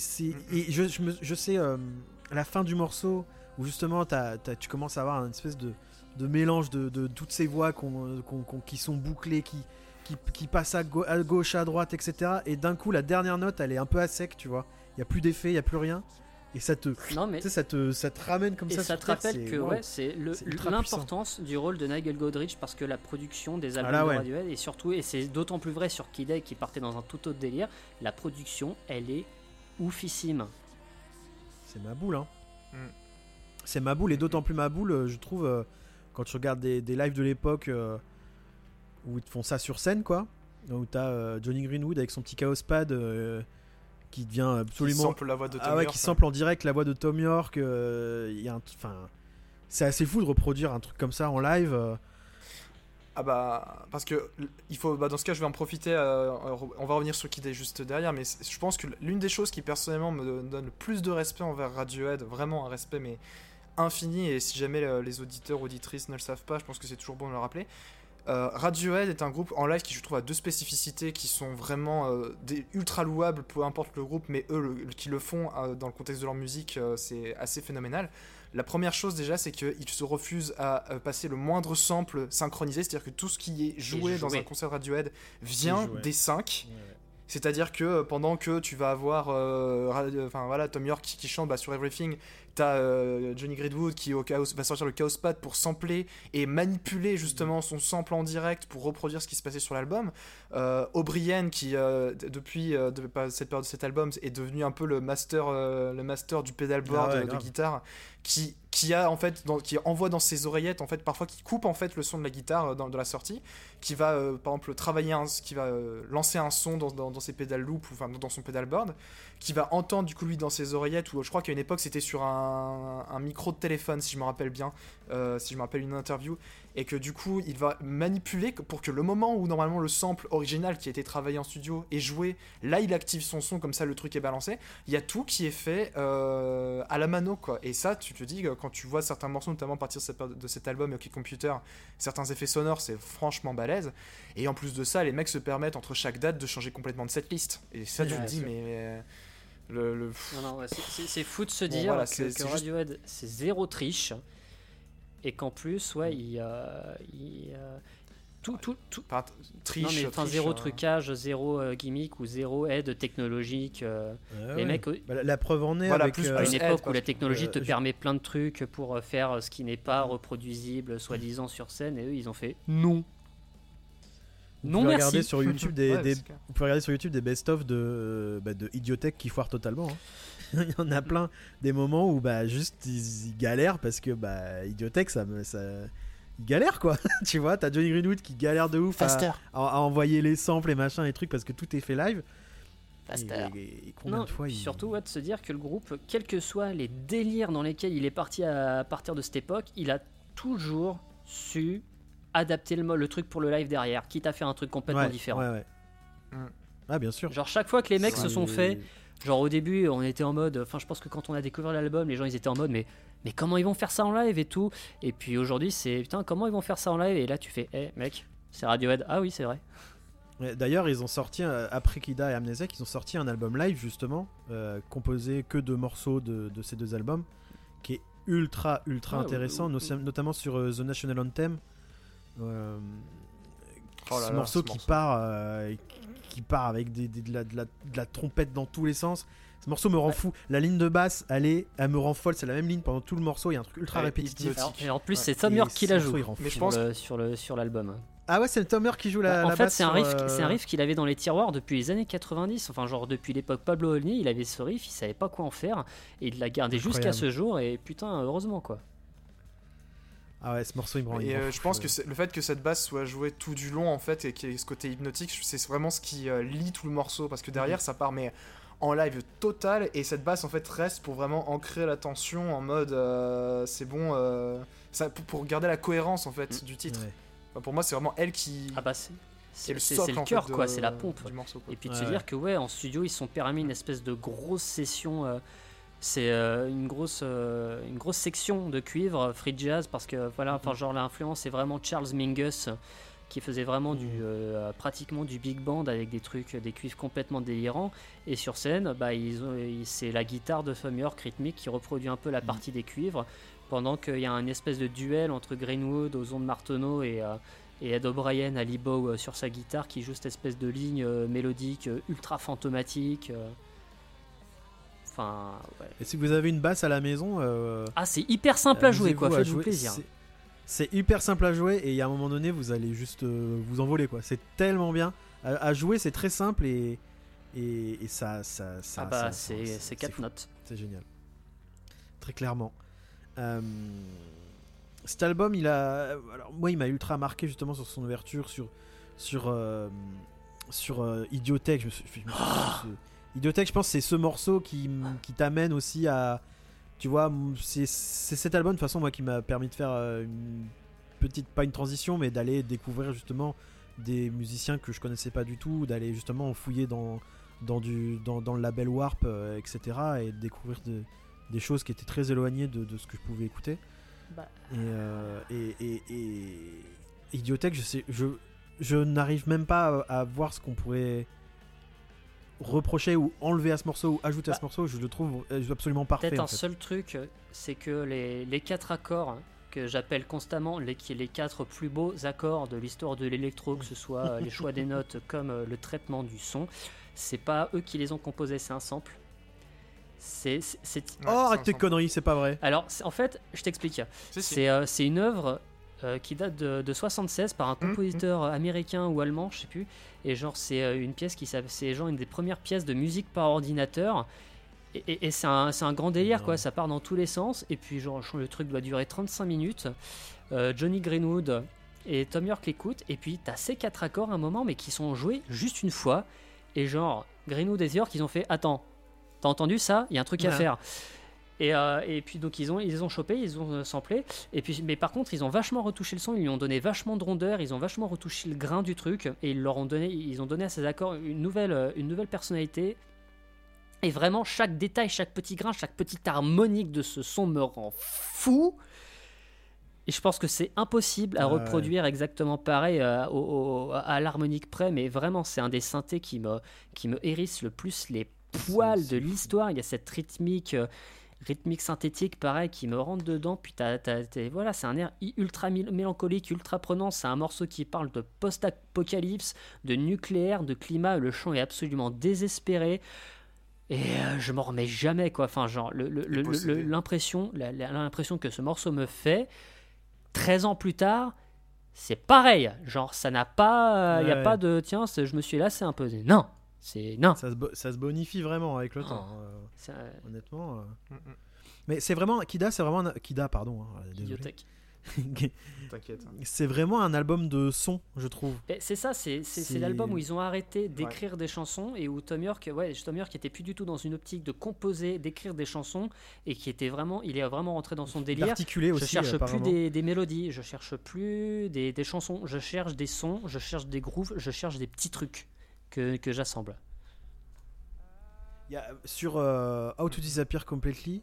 et je, sais euh, à la fin du morceau où justement tu commences à avoir une espèce de, mélange de, toutes ces voix qui sont bouclées, qui, passent à, à gauche, à droite, etc. Et d'un coup, la dernière note, elle est un peu à sec, tu vois. Il y a plus d'effet, il y a plus rien. Et ça te, Non mais ça te, ça te ramène comme Et ça. te rappelle que wow. ouais, c'est l'importance du rôle de Nigel Godrich parce que la production des albums là, ouais. de Radiohead et surtout et c'est d'autant plus vrai sur Kid A qui partait dans un tout autre délire, la production elle est oufissime. C'est ma boule, hein. Mm. C'est ma boule, et d'autant plus ma boule, euh, je trouve, euh, quand tu regardes des, des lives de l'époque euh, où ils te font ça sur scène, quoi. Où t'as euh, Johnny Greenwood avec son petit chaos pad euh, qui devient Qui absolument. sample la voix de Tom ah ouais, York, qui sample en direct la voix de Tom York. euh, il y a un t- Enfin. C'est assez fou de reproduire un truc comme ça en live. euh. Ah bah parce que il faut bah dans ce cas je vais en profiter euh, on va revenir sur Kid A juste derrière mais je pense que l'une des choses qui personnellement me donne le plus de respect envers Radiohead vraiment un respect mais infini et si jamais les auditeurs auditrices ne le savent pas je pense que c'est toujours bon de le rappeler euh, Radiohead est un groupe en live qui je trouve a deux spécificités qui sont vraiment euh, des ultra louables peu importe le groupe mais eux le- qui le font euh, dans le contexte de leur musique c'est assez phénoménal. La première chose déjà, c'est qu'ils se refusent à passer le moindre sample synchronisé, c'est-à-dire que tout ce qui est joué, dans un concert Radiohead vient des 5. C'est-à-dire que euh, pendant que tu vas avoir euh, euh, enfin voilà Tom York qui, qui chante bah, sur Everything, t'as euh, Johnny Greenwood qui au chaos, va sortir le Chaos Pad pour sampler et manipuler justement son sample en direct pour reproduire ce qui se passait sur l'album. Euh, O'Brien qui euh, depuis de- cette période de cet album est devenu un peu le master le master du pedalboard Ah ouais, de guitare qui, qui a en fait dans- qui envoie dans ses oreillettes en fait parfois qui coupe en fait le son de la guitare euh, dans, de la sortie qui va euh, par exemple travailler qui va euh, lancer un son dans, dans, dans ses pédales loop ou enfin dans son pedalboard qui va entendre du coup lui dans ses oreillettes ou je crois qu'à une époque c'était sur un, micro de téléphone si je me rappelle bien si je me rappelle une interview et que du coup il va manipuler pour que le moment où normalement le sample original qui a été travaillé en studio est joué là il active son son comme ça le truc est balancé il y a tout qui est fait à la mano quoi. Et ça tu te dis quand tu vois certains morceaux notamment à partir de, cette- cet album OK Computer certains effets sonores c'est franchement balèze. Et en plus de ça les mecs se permettent entre chaque date de changer complètement de setlist. Et ça tu Ouais, te dis mais euh, le, le- Non, non, ouais, c'est- fou de se Bon, dire voilà, que, c'est- que c'est juste- Radiohead c'est zéro triche. Et qu'en plus, ouais, il, euh, il, euh, tout, tout, tout, enfin, triche non mais enfin triche, zéro hein. trucage, zéro euh, gimmick ou zéro aide technologique. euh, Ouais, les ouais. mecs, euh, Bah, la, la preuve en est Voilà, avec. plus- euh, une aide, époque quoi. où la technologie te je- permet plein de trucs pour faire ce qui n'est pas reproduisible, soi-disant sur scène, et eux ils ont fait non. vous Non pouvez merci. regarder sur YouTube des, Ouais, des- c'est clair. vous pouvez regarder sur YouTube des best-of de, bah, de Idiotech qui foirent totalement. hein. Il y en a plein des moments où bah juste ils, ils galèrent parce que bah Idiotech ça me ça ils galèrent quoi. tu vois, t'as Johnny Greenwood qui galère de ouf à, à- à envoyer les samples et machin et trucs parce que tout est fait live. Faster. Et, et- et combien Non, de fois il- surtout ouais, de se dire que le groupe, quels que soient les délires dans lesquels il est parti à, partir de cette époque, il a toujours su adapter le, le truc pour le live derrière, quitte à faire un truc complètement Ouais, différent. Ouais, ouais. Mm. Ah bien sûr. Genre chaque fois que les mecs se sont fait, genre au début on était en mode, enfin je pense que quand on a découvert l'album, les gens ils étaient en mode mais mais comment ils vont faire ça en live et tout? Et puis aujourd'hui c'est putain comment ils vont faire ça en live? Et là tu fais, eh mec, c'est Radiohead. Ah oui c'est vrai. D'ailleurs, ils ont sorti, euh, après Kida et Amnesiac, ils ont sorti un album live justement, euh, composé que de morceaux de, de ces deux albums, qui est ultra, ultra Ouais, intéressant, ouais, notamment sur euh, The National Anthem. Euh, Oh là ce là, morceau ce qui morceau. part, euh, qui part avec des, des- de, la, de la- de la trompette dans tous les sens. Ce morceau me rend Ouais. fou. La ligne de basse, elle, est, elle me rend folle. C'est la même ligne pendant tout le morceau. Il y a un truc ultra est répétitif. Alors, et en plus Ouais. c'est Tom York qui la morceau, joue il rend fou. Mais je sur pense le- sur le sur l'album. Ah ouais, c'est le Tomer qui joue la, en la fait, basse c'est un sur, riff, euh, c'est un riff qu'il avait dans les tiroirs depuis les années 90. Enfin, genre depuis l'époque Pablo Olney, il avait ce riff, il savait pas quoi en faire et il l'a gardé jusqu'à ce jour. Et putain, heureusement quoi. Ah ouais, ce morceau, il me rend, Et euh, je pense ouais. que c'est- le fait que cette basse soit jouée tout du long en fait et qu'il y ait ce côté hypnotique, c'est vraiment ce qui euh, lie tout le morceau parce que Mhm. derrière ça part mais en live total et cette basse en fait reste pour vraiment ancrer la tension en mode euh, c'est bon euh, ça, pour, pour garder la cohérence en fait du titre. Ouais. Enfin, pour moi c'est vraiment elle qui Ah bah c'est c'est le socle le fait, cœur de- quoi, c'est la pompe. du morceau. quoi. Et puis de Ouais, se ouais. dire que ouais, en studio ils se sont permis une espèce de grosse session. euh, c'est euh, une grosse euh, une grosse section de cuivre free jazz parce que voilà, enfin genre l'influence c'est vraiment Charles Mingus euh, qui faisait vraiment du euh, pratiquement du big band avec des trucs des cuivres complètement délirants et sur scène bah ils ont c'est la guitare de Tom York rythmique qui reproduit un peu la partie des cuivres pendant qu'il y a un espèce de duel entre Greenwood aux ondes Marteneau et euh, et Ed O'Brien à Lebow euh, sur sa guitare qui joue cette espèce de ligne euh, mélodique ultra fantomatique. Enfin, ouais. Et si vous avez une basse à la maison, Ah, c'est hyper simple à jouer, quoi. Faites-vous plaisir. C'est- C'est hyper simple à jouer et à un moment donné, vous allez juste euh, vous envoler quoi. C'est tellement bien à, à jouer, c'est très simple et et, et ça ça ça. ah bah, c'est ça- c'est 4 fou. notes. C'est génial. Très clairement. Euh, cet album, il a. Alors, moi, il m'a ultra marqué justement sur son ouverture, sur. Sur. euh, sur euh, Idiotech. Je me suis, je me suis- c'est- Idiotech, je pense, c'est ce morceau qui, qui t'amène aussi à. Tu vois, c'est cet album, de toute façon, moi, qui m'a permis de faire euh, une petite. Pas une transition, mais d'aller découvrir justement des musiciens que je connaissais pas du tout, d'aller justement fouiller dans, dans, du, dans, dans le label Warp, euh, etc. et découvrir de- des choses qui étaient très éloignées de, de ce que je pouvais écouter. Bah. Et, euh, et, et, et- Idiotech, je, sais, je, je n'arrive même pas à, à voir ce qu'on pourrait reprocher ou enlever à ce morceau ou ajouter à ce morceau. Je le trouve euh, absolument parfait. Peut-être en un fait. seul truc, euh, c'est que les, les quatre accords que j'appelle constamment les, qui- les quatre plus beaux accords de l'histoire de l'électro, que ce soit euh, les choix des notes comme euh, le traitement du son, c'est pas eux qui les ont composés, c'est un sample. C'est c'est- c'est- Ouais, Oh, arrête tes conneries, c'est pas vrai. alors en fait, je t'explique. C'est euh, c'est une œuvre euh, qui date de, de 76 par un Mhm. compositeur euh, américain ou allemand, je sais plus. Et genre, c'est euh, une pièce qui s'appelle- c'est genre une des premières pièces de musique par ordinateur. Et, et- et c'est un, grand délire, quoi. Ça part dans tous les sens. Et puis, genre, le truc doit durer 35 minutes. Euh, Johnny Greenwood et Tom York l'écoutent. Et puis, t'as ces quatre accords à un moment, mais qui sont joués juste une fois. Et genre, Greenwood et York, ils ont fait Attends, t'as entendu ça? Il y a un truc à faire. Et, euh, et puis donc ils ont ils ont chopé, ils ont euh, samplé. Et puis mais par contre ils ont vachement retouché le son, ils lui ont donné vachement de rondeur, ils ont vachement retouché le grain du truc et ils leur ont donné ils ont donné à ces accords une nouvelle euh, une nouvelle personnalité. Et vraiment chaque détail, chaque petit grain, chaque petite harmonique de ce son me rend fou. Et je pense que c'est impossible à Ah ouais. reproduire exactement pareil euh, au- au- à l'harmonique près, mais vraiment c'est un des synthés qui me, qui me hérisse le plus les poils de l'histoire. Il y a cette rythmique, euh, rythmique synthétique pareil qui me rentre dedans. Puis t'as- t'as- t'as- voilà, c'est un air ultra mélancolique, ultra prenant. C'est un morceau qui parle de post-apocalypse, de nucléaire, de climat. Le chant est absolument désespéré. Et euh, je m'en remets jamais quoi. Enfin genre le- le- le- possédé. le- l'impression, que ce morceau me fait 13 ans plus tard, c'est pareil. Genre, ça n'a pas. Il n'y a pas de. Tiens, je me suis lassé un peu. Non C'est. Non Ça se, bo- ça se bonifie vraiment avec le Oh. temps. euh, C'est honnêtement. euh. Mm, mm. Mais c'est vraiment Kida, c'est vraiment un... Kida, pardon. hein. T'inquiète. c'est vraiment un album de son, je trouve. Mais C'est ça, c'est c'est- c'est C'est- l'album où ils ont arrêté d'écrire des chansons et où Tom York, ouais, Tom York était plus du tout dans une optique de composer, d'écrire des chansons et qui était vraiment, il est vraiment rentré dans son délire. Articulé aussi. je cherche plus des, des mélodies, je cherche plus des, des chansons, je cherche des sons, je cherche des grooves, je cherche des petits trucs que, que j'assemble. Il y a, sur euh, How to Disappear Completely,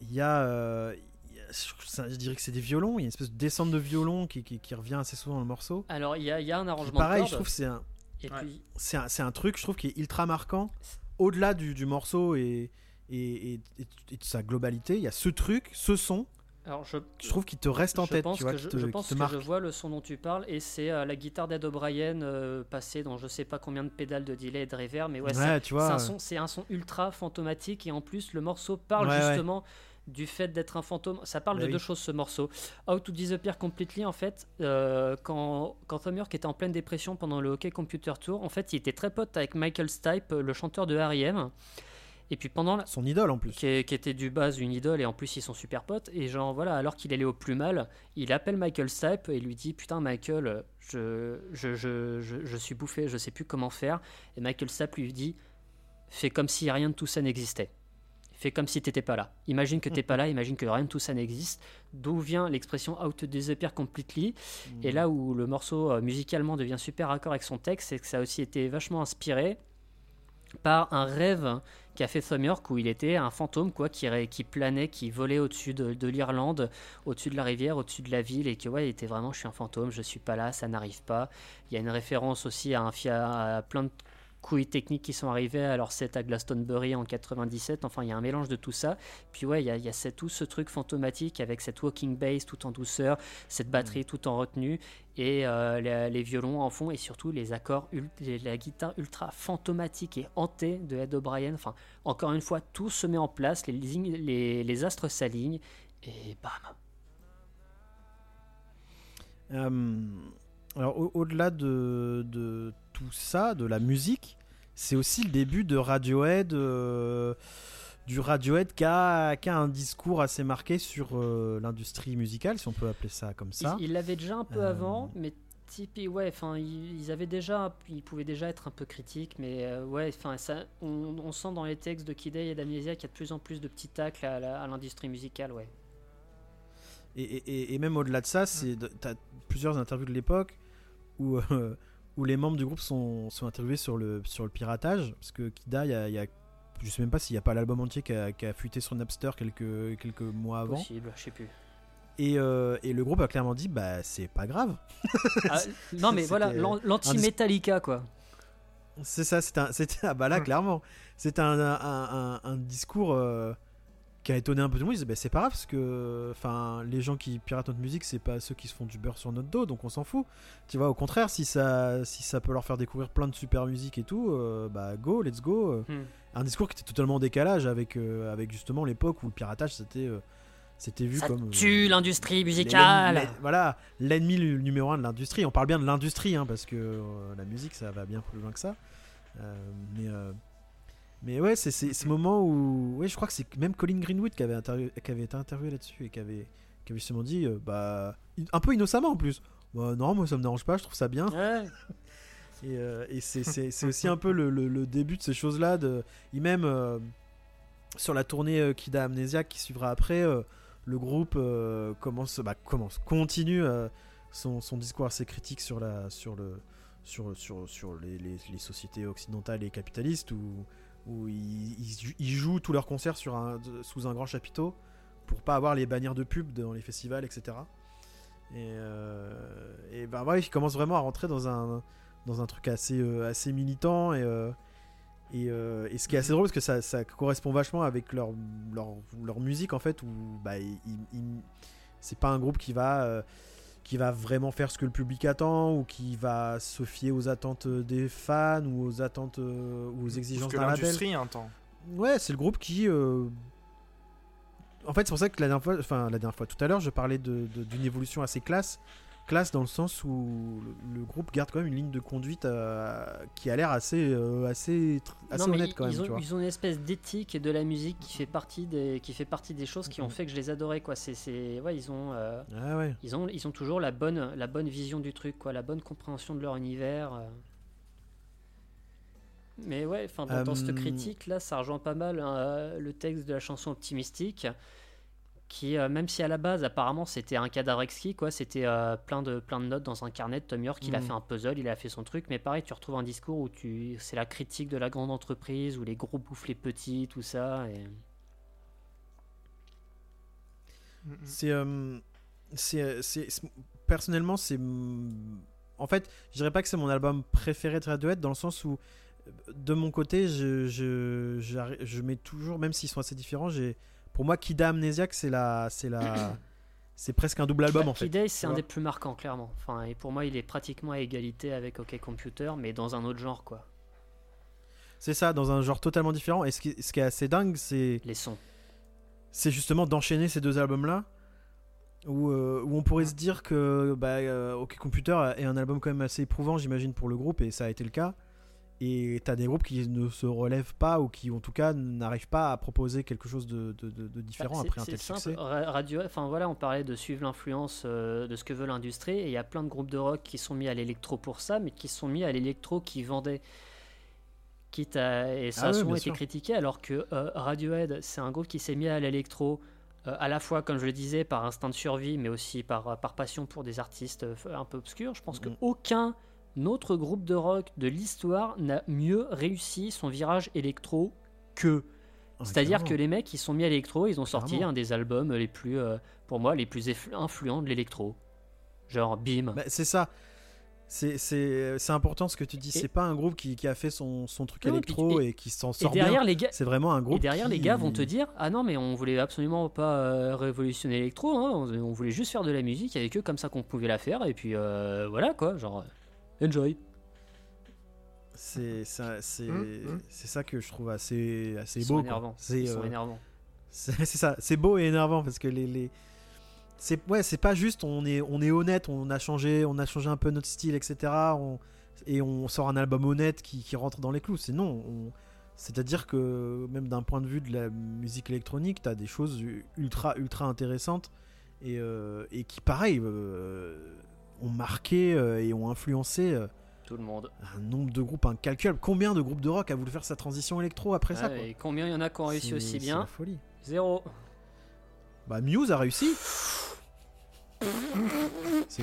il y a. euh, il y a- je, je dirais que c'est des violons. Il y a une espèce de descente de violon qui, qui- qui revient assez souvent dans le morceau. Alors il y a, il y a un arrangement pareil, de je trouve que c'est un, Ouais. puis c'est un, c'est un truc, je trouve, qui est ultra marquant. Au-delà du, du morceau et, et, et- et- et de sa globalité, il y a ce truc, ce son, alors je, je trouve, qui te reste en tête, pense tu vois, que qui je, te, je qui pense te que je vois le son dont tu parles et c'est euh, la guitare d'Ed O'Brien euh, passée dans je sais pas combien de pédales de delay et de reverb mais ouais, c'est- Ouais, un son c'est un son ultra fantomatique et en plus le morceau parle Ouais, ouais. justement du fait d'être un fantôme ça parle Bah de oui. deux choses ce morceau How to Disappear Completely en fait euh, quand quand Tom York était en pleine dépression pendant le Hockey Computer Tour en fait il était très pote avec Michael Stipe le chanteur de R.E.M. et puis pendant la, Son idole en plus. qui, était du base une idole et en plus ils sont super potes. Et genre voilà alors qu'il allait au plus mal il appelle Michael Stipe et lui dit putain Michael je, je, je, je, je suis bouffé je sais plus comment faire. Et Michael Stipe lui dit fais comme si rien de tout ça n'existait. Fais comme si t'étais pas là. Imagine que t'es pas là imagine que rien de tout ça n'existe. D'où vient l'expression out to disappear completely et là où le morceau euh, musicalement devient super raccord avec son texte c'est que ça a aussi été vachement inspiré par un rêve qu'a fait Thom York où il était un fantôme quoi qui, planait, qui volait au-dessus de, de l'Irlande, au-dessus de la rivière, au-dessus de la ville et que ouais, il était vraiment je suis un fantôme, je suis pas là, ça n'arrive pas. Il y a une référence aussi à, un, à plein de couilles techniques qui sont arrivées à leur set à Glastonbury en 97. Enfin, il y a un mélange de tout ça. Puis ouais, il y a, il y a cette- tout ce truc fantomatique avec cette walking bass tout en douceur, cette batterie tout en retenue et euh, les, les violons en fond et surtout les accords, les- la guitare ultra fantomatique et hantée de Ed O'Brien. Enfin, encore une fois, tout se met en place, les, lignes- les, les astres s'alignent et bam. Euh, alors, au- au-delà de, de tout ça, de la musique, c'est aussi le début de Radiohead. euh, du Radiohead qui a, qui a un discours assez marqué sur euh, l'industrie musicale, si on peut appeler ça comme ça. Ils il l'avaient déjà un peu Euh, avant, mais Tipeee, ouais, enfin, ils, avaient déjà, ils pouvaient déjà être un peu critiques, mais euh, ouais, enfin, ça, on, on sent dans les textes de Kid A et d'Amnesia qu'il y a de plus en plus de petits tacles à, l'industrie musicale, ouais. Et, et- et même au-delà de ça, c'est t'as plusieurs interviews de l'époque où, euh, où les membres du groupe sont, sont interviewés sur le, sur le piratage. Parce que Kida, il y a, il y a- je sais même pas s'il n'y a pas l'album entier qui a, qui a fuité sur Napster quelques, quelques mois avant. Possible, je sais plus. Et, euh, et le groupe a clairement dit bah c'est pas grave. Ah, non, mais voilà, l'anti-Metallica, quoi. C'est ça, c'est un, c'était, ah bah là, Hmm. clairement, c'est un, un, un- un discours euh, qui a étonné un peu tout le monde. Ils disaient, bah, c'est pas grave parce que, enfin, les gens qui piratent notre musique, c'est pas ceux qui se font du beurre sur notre dos, donc on s'en fout. Tu vois, au contraire, si ça, si ça peut leur faire découvrir plein de super musique et tout, euh, bah go, let's go. Hmm. Un discours qui était totalement en décalage avec, euh, avec justement l'époque où le piratage c'était, euh, c'était vu Ça comme. euh, tue l'industrie musicale. les- voilà, l'ennemi numéro un de l'industrie. On parle bien de l'industrie, hein, parce que la musique, ça va bien plus loin que ça. Mais, Mais ouais, c'est ce moment où. Ouais, je crois que c'est même Colin Greenwood qui avait, interview- qui avait été interviewé là-dessus et qui avait, qui avait justement dit, euh, bah, un peu innocemment en plus. Bah, non, moi ça me dérange pas, je trouve ça bien. Ouais. Et, euh, et c'est- aussi un peu le, le- le début de ces choses-là. De... Et même euh, sur la tournée euh, Kida Amnesiac qui suivra après, le groupe commence, bah, commence, continue son, son discours assez critique sur, la, sur, le, sur, sur, sur les, les- les sociétés occidentales et capitalistes où, où ils, jouent tous leurs concerts sous un grand chapiteau pour pas avoir les bannières de pub dans les festivals, etc. Et, euh, ben ouais, ils commencent vraiment à rentrer dans un, dans un truc assez, euh, assez militant et, euh, euh, et ce qui est assez drôle parce que ça, correspond vachement avec leur, leur, leur musique en fait où bah, c'est pas un groupe qui va qui va vraiment faire ce que le public attend ou qui va se fier aux attentes des fans ou aux attentes euh, ou aux exigences d'un label. l'industrie un temps. Ouais, c'est le groupe qui. euh, En fait, c'est pour ça que la dernière fois, enfin la dernière fois, tout à l'heure, je parlais de- de- d'une évolution assez classe. Classe dans le sens où le, le groupe garde quand même une ligne de conduite euh, qui a l'air assez, euh, assez, assez non, honnête ils, quand même. ils ont, tu vois. ils ont une espèce d'éthique de la musique qui fait partie des, qui fait partie des choses qui ont Mhm. fait que je les adorais. Quoi. C'est, c'est, ouais, ils ont, euh, Ah ouais. ils ont, ils ont toujours la bonne, la bonne vision du truc, quoi, la bonne compréhension de leur univers. euh. Mais ouais, dans, dans cette critique là, ça rejoint pas mal euh, le texte de la chanson Optimistique, qui, euh, même si à la base apparemment c'était un cadavre exquis, quoi, c'était euh, plein de plein de notes dans un carnet de Tom York. Il a Mhm. fait un puzzle, il a fait son truc, mais pareil, tu retrouves un discours où tu, c'est la critique de la grande entreprise, où les gros bouffent les petits, tout ça. Et... Mm, mm. C'est, euh, c'est, c'est- personnellement, c'est, en fait, je dirais pas que c'est mon album préféré de Radiohead dans le sens où, de mon côté, je, je, j'arri- je mets toujours, même s'ils sont assez différents, j'ai, pour moi, Kida Amnesiac, c'est la, c'est la, c'est presque un double album Bah, en fait. Kid Day, c'est un des plus marquants, clairement. Enfin, et pour moi, il est pratiquement à égalité avec OK Computer, mais dans un autre genre, quoi. C'est ça, dans un genre totalement différent. Et ce qui, ce qui est assez dingue, c'est, Les sons. c'est justement d'enchaîner ces deux albums-là, où, euh, où on pourrait se dire que bah, euh, OK Computer est un album quand même assez éprouvant, j'imagine, pour le groupe, et ça a été le cas. Et t'as des groupes qui ne se relèvent pas, ou qui en tout cas n'arrivent pas à proposer quelque chose de, de- de- de différent Bah, après un tel simple. succès. Ra- Radio, enfin voilà, on parlait de suivre l'influence euh, de ce que veut l'industrie, et il y a plein de groupes de rock qui sont mis à l'électro pour ça, mais qui sont mis à l'électro qui vendait. Quitte à, et ça Ah a souvent été sûr. critiqué, alors que euh, Radiohead, c'est un groupe qui s'est mis à l'électro, euh, à la fois, comme je le disais, par instinct de survie, mais aussi par, par passion pour des artistes un peu obscurs. Je pense Mhm. qu'aucun autre groupe de rock de l'histoire n'a mieux réussi son virage électro que. Ah, C'est-à-dire que les mecs, ils sont mis à l'électro, ils ont sorti Clairement. un des albums les plus, euh, pour moi, les plus influents de l'électro. Genre, bim. Bah, c'est ça. C'est, important ce que tu dis. Et- C'est pas un groupe qui, qui a fait son, son truc Non, électro et, qui s'en et sort derrière, bien. les gars, C'est vraiment un groupe. et derrière les gars vont te dire Ah non, mais on voulait absolument pas euh, révolutionner l'électro, hein, on, on voulait juste faire de la musique avec eux comme ça qu'on pouvait la faire, et puis euh, voilà quoi, genre, enjoy. C'est ça, c'est, Hum, hum. c'est ça que je trouve assez, assez Ils beau. C'est, euh, c'est, ça, c'est beau et énervant parce que les, les... c'est ouais, c'est pas juste on est, on est honnête, on a changé, on a changé un peu notre style, etc. On... Et on sort un album honnête qui, qui rentre dans les clous. C'est non. on- C'est-à-dire que même d'un point de vue de la musique électronique, t'as des choses ultra ultra intéressantes et, euh, et qui pareil euh, ont marqué euh, et ont influencé euh, Tout le monde. un nombre de groupes incalculable. Combien de groupes de rock a voulu faire sa transition électro après ça quoi et combien il y en a qui ont réussi aussi bien la folie. Zéro. Bah Muse a réussi. C'est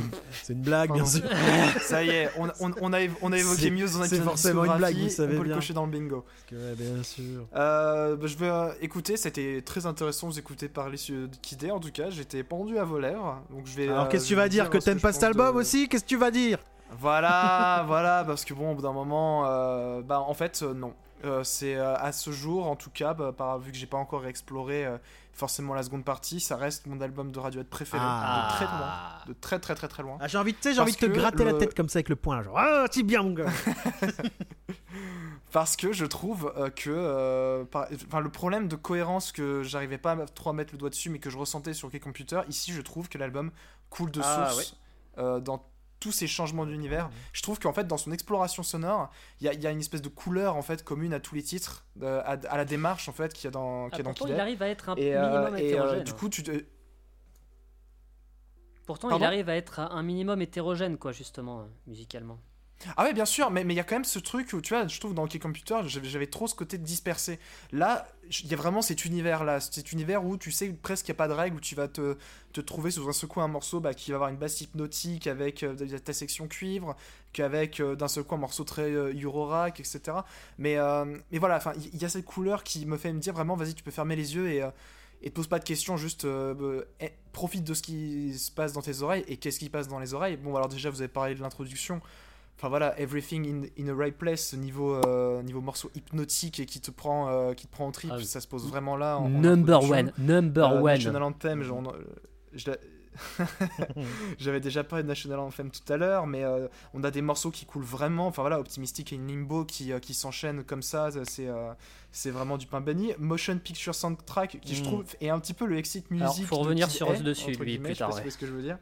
une, blague bien sûr. Ça y est, on, on- on a, on a évoqué Muse dans un c'est forcément une blague, vous savez on peut bien. le cocher dans le bingo. Que, ouais, bien sûr. Euh, bah, je vais euh, écouter, c'était très intéressant vous écouter parler de Kidé en tout cas, j'étais pendu à vos lèvres. Donc je vais, Alors euh, qu'est-ce que tu vais vas dire que t'aimes pas cet album de- aussi? Qu'est-ce que tu vas dire? Voilà, voilà, parce que bon, au bout d'un moment, euh, bah en fait, euh, non. Euh, c'est euh, à ce jour, en tout cas, bah, par, vu que j'ai pas encore exploré euh, forcément la seconde partie, ça reste mon album de Radiohead préféré, Ah. de très loin, de très très très très loin. ah, J'ai envie, de- tu sais, j'ai envie de te gratter la tête comme ça avec le poing, genre ah c'est bien mon gars. Parce que je trouve que euh, par- enfin, le problème de cohérence que j'arrivais pas à- trop à mettre le doigt dessus, mais que je ressentais sur OK Computer, ici je trouve que l'album coule de Ah, source euh, dans tous ces changements d'univers. Je trouve qu'en fait, dans son exploration sonore, il y a, y une espèce de couleur en fait commune à tous les titres, euh, à, à la démarche en fait qu'il y a dans, qu'il y Ah, a dans pourtant, Kid il arrive à être un Et, euh, minimum et, euh, hétérogène. du coup, tu te- Pourtant, Pardon? il arrive à être un minimum hétérogène, quoi, justement, musicalement. Ah ouais, bien sûr, mais mais il y a quand même ce truc où, tu vois, je trouve dans Hockey Computer, j'avais trop ce côté dispersé. Là, il y a vraiment cet univers-là, cet univers où tu sais presque qu'il n'y a pas de règles, où tu vas te, te trouver sous un seul coup un morceau bah, qui va avoir une basse hypnotique avec euh, ta section cuivre, qu'avec euh, d'un seul coup un morceau très euh, etc. Mais, euh, mais voilà, il y, a cette couleur qui me fait me dire vraiment, vas-y, tu peux fermer les yeux et. et te pose pas de questions, juste euh, eh, profite de ce qui se passe dans tes oreilles. Et qu'est-ce qui passe dans les oreilles Bon, alors déjà, vous avez parlé de l'introduction. Enfin voilà, Everything in, in a Right Place, niveau, euh, niveau morceau hypnotique et qui te prend, euh, qui te prend en trip, Ah ça se pose vraiment là. En, Number one, number Euh, one. National Anthem, je J'avais déjà parlé de National Anthem tout à l'heure, mais euh, on a des morceaux qui coulent vraiment. Enfin voilà, Optimistic et Limbo qui, euh, qui s'enchaînent comme ça, c'est euh, c'est vraiment du pain béni. Motion Picture Soundtrack qui je Mm. trouve est un petit peu le exit music. Alors, faut revenir sur ce dessus, lui, plus tard, ouais. ce que je veux dire.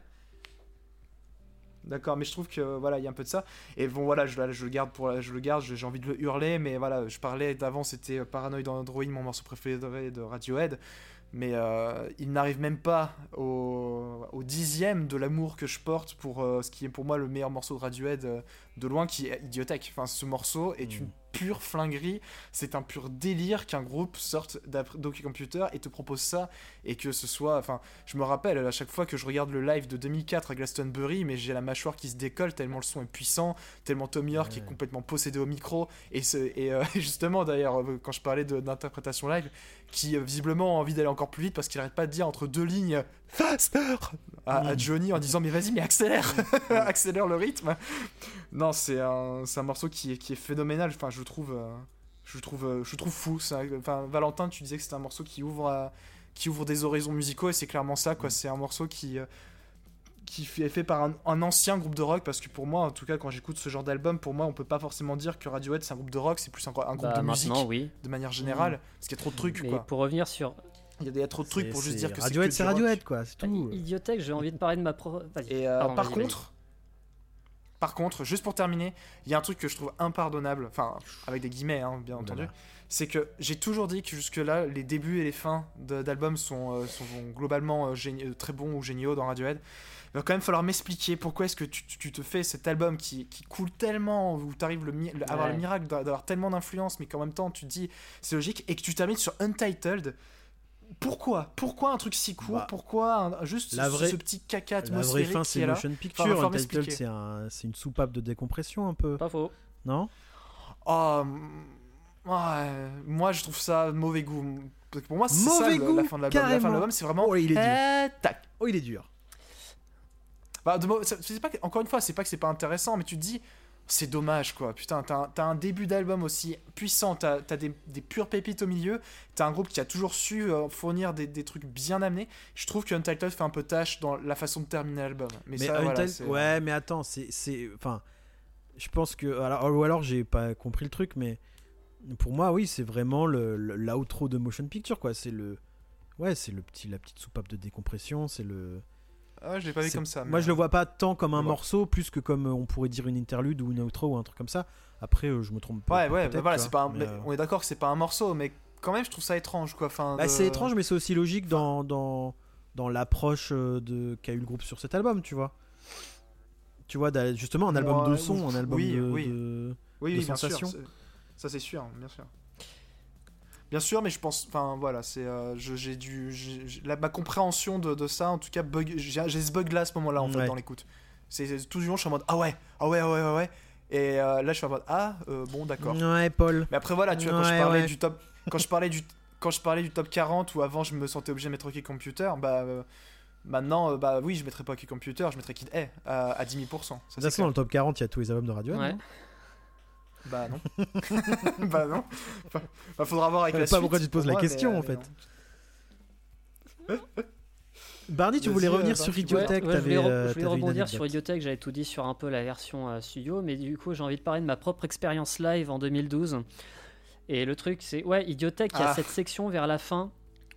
D'accord, mais je trouve que voilà, il y a un peu de ça. Et bon, voilà, je, je le garde pour, je le garde. J'ai envie de le hurler, mais voilà, je parlais d'avant, c'était euh, Paranoid Android, mon morceau préféré de Radiohead. Mais euh, il n'arrive même pas au, au dixième de l'amour que je porte pour euh, ce qui est pour moi le meilleur morceau de Radiohead euh, de loin, qui est Idiotech. Enfin, ce morceau est Mm. une pure flinguerie. C'est un pur délire qu'un groupe sorte d'après- d'Hockey Computer et te propose ça et que ce soit. Enfin, je me rappelle à chaque fois que je regarde le live de 2004 à Glastonbury, mais j'ai la mâchoire qui se décolle tellement le son est puissant, tellement Tom York Ouais. est complètement possédé au micro. Et, ce- et euh, justement, d'ailleurs, euh, quand je parlais d'interprétation live, qui euh, visiblement a envie d'aller encore plus vite parce qu'il arrête pas de dire entre deux lignes faster à, à Mm. Johnny en disant mais vas-y mais accélère accélère le rythme non c'est un, morceau qui est, qui est phénoménal enfin je trouve euh, je trouve euh, je trouve fou ça. enfin Valentin tu disais que c'était un morceau qui ouvre à- qui ouvre des horizons musicaux et c'est clairement ça quoi c'est un morceau qui euh, qui est fait par un, un ancien groupe de rock parce que pour moi en tout cas quand j'écoute ce genre d'album pour moi on peut pas forcément dire que Radiohead c'est un groupe de rock c'est plus un, un groupe Bah, de musique oui. de manière générale parce qu'il y a trop de trucs Mais quoi pour revenir sur il y a, il y a trop de trucs C'est- pour juste c'est dire que c'est Radiohead, c'est. Radiohead, quoi, c'est tout. Idiotech, j'ai envie de parler de ma pro. Vas-y. Et euh, Pardon, par vas-y, vas-y. Par contre, juste pour terminer, il y a un truc que je trouve impardonnable, enfin avec des guillemets hein, bien entendu, c'est que j'ai toujours dit que jusque là les débuts et les fins d'albums sont, euh, sont globalement euh, euh, très bons ou géniaux dans Radiohead. Il va quand même falloir m'expliquer pourquoi est-ce que tu, te fais cet album qui, qui coule tellement, où tu arrives à avoir le miracle d'a- d'avoir tellement d'influence, mais qu'en même temps tu te dis c'est logique, et que tu termines sur Untitled. Pourquoi? Pourquoi un truc si court? Bah, Pourquoi un- juste la ce- vraie- ce, petit caca La vraie atmosphérique fin, c'est Motion Picture. c'est un, c'est une soupape de décompression un peu, Pas faux. non? Oh, ouais, moi je trouve ça mauvais goût. Parce que Pour moi, c'est ça goût, la fin de l'album. La fin carrément. de l'album, c'est vraiment. Oh, il est dur. Eh, tac. Oh, il est dur. Bah, de pas encore une fois, c'est pas que c'est pas intéressant, mais tu te dis, c'est dommage quoi. Putain, t'as un, début d'album aussi puissant, t'as as des, des pures pépites au milieu, t'as un groupe qui a toujours su euh, fournir des, des trucs bien amenés. Je trouve que Untitled fait un peu tâche dans la façon de terminer l'album. Mais, Mais ça, voilà, ouais, mais attends, c'est, enfin, je pense que, alors, ou alors j'ai pas compris le truc, mais pour moi, oui, c'est vraiment le, le- l'outro de Motion Picture, quoi. C'est le, ouais, c'est le petit, la petite soupape de décompression, c'est le. Ah, je l'ai pas vu comme ça. Moi, je le vois pas tant comme un Ouais. morceau, plus que comme euh, on pourrait dire une interlude ou une outro ou un truc comme ça. Après, euh, je me trompe pas. Ouais, ouais, peut-être, bah voilà, tu c'est vois, pas un- mais, mais euh, on est d'accord que c'est pas un morceau, mais quand même, je trouve ça étrange quoi. Enfin, Bah, de- c'est étrange, mais c'est aussi logique dans, dans, dans l'approche euh, de qu'a eu le groupe sur cet album, tu vois. Tu vois, justement, un album de son, un album oui, de, oui. de- oui, de oui, bien sûr, sensation. c'est- Ça, c'est sûr, bien sûr. Bien sûr, mais je pense, enfin voilà, c'est, euh, j'ai dû, la- ma compréhension de, de ça, en tout cas, bug, j'ai ce bug là à ce moment-là en fait Ouais. dans l'écoute. C'est tout du long, je suis en mode ah ouais, ah ouais, ah ouais, ouais, ouais. Et euh, là, je suis en mode ah euh, bon, d'accord. Ouais, Paul. Mais après voilà, tu vois, quand je parlais ouais. du top, quand je parlais du, quand je parlais du top 40 où avant je me sentais obligé de mettre Hockey Computer, bah euh, maintenant, euh, bah oui, je mettrais pas Hockey Computer, je mettrais Kid A à, à 10 000 ça, De toute c'est façon, dans le top 40, il y a tous les albums de Radiohead. Ouais. Bah non. bah non. Bah, faudra voir avec Je la sais pas suite. pourquoi tu te poses la question, mais, en mais fait. Barney, tu voulais euh, revenir Barney, sur Idiotech. je voulais, euh, je voulais rebondir sur. Idiotech, j'avais tout dit sur un peu la version euh, studio, mais du coup j'ai envie de parler de ma propre expérience live en 2012. Et le truc c'est, ouais, Idiotech, il y a Ah. cette section vers la fin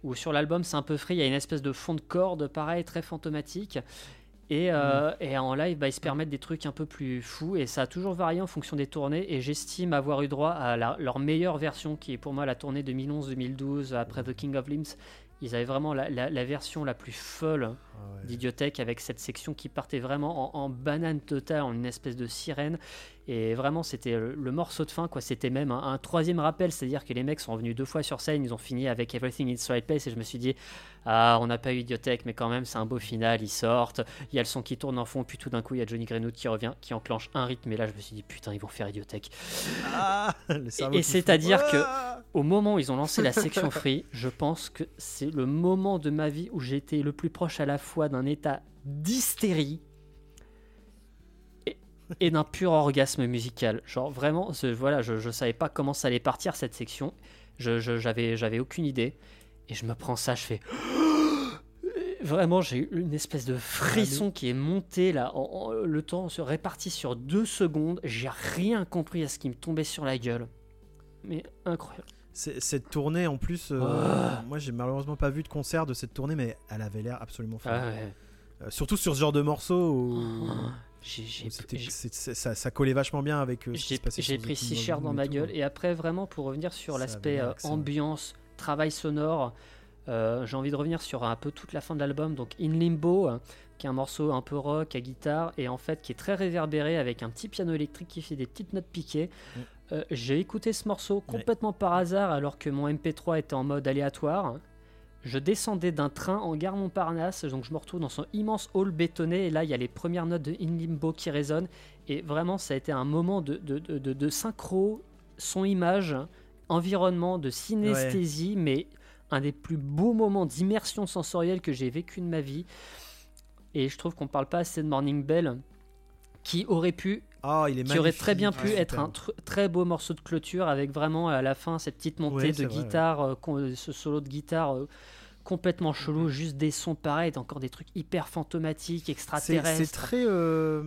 où sur l'album c'est un peu free, il y a une espèce de fond de corde pareil, très fantomatique. Et, euh, et en live, bah, ils se permettent des trucs un peu plus fous et ça a toujours varié en fonction des tournées. Et j'estime avoir eu droit à la- leur meilleure version, qui est pour moi la tournée 2011-2012 après The King of Limbs. Ils avaient vraiment la, la- la version la plus folle Ah ouais. d'Idiotech avec cette section qui partait vraiment en, en banane totale, en une espèce de sirène. Et vraiment, c'était le, le morceau de fin, quoi. C'était même un, un troisième rappel, c'est-à-dire que les mecs sont venus deux fois sur scène, ils ont fini avec Everything in its right place, et je me suis dit, ah, on n'a pas eu Idiotech, mais quand même, c'est un beau final, ils sortent, il y a le son qui tourne en fond, puis tout d'un coup, il y a Johnny Greenwood qui revient, qui enclenche un rythme, et là, je me suis dit, putain, ils vont faire Idiotech. Ah, Et, et c'est-à-dire que Ah au moment où ils ont lancé la section free, je pense que c'est le moment de ma vie où été le plus proche à la fois d'un état d'hystérie et, d'un pur orgasme musical. Genre vraiment, ce- voilà, je, je savais pas comment ça allait partir cette section. Je, j'avais, j'avais aucune idée. Et je me prends ça, je fais. Vraiment, j'ai eu une espèce de frisson qui est monté là. en- en- le temps se répartit sur deux secondes. J'ai rien compris à ce qui me tombait sur la gueule. Mais incroyable. Cette tournée en plus, euh, Ah. moi j'ai malheureusement pas vu de concert de cette tournée, mais elle avait l'air absolument folle. Ah ouais. Euh, surtout sur ce genre de morceau où, J'ai, ça, ça collait vachement bien avec euh, ce qui j'ai- pris si cher dans ma gueule. Et après, vraiment, pour revenir sur l'aspect euh, ambiance, travail sonore, euh, j'ai envie de revenir sur un peu toute la fin de l'album. Donc, In Limbo, euh, qui est un morceau un peu rock à guitare et en fait qui est très réverbéré avec un petit piano électrique qui fait des petites notes piquées. Mm. J'ai écouté ce morceau complètement par hasard alors que mon MP3 était en mode aléatoire. Je descendais d'un train en gare Montparnasse, donc je me retrouve dans son immense hall bétonné, et là il y a les premières notes de In Limbo qui résonnent, et vraiment ça a été un moment de, de, de, de- de synchro, son-image, environnement, de synesthésie, mais un des plus beaux moments d'immersion sensorielle que j'ai vécu de ma vie. Et je trouve qu'on parle pas assez de Morning Bell, qui aurait pu Ah, il est qui aurait très bien pu être un tr- très beau morceau de clôture avec vraiment à la fin cette petite montée Ouais, de c'est vrai, ouais. guitare, euh, con- ce solo de guitare euh, complètement Mm-hmm. chelou, juste des sons pareils, encore des trucs hyper fantomatiques, extraterrestres. c'est très. euh,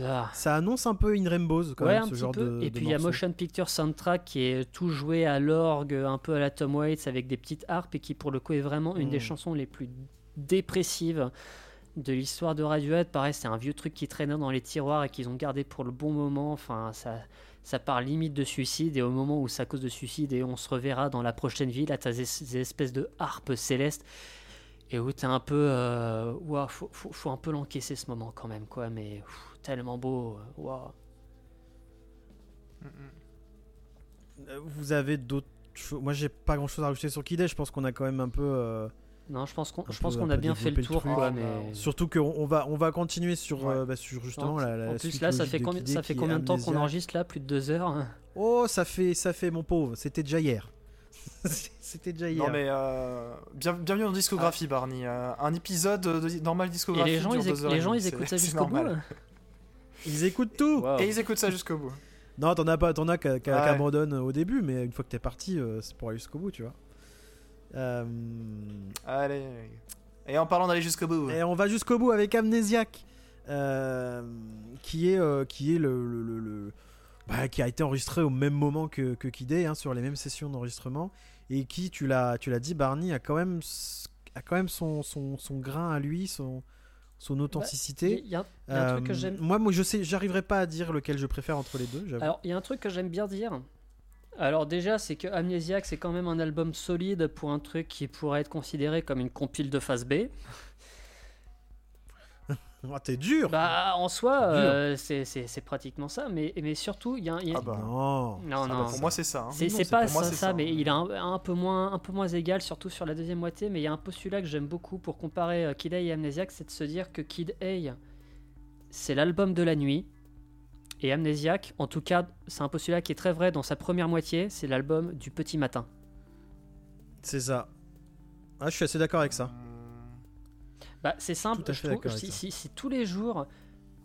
ah. ça annonce un peu In Rainbows quand Ouais, même, un ce petit genre peu. de. Et de puis il y a. Motion Picture Soundtrack qui est tout joué à l'orgue, un peu à la Tom Waits avec des petites harpes et qui pour le coup est vraiment une des Mm. chansons les plus dépressives de l'histoire de Radiohead. Pareil, c'est un vieux truc qui traînait dans les tiroirs et qu'ils ont gardé pour le bon moment. Enfin, ça, ça part limite de suicide et au moment où ça cause de suicide et on se reverra dans la prochaine vie, là, t'as ces espèces de harpes célestes et où t'es un peu, euh, ouah, faut, faut, un peu l'encaisser ce moment quand même, quoi. Mais tellement beau, waouh. Euh, Vous avez d'autres. Moi j'ai pas grand chose à rajouter sur Kid A, je pense qu'on a quand même un peu. euh, Non, je pense qu'on, je pense a bien fait le tour, truc. quoi, Ah, mais Surtout qu'on on va, on va continuer sur, Ouais. euh, bah, sur justement En- la, la en plus suite là, ça fait combien, ça fait combien de temps qu'on enregistre là Plus de deux heures. Oh, ça fait, ça fait mon pauvre, c'était déjà hier. c'était déjà hier. Non mais euh, bien- bienvenue dans Discographie Barney. Euh, un épisode de normal Et Discographie. les gens, dure ils, deux éc- heures et les gens, ils c'est- écoutent ça jusqu'au bout. normal. Ils écoutent tout. Et ils écoutent ça jusqu'au bout. Non, t'en as pas, t'en as qu'à- qu'à- Ouais. qu'abandonne au début, mais une fois que t'es parti, c'est pour aller jusqu'au bout, tu vois. Euh, Allez. Et en parlant d'aller jusqu'au bout. Et on va jusqu'au bout avec Amnésiaque, euh, qui est, euh, qui est le, le- le- le- bah, qui a été enregistré au même moment que, que Kid A, hein, sur les mêmes sessions d'enregistrement, et qui, tu l'as, tu l'as dit, Barney a quand même, a quand même son, son, son grain à lui, son, son Il authenticité. y, il y a un truc que j'aime. Moi, moi, je sais, j'arriverai pas à dire lequel je préfère entre les deux. j'avoue. Alors, il y a un truc que j'aime bien dire. Alors déjà, c'est que Amnesiac, c'est quand même un album solide pour un truc qui pourrait être considéré comme une compile de phase B. Oh, t'es dur. Bah, en soi, euh, c'est- c'est c'est pratiquement ça. Mais, mais surtout, il y y a- Ah bah. Non. Non, Ah bah, non. pour moi c'est ça. hein. C'est pas moi, ça, c'est ça, mais il est un, un peu moins, un peu moins égal, surtout sur la deuxième moitié. Mais il y a un postulat que j'aime beaucoup pour comparer euh, Kid A et Amnesiac, c'est de se dire que Kid A, c'est l'album de la nuit. Et Amnesiac, en tout cas, c'est un postulat qui est très vrai dans sa première moitié, c'est l'album du petit matin. C'est ça. Ah, je suis assez d'accord avec ça. Bah, c'est simple, Tout à je trouve, si, si- si tous les jours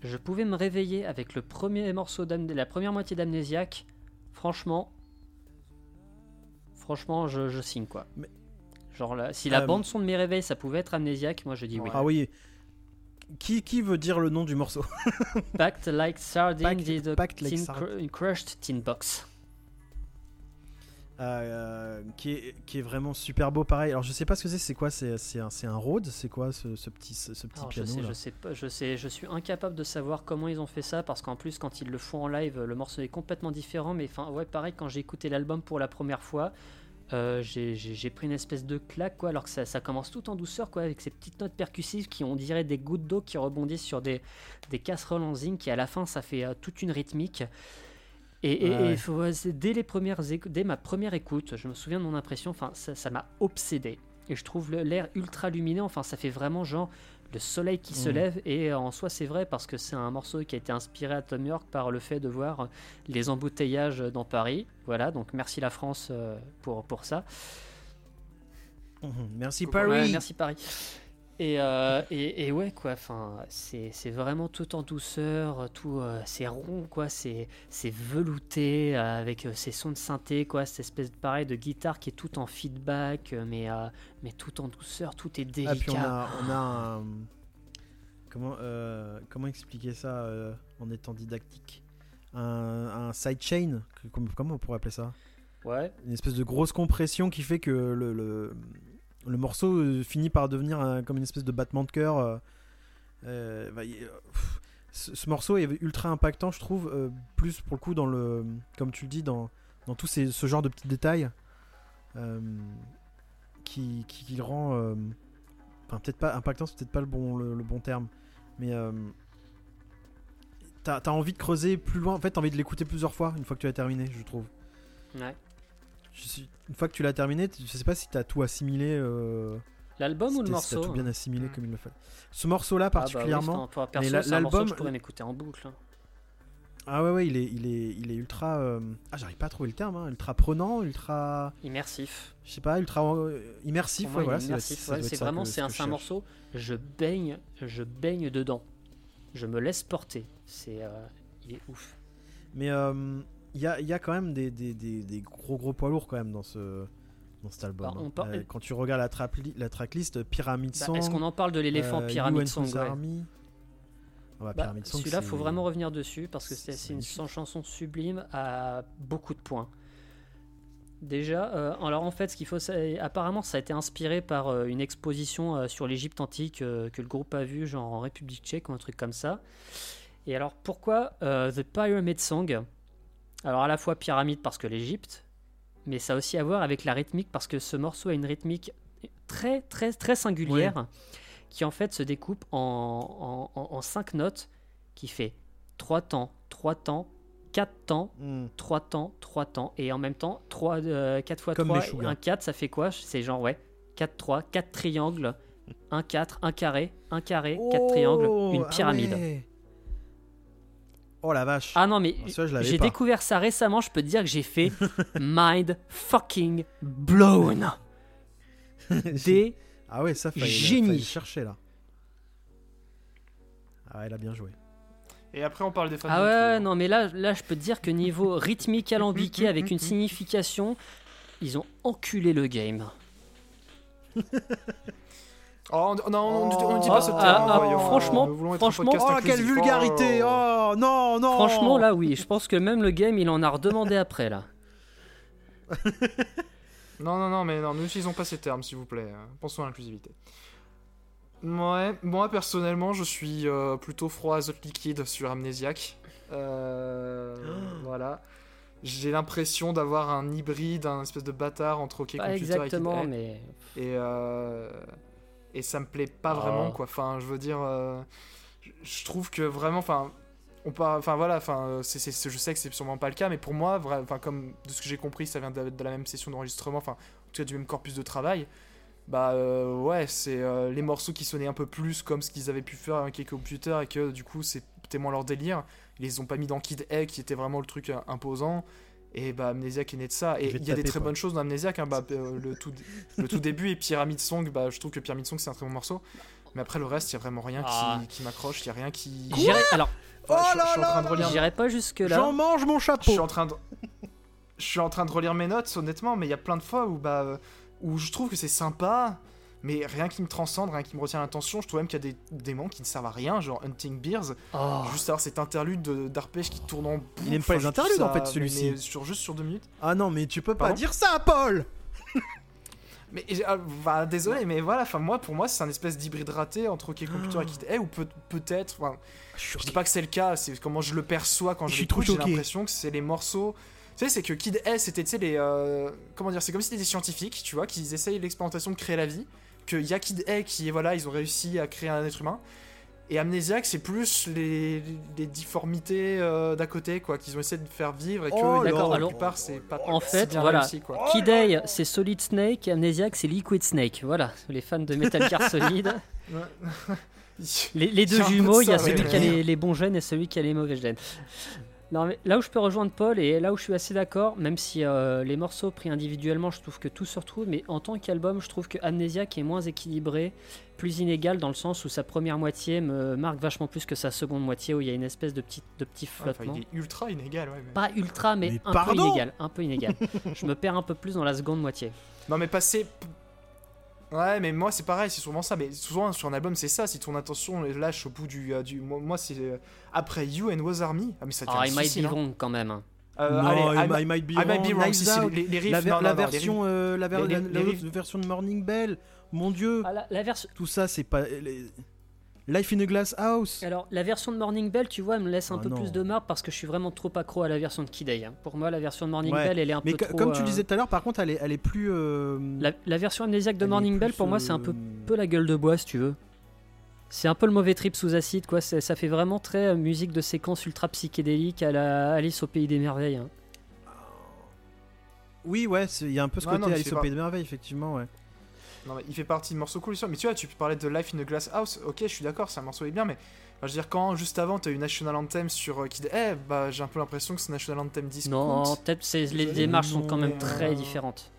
je pouvais me réveiller avec le premier morceau d'Amné- la première moitié d'Amnésiaque, franchement, franchement, je, je signe quoi. Mais- Genre là, si la Euh, bande son de mes réveils ça pouvait être Amnésiaque, moi je dis oui. Ah oui. Qui, qui veut dire le nom du morceau? Packed like sardine Packed- packed like sardine. crushed tin box. euh, qui, est, qui est vraiment super beau pareil. Alors je sais pas ce que c'est, c'est quoi? C'est un, un Rhodes C'est quoi ce, ce petit, ce, ce petit Alors, je piano sais, là? je sais pas, je sais, je suis incapable de savoir comment ils ont fait ça parce qu'en plus quand ils le font en live, le morceau est complètement différent. Mais enfin, ouais, pareil quand j'ai écouté l'album pour la première fois, euh, j'ai- pris une espèce de claque quoi, alors que ça, ça commence tout en douceur quoi, avec ces petites notes percussives qui on dirait des gouttes d'eau qui rebondissent sur des, des casseroles en zinc qui à la fin ça fait euh, toute une rythmique. Et, et- Ouais, et faut- dès les premières dès ma première écoute, je me souviens de mon impression, enfin ça m'a obsédé. Et je trouve l'air ultra lumineux, enfin ça fait vraiment genre le soleil qui se Mhm. lève et euh, en soi c'est vrai parce que c'est un morceau qui a été inspiré à Tom York par le fait de voir les embouteillages dans Paris. Voilà, donc merci la France euh, pour, pour ça. Mhm. Merci Paris. Ouais, merci Paris. Et, euh, et, et ouais quoi, enfin c'est c'est vraiment tout en douceur, tout euh, c'est rond quoi, c'est c'est velouté euh, avec euh, ces sons de synthé quoi, cette espèce de pareil de guitare qui est tout en feedback mais euh, mais tout en douceur, tout est délicat. Ah, puis on a, on a un. Comment, euh, comment expliquer ça euh, en étant didactique? Un, un sidechain, comment on pourrait appeler ça? Ouais. Une espèce de grosse compression qui fait que le, le, le morceau euh, finit par devenir comme une espèce de battement de cœur. euh, euh, bah, ce, ce morceau est ultra impactant, je trouve, plus pour le coup dans le, comme tu le dis, dans, dans tout ces, ce genre de petits détails qui, qui, rend, enfin peut-être pas impactant, c'est peut-être pas le bon, le, bon terme, mais t'as as envie de creuser plus loin. En fait, t'as envie de l'écouter plusieurs fois une fois que tu as terminé, je trouve. ouais. Une fois que tu l'as terminé, je sais pas si t'as tout assimilé. Euh, L'album ou le t'as- si morceau t'as tout bien assimilé Mm. comme il le fait. Ce morceau-là Ah bah oui, particulièrement. morceau l'album- je pourrais m'écouter en boucle. hein. Ah ouais ouais, il est il est il est ultra. euh, Ah j'arrive pas à trouver le terme. hein, Ultra prenant, ultra. Immersif. Je sais pas, ultra euh, immersif. Moi, ouais, voilà, immersif. Ouais, c'est ça vraiment, c'est ce un, un morceau. Je baigne, je baigne dedans. Je me laisse porter. C'est, euh, il est ouf. Mais il y, a, il y a quand même des, des, des, des gros gros poids lourds quand même dans ce dans cet album. Bah, on hein. Euh, quand tu regardes la, la tracklist, Pyramid Bah, Song. Est-ce qu'on en parle de l'éléphant euh, Pyramid Song ouais. Army. Ah bah, Bah, Celui-là, faut vraiment revenir dessus parce que c'est une chanson sublime à beaucoup de points. Déjà, euh, alors en fait, ce qu'il faut, apparemment, ça a été inspiré par euh, une exposition euh, sur l'Égypte antique que le groupe a vu, genre en République tchèque ou un truc comme ça. Et alors, pourquoi The Pyramid Song? Alors, à la fois pyramide parce que l'Égypte, mais ça a aussi à voir avec la rythmique parce que ce morceau a une rythmique très, très, très singulière qui en fait se découpe en, en, en- en cinq notes qui fait 3 temps, 3 temps, 4 temps, Hmm. 3 temps, 3 temps, et en même temps 3, 4 fois Comme 3, Meshuggah. un 4, ça fait quoi? C'est genre, ouais, 4, 3, 4 triangles, 1, 4, 1 carré, 1 carré, 4 triangles, une ah pyramide. ouais. Oh la vache. Ah non, mais Ah, j'ai découvert ça récemment, je peux te dire que j'ai fait mind fucking blown. Des Ah ouais, ça fallait, Génie. chercher là. Ah ouais, elle a bien joué. Et après, on parle des fans Ah de ouais, non, mais là, là, je peux te dire que niveau rythmique alambiqué avec une signification, ils ont enculé le game. Oh, on- non, on ne dit Oh, pas ce ah, terme. ah, voyons. franchement, être franchement- Oh, quelle vulgarité Oh non, non Franchement, là, oui, je pense que même le game, il en a redemandé après, là. Non, non, non, mais non, n'utilisons pas ces termes, s'il vous plaît. euh, Pensons à l'inclusivité. Ouais, moi personnellement, je suis euh, plutôt froid azote liquide sur Amnésiaque. Euh, voilà. J'ai l'impression d'avoir un hybride, un espèce de bâtard entre OK Computer exactement, et mais. et euh, et ça me plaît pas Ah. vraiment quoi. Enfin je veux dire euh, je- trouve que vraiment enfin on part enfin voilà enfin euh, c'est c'est- je sais que c'est sûrement pas le cas mais pour moi enfin comme de ce que j'ai compris ça vient de, de la même session d'enregistrement enfin en tout cas du même corpus de travail. Bah euh, ouais c'est euh, les morceaux qui sonnaient un peu plus comme ce qu'ils avaient pu faire avec les computers et que du coup c'est tellement leur délire. Ils les ont pas mis dans Kid A qui était vraiment le truc imposant et bah Amnesiac est né de ça et il y a des très bonnes choses dans Amnesiac hein, bah, euh, le tout le tout début et Pyramid Song, bah, je trouve que Pyramid Song c'est un très bon morceau. Mais après le reste, il y a vraiment rien Ah. qui, qui m'accroche, il y a rien qui. J'irai- Alors, Oh je, là je suis en train de là relire. j'irai pas jusque-là. J'en mange mon Je suis chapeau en train de. Je suis en train de relire mes notes, honnêtement, mais il y a plein de fois où bah euh, où je trouve que c'est sympa, mais rien qui me transcende, rien qui me retient l'attention. Je trouve même qu'il y a des, moments qui ne servent à rien, genre Hunting Beers. Oh. Juste avoir cet interlude de- d'arpège qui tourne en Il aime pas les je interludes, en fait, celui-ci. sur, juste sur deux minutes. Ah non, mais tu peux pas Pardon dire ça, Paul Mais ah, bah, désolé, mais voilà, enfin moi pour moi c'est un espèce d'hybride raté entre OK Computer et Kid A ou peut- peut-être. enfin, je dis pas que c'est le cas, c'est comment je le perçois quand Je je suis trop l'écoute. J'ai l'impression que c'est les morceaux. Tu sais, c'est que Kid A c'était tu sais les euh, comment dire, c'est comme si c'était des scientifiques, tu vois, qui essayent l'expérimentation de créer la vie. Qu'il y a Kid A qui est voilà, ils ont réussi à créer un être humain. Et Amnesiac, c'est plus les, les difformités euh, d'à côté, quoi, qu'ils ont essayé de faire vivre et que Oh là. plupart, c'est pas En fait, bien voilà. réussi, quoi. Kid A, c'est Solid Snake, et Amnesiac, c'est Liquid Snake. Voilà, les fans de Metal Gear Solid. Les, les deux jumeaux, il y a celui qui a les, les bons gènes et celui qui a les mauvais gènes. Non, mais là où je peux rejoindre Paul et là où je suis assez d'accord, même si euh, les morceaux pris individuellement, je trouve que tout se retrouve, mais en tant qu'album, je trouve que Amnesiac est moins équilibré, plus inégal dans le sens où sa première moitié me marque vachement plus que sa seconde moitié où il y a une espèce de petit, de petit Ouais, enfin, flottement. il est ultra inégal, ouais. mais- Pas ultra, mais, Mais un peu inégal. Un peu inégal. je me perds un peu plus dans la seconde moitié. Non, mais passer. Ouais, mais moi c'est pareil, c'est souvent ça. Mais souvent sur un album, c'est ça. Si ton attention lâche au bout du. euh, du... Moi, moi, c'est euh, après You and Was Army. Ah, mais ça Ah, il might difficile, be hein. wrong quand même. Euh, Non, allez, I, I, I might be I might be wrong, Si, si, les, les riffs, la, ver- non, la non, les version, euh, la, ver- les- la- les la- riffs- la version de Morning Bell, mon dieu, Ah, la, la version. tout ça c'est pas. Life in a Glass House. Alors, la version de Morning Bell, tu vois, elle me laisse un Ah peu non. plus de marbre parce que je suis vraiment trop accro à la version de Kid hein. Pour moi, la version de Morning Ouais, Bell, elle est un Mais peu trop. comme tu euh, disais tout à l'heure, par contre, elle est, elle est plus. euh, La, la version amnésiaque de elle Morning Bell, pour moi, c'est un peu, euh, peu la gueule de bois, si tu veux. C'est un peu le mauvais trip sous acide, quoi. Ça fait vraiment très musique de séquence ultra psychédélique à la Alice au Pays des Merveilles. hein. Oui, ouais, il y a un peu ce Ouais, côté non, mais Alice au pas- Pays de Merveille, effectivement, ouais. Non, mais il fait partie de morceaux cool, sûr. Mais tu vois, tu parlais de Life in a Glass House. Ok, je suis d'accord, c'est un morceau est bien, mais enfin, je veux dire, quand juste avant t'as eu National Anthem sur euh, Kid A, bah j'ai un peu l'impression que c'est National Anthem discount. Non, peut-être les démarches sont quand même très euh, différentes.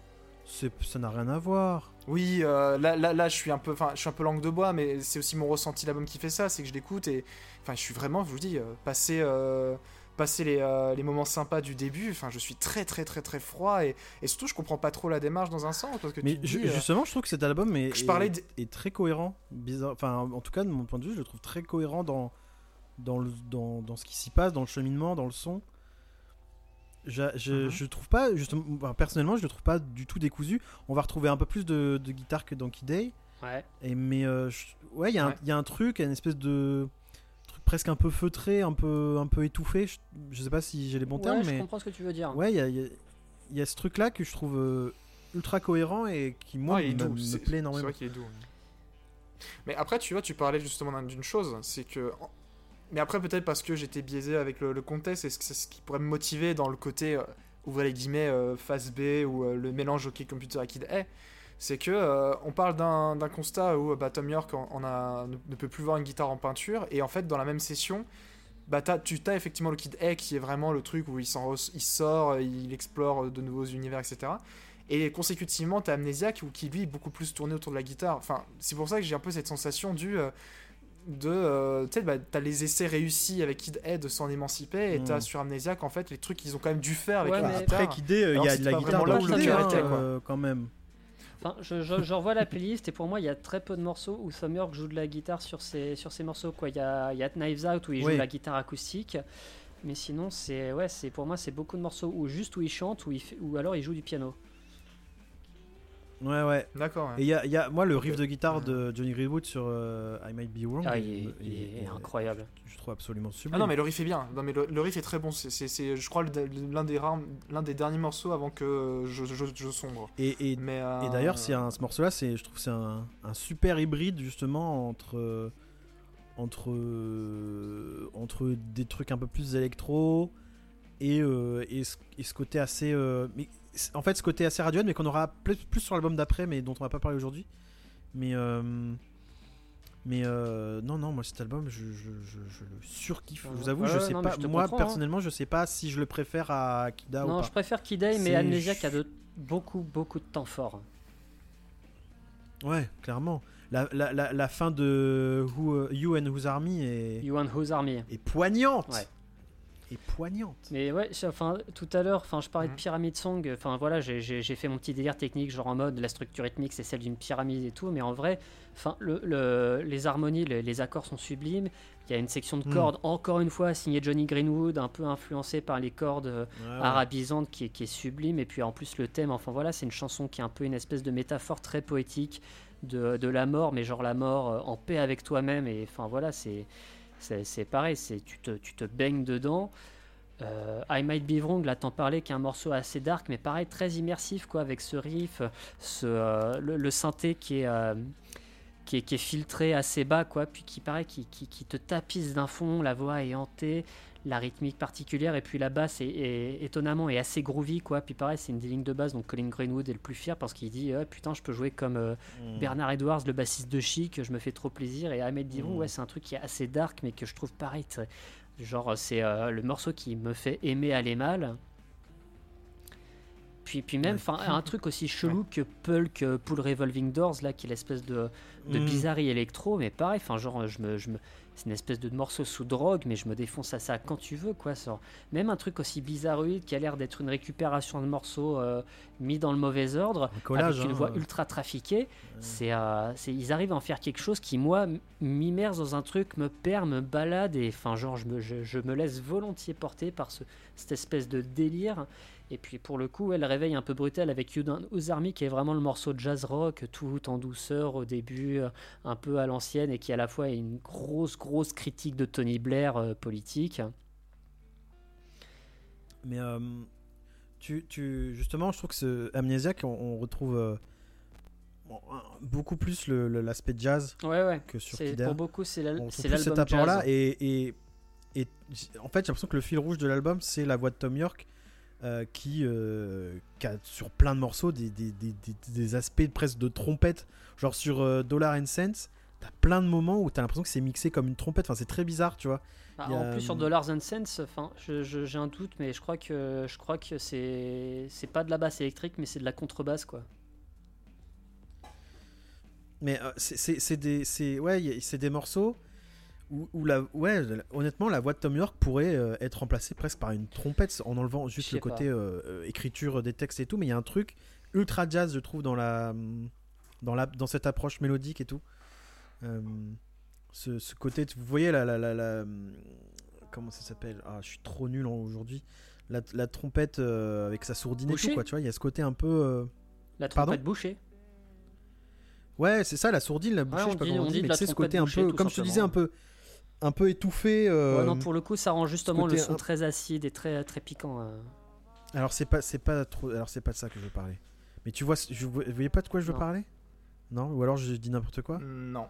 C'est- Ça n'a rien à voir. Oui, euh, là, là, là, je suis un peu, enfin, je suis un peu langue de bois, mais c'est aussi mon ressenti l'album qui fait ça, c'est que je l'écoute et, enfin, je suis vraiment, je vous dis, euh, passer, euh, passer les, euh, les moments sympas du début, enfin, je suis très, très, très, très froid et, et surtout, je comprends pas trop la démarche dans un sens parce que Mais tu dis, euh, justement, je trouve que cet album est, je parlais de- est très cohérent. Bizarre. Enfin, en tout cas, de mon point de vue, je le trouve très cohérent dans, dans, le, dans, dans ce qui s'y passe, dans le cheminement, dans le son. Je, je, Mhm. je trouve pas, justement, personnellement, je le trouve pas du tout décousu. On va retrouver un peu plus de, de guitare que dans Kid Day. Ouais. Et, mais euh, je- ouais, il y, a un- Ouais. il y a un truc, une espèce de presque un peu feutré, un peu, un peu étouffé. Je, je sais pas si j'ai les bons Ouais, termes, je mais comprends ce que tu veux dire. ouais, il y a, il y a- il y a ce truc-là que je trouve euh, ultra cohérent et qui, moi, Ouais, il est me, doux, me c'est- plaît C'est énormément. vrai qu'il est doux. oui. Mais après, tu vois, tu parlais justement d'un- d'une chose, c'est que. Mais après, peut-être parce que j'étais biaisé avec le, le contexte, et c'est ce qui pourrait me motiver dans le côté, euh, ouvrez les guillemets, euh, face B ou euh, le mélange OK Computer à Kid A, c'est que euh, on parle d'un d'un constat où euh, bah, Tom York en, en a, ne, ne peut plus voir une guitare en peinture, et en fait, dans la même session, bah, tu as effectivement le Kid A qui est vraiment le truc où il, il sort, il explore de nouveaux univers, etc. Et consécutivement, t'as Amnesiac où qui lui est beaucoup plus tourné autour de la guitare. Enfin, c'est pour ça que j'ai un peu cette sensation du euh, de euh, tu sais bah, t'as les essais réussis avec Kid A de s'en émanciper et Mm. t'as sur Amnesiac en fait les trucs qu'ils ont quand même dû faire avec Ouais, la mais- guitare. Après, Kid euh, il y a de la guitare dans là euh, quand même. Enfin, je, je, je revois la playlist et pour moi, il y a très peu de morceaux où York joue de la guitare sur ces, sur morceaux. Quoi. Il, y a, il y a Knives Out où il Oui. joue la guitare acoustique. Mais sinon, c'est ouais, c'est pour moi, c'est beaucoup de morceaux où juste où il chante ou, il fait- ou alors il joue du piano. Ouais, ouais. D'accord. ouais. Et il y a, il y a- moi, le riff de guitare Ouais. de Johnny Greenwood sur euh, I Might Be Wrong, Ah, il- il, est- il il- est il- incroyable. je trouve absolument sublime. Ah non mais le riff est bien. Non mais le, le riff est très bon. C'est, c'est- c'est, je crois le- l'un des rares- l'un des derniers morceaux avant que je, je, je sombre. Et, et, Mais euh, et d'ailleurs, c'est un, ce morceau-là, c'est, je trouve que c'est un, un super hybride justement entre euh, entre euh, entre des trucs un peu plus électro et, euh, et, ce, et ce côté assez euh, mais en fait ce côté assez Radiohead mais qu'on aura plus, plus sur l'album d'après mais dont on va pas parler aujourd'hui mais euh, mais euh, non non moi cet album je, je, je, je le surkiffe je vous avoue je sais non, pas je moi hein. personnellement je sais pas si je le préfère à Kida ou non, pas je préfère Kid A, mais Amnesiac a de beaucoup, beaucoup de temps fort. Ouais, clairement. La, la, la, la fin de Who, euh, You and Whose Army est, You and Whose Army. est poignante. Ouais. Est poignante. Mais ouais, enfin, tout à l'heure, enfin, je parlais de Mhm. pyramide song. Enfin, voilà, j'ai- fait mon petit délire technique, genre en mode la structure rythmique, c'est celle d'une pyramide et tout. Mais en vrai, enfin, le, le- les harmonies, les, les accords sont sublimes. Il y a une section de Mhm. cordes, encore une fois, signée Johnny Greenwood, un peu influencée par les cordes euh, Ouais, ouais. arabisantes, qui est, qui est sublime. Et puis en plus, le thème, enfin voilà, c'est une chanson qui est un peu une espèce de métaphore très poétique de, de la mort, mais genre la mort euh, en paix avec toi-même. Et enfin voilà, c'est c'est pareil, tu te, tu te baignes dedans. Euh, I Might Be Wrong, là t'en parlais, qui est un morceau assez dark, mais pareil, très immersif, quoi, avec ce riff, ce, euh, le, le synthé qui est, euh, qui, est, qui est filtré assez bas, quoi, puis qui paraît, qui, qui, qui te tapisse d'un fond, la voix est hantée, la rythmique particulière, et puis la basse est, est- étonnamment est assez groovy, quoi, puis pareil, c'est une des lignes de base, donc Colin Greenwood est le plus fier parce qu'il dit, Ah, putain, je peux jouer comme euh, Mm. Bernard Edwards, le bassiste de Chic, je me fais trop plaisir. Et Ahmed Divon, Mm. ouais, c'est un truc qui est assez dark, mais que je trouve pareil. Genre, c'est euh, le morceau qui me fait aimer aller mal. Puis, puis même, enfin, un truc aussi chelou que Pulk euh, Pull Revolving Doors, là, qui est l'espèce de, de Mm. bizarrerie électro, mais pareil, enfin, genre, je me, je me, c'est une espèce de morceau sous drogue, mais je me défonce à ça quand tu veux, quoi. Même un truc aussi bizarroïde qui a l'air d'être une récupération de morceaux euh, mis dans le mauvais ordre, Un collage, avec une hein. voix ultra trafiquée. C'est, euh, c'est, ils arrivent à en faire quelque chose qui, moi, m'immerse dans un truc, me perd, me balade, et enfin, genre, je me, je, je me laisse volontiers porter par ce, cette espèce de délire. Et puis, pour le coup, elle réveille un peu brutal avec Who's Army, qui est vraiment le morceau de jazz rock, tout en douceur au début, euh, un peu à l'ancienne, et qui à la fois est une grosse, grosse critique de Tony Blair euh, politique. Mais euh, tu, tu, justement, je trouve que ce Amnesiac, on, on retrouve euh, beaucoup plus l'aspect jazz Ouais, ouais. que sur Kidder. pour beaucoup, c'est, l'album cet apport-là. Et, et, et en fait, j'ai l'impression que le fil rouge de l'album, c'est la voix de Tom York. Euh, qui, euh, qui a sur plein de morceaux des, des, des, des- aspects presque de trompette. Genre sur euh, Dollar and Cents, t'as plein de moments où t'as l'impression que c'est mixé comme une trompette. Enfin, c'est très bizarre, tu vois. Ah, a, En plus sur hum, Dollars and Cents, enfin, j'ai un doute, mais je crois que je crois que c'est c'est pas de la basse électrique, mais c'est de la contrebasse quoi. Mais euh, c'est- des, ouais, des morceaux où, où la, ouais, honnêtement, la voix de Tom York pourrait euh, être remplacée presque par une trompette en enlevant juste le côté euh, euh, écriture des textes et tout. Mais il y a un truc ultra jazz, je trouve, dans la, dans la, dans cette approche mélodique et tout. Euh, ce, ce côté, vous voyez la, la, la, la- comment ça s'appelle? Ah, je suis trop nul aujourd'hui. La, la trompette avec sa sourdine et tout, quoi. Tu vois, il y a ce côté un peu. La Pardon? trompette bouchée. Ouais, c'est ça, la sourdine, la bouchée, on je sais pas dit- comment on dit mais sais, ce côté un peu, comme je te disais, un peu, un peu étouffé. euh, Ouais, non, pour le coup, ça rend justement le son un- très acide et très très piquant. euh. Alors c'est pas, c'est pas trop, alors c'est pas de ça que je veux parler. Mais tu vois, je, vous voyez pas de quoi je veux Non. parler? Non? Ou alors je dis n'importe quoi? Non.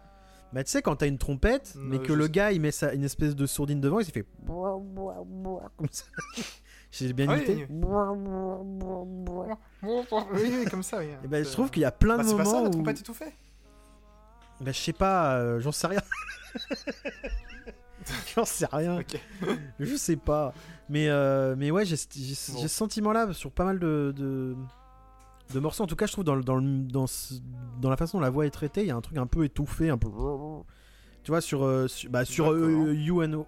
Bah tu sais quand t'as une trompette, Non, mais que le gars il met sa, une espèce de sourdine devant, il s'est fait comme ça. J'ai bien Ah imité. oui, comme ça, oui. Et ben je trouve qu'il y a plein Bah, de c'est pas moments ça, la où, trompette étouffée bah je sais pas, euh, j'en sais rien. j'en sais rien. Je sais pas. Mais, euh, mais ouais, j'ai Bon. ce sentiment-là sur pas mal de, de, de morceaux. En tout cas, je trouve dans, dans, dans, dans la façon dont la voix est traitée, il y a un truc un peu étouffé, un peu. Tu vois, sur, euh, sur, bah, sur you, and,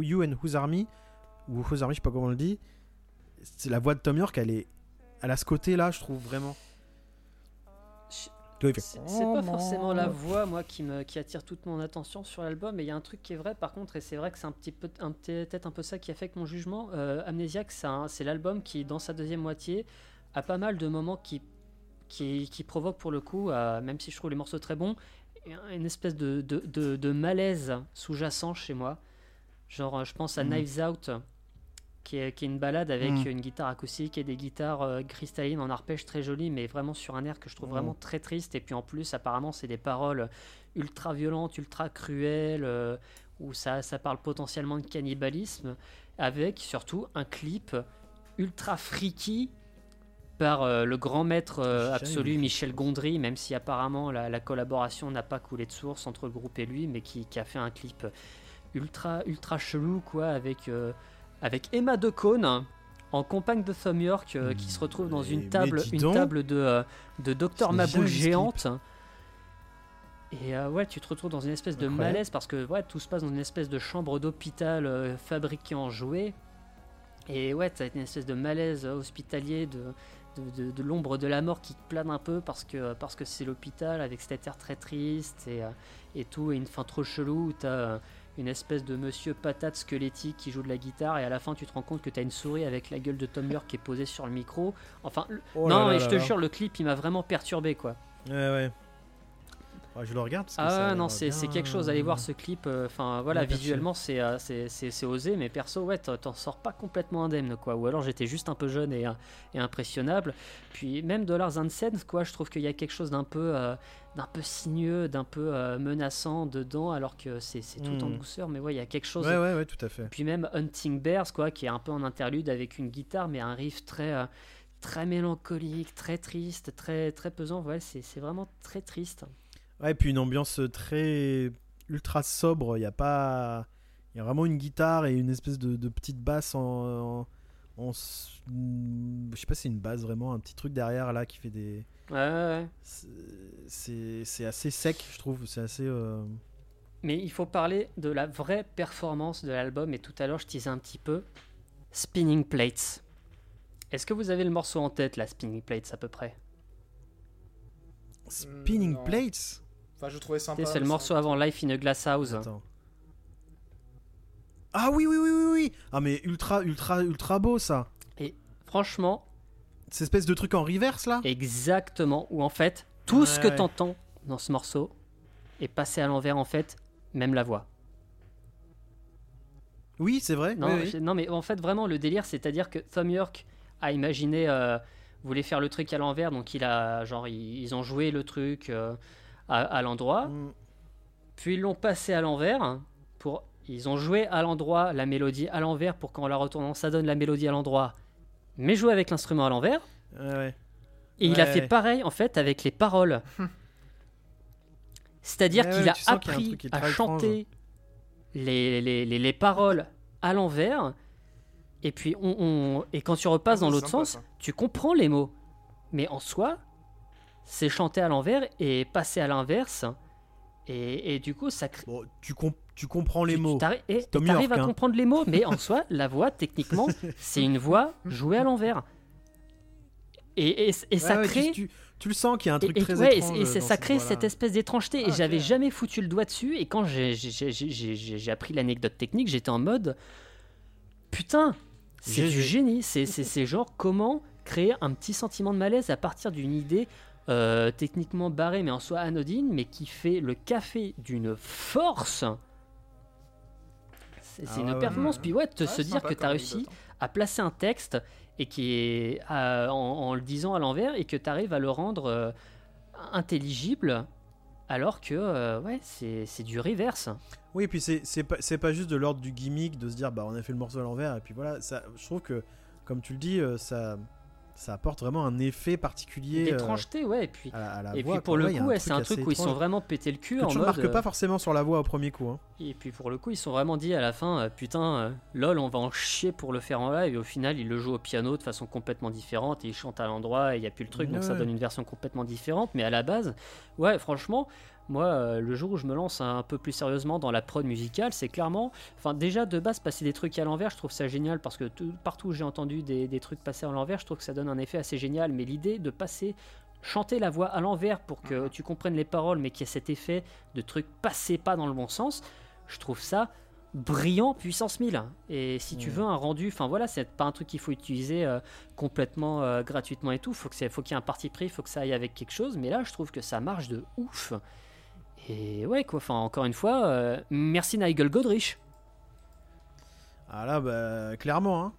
you and Whose Army, ou Whose Army, je sais pas comment on le dit, c'est la voix de Tom York, elle, est, elle a ce côté-là, je trouve vraiment. Je- Tu vois, il fait- C'est pas forcément la voix, moi, qui, me, qui attire toute mon attention sur l'album, mais il y a un truc qui est vrai, par contre, et c'est vrai que c'est un petit peu, un, peut-être un peu ça qui affecte mon jugement. Euh, Amnesiac, c'est l'album qui, dans sa deuxième moitié, a pas mal de moments qui, qui, qui provoquent, pour le coup, euh, même si je trouve les morceaux très bons, une espèce de, de, de- de malaise sous-jacent chez moi. Genre, je pense à Mhm. Knives Out, qui est, qui est une balade avec Mhm. une guitare acoustique et des guitares euh, cristallines en arpège très jolies, mais vraiment sur un air que je trouve vraiment très triste. Et puis en plus, apparemment, c'est des paroles ultra violentes, ultra cruelles, euh, où ça, ça parle potentiellement de cannibalisme, avec surtout un clip ultra freaky par euh, le grand maître euh, absolu. Michel Gondry, même si apparemment la, la collaboration n'a pas coulé de source entre le groupe et lui, mais qui, qui a fait un clip ultra ultra chelou quoi, avec euh, avec Emma Decaune en compagne de Thom York euh, qui se retrouve dans une table une table de euh, de Docteur Je n'ai jamais Maboul vu ce clip. géante. Et euh, ouais, tu te retrouves dans une espèce de Incroyable. malaise parce que ouais, tout se passe dans une espèce de chambre d'hôpital fabriquée en jouet. Et ouais, t'as une espèce de malaise hospitalier, de, de, de- de l'ombre de la mort qui plane un peu parce que parce que c'est l'hôpital avec cet air très triste et, et tout, et une fin trop chelou où t'as une espèce de monsieur patate squelettique qui joue de la guitare et à la fin tu te rends compte que t'as une souris avec la gueule de Tom York qui est posée sur le micro. Enfin, le- Oh non, et je te jure, le clip il m'a vraiment perturbé quoi. Ouais, ouais. Ouais, je le regarde. Parce que Ah non, c'est bien- quelque chose. Allez voir ce clip. euh, Enfin voilà, bien visuellement c'est euh, c'est- osé, mais perso, ouais, t'en sors pas complètement indemne quoi. Ou alors j'étais juste un peu jeune et, euh, et impressionnable. Puis même Dollars and Cents, quoi, je trouve qu'il y a quelque chose d'un peu euh, d'un peu sinueux, d'un peu euh, menaçant dedans, alors que c'est tout en Hmm. douceur. Mais ouais, il y a quelque chose. Ouais, ouais, ouais, tout à fait. Puis même Hunting Bears, quoi, qui est un peu en interlude avec une guitare, mais un riff très, très mélancolique, très triste, très, très pesant. C'est c'est vraiment très triste. Ouais, et puis une ambiance très ultra sobre. Il y a pas. Il y a vraiment une guitare et une espèce de, de petite basse en. en- en s- Je sais pas si c'est une basse vraiment, un petit truc derrière là qui fait des. Ouais, ouais, ouais. c'est- assez sec, je trouve. C'est assez. euh, Mais il faut parler de la vraie performance de l'album. Et tout à l'heure, je disais un petit peu Spinning Plates. Est-ce que vous avez le morceau en tête, là, Spinning Plates, à peu près? Spinning non. Plates? Enfin, je trouvais sympa. C'est le morceau avant Life in a Glass House. Attends. Ah oui, oui, oui, oui, oui. Ah, mais ultra, ultra, ultra beau ça. Franchement, Cette espèce de truc en reverse là? exactement. Où en fait, tout ce que Ouais. t'entends dans ce morceau est passé à l'envers, en fait, même la voix. Oui, c'est vrai. Non, oui, oui. je- non, mais en fait, vraiment, le délire, c'est-à-dire que Tom York a imaginé, euh, voulait faire le truc à l'envers, donc il a, genre, ils, ils ont joué le truc euh, à, à l'endroit, Mm. puis ils l'ont passé à l'envers, pour, ils ont joué à l'endroit la mélodie à l'envers pour qu'en la retournant, ça donne la mélodie à l'endroit, mais jouer avec l'instrument à l'envers, Ouais, ouais. et il a Ouais. fait pareil, en fait, avec les paroles. C'est-à-dire Ouais, qu'il ouais, a appris à chanter les, les, les, les paroles à l'envers. Et puis, on, on- et quand tu repasses Ah, dans l'autre sens, ça. tu comprends les mots. Mais en soi, c'est chanter à l'envers et passer à l'inverse. Et, et du coup, ça crée. Bon, tu, com- tu comprends les tu- mots. Tu Tom York, à hein. comprendre les mots, mais en soi, la voix, techniquement, c'est une voix jouée à l'envers. Et, et, et ça Ouais, crée. tu, le sens qu'il y a un truc très ouais, et étrange. et ça crée cette espèce d'étrangeté. et Ah, j'avais jamais foutu le doigt dessus. Et quand j'ai- appris l'anecdote technique, j'étais en mode Putain, c'est du génie. C'est genre comment créer un petit sentiment de malaise à partir d'une idée euh, techniquement barrée, mais en soi anodine, mais qui fait le café d'une force. C'est Ah une ouais, performance. ouais. Puis ouais, te Ouais, se dire que tu as réussi hein. à placer un texte et qui est à- en, en le disant à l'envers et que tu arrives à le rendre euh, intelligible alors que euh, ouais c'est du reverse Oui, et puis c'est pas, pas juste de l'ordre du gimmick de se dire bah on a fait le morceau à l'envers et puis voilà. Ça, je trouve que comme tu le dis, ça, ça apporte vraiment un effet particulier euh, d'étrangeté ouais et puis à, la- à la et voix, puis pour quoi. le coup ouais, c'est un truc où ils sont vraiment pété le cul que en tu ne mode remarques pas euh, forcément sur la voix au premier coup. hein. et puis pour le coup ils sont vraiment dit à la fin euh, putain euh, lol on va en chier pour le faire en live et au final ils le jouent au piano de façon complètement différente et ils chantent à l'endroit et il y a plus le truc donc ça donne une version complètement différente mais à la base ouais franchement moi, euh, le jour où je me lance un peu plus sérieusement dans la prod musicale, c'est clairement, enfin déjà de base passer des trucs à l'envers, je trouve ça génial parce que tout- partout où j'ai entendu des, des trucs passer à l'envers, je trouve que ça donne un effet assez génial. Mais l'idée de passer, chanter la voix à l'envers pour que tu comprennes les paroles, mais qu'il y ait cet effet de trucs passés pas dans le bon sens, je trouve ça brillant puissance 1000 et si tu Mhm. veux un rendu enfin voilà c'est pas un truc qu'il faut utiliser euh, complètement euh, gratuitement et tout. Faut que faut qu'il y ait un parti pris faut que ça aille avec quelque chose. Mais là je trouve que ça marche de ouf et ouais quoi enfin encore une fois euh, merci Nigel Godrich Ah là, bah clairement. Hein.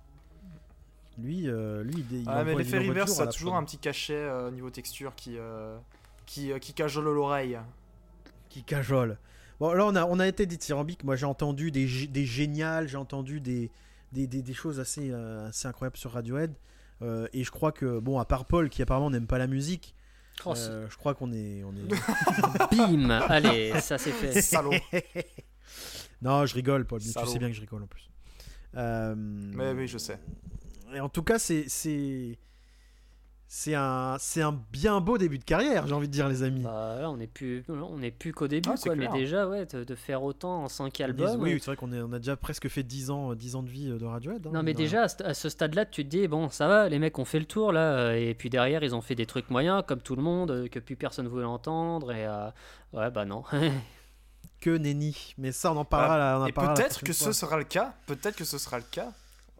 Lui, euh, lui, il, Ah, mais l'effet reverse, ça a toujours un petit cachet euh, niveau texture qui, euh, qui, euh, qui cajole l'oreille. qui cajole. Bon, là, on a, on a été dithyrambique. Moi, j'ai entendu des, des géniales, j'ai entendu des, des, des- des choses assez, euh, assez incroyables sur Radiohead. Euh, et je crois que, bon, à part Paul, qui apparemment n'aime pas la musique, Oh, euh, je crois qu'on est, on est. bim allez ça c'est fait Salaud. non, je rigole, Paul. Mais tu sais bien que je rigole en plus. Euh, Mais oui, je sais. Et en tout cas, c'est, c'est, C'est un, c'est un bien beau début de carrière, j'ai envie de dire, les amis. Bah, là, on n'est plus, on est plus qu'au début, Ah, c'est quoi. Mais déjà, ouais, de, de faire autant en 5 On dit- albums. oui, c'est vrai qu'on est- on a déjà presque fait 10 ans, 10 ans de vie euh, de Radiohead. hein, Non, mais déjà, à ce- à ce stade-là, tu te dis, bon, ça va, les mecs ont fait le tour, là, euh, et puis derrière, ils ont fait des trucs moyens, comme tout le monde, euh, que plus personne voulait entendre, et euh, ouais, bah non. Que nenni. Mais ça, on en parlera. là, on en Et peut-être que fois. ce sera le cas. Peut-être que ce sera le cas.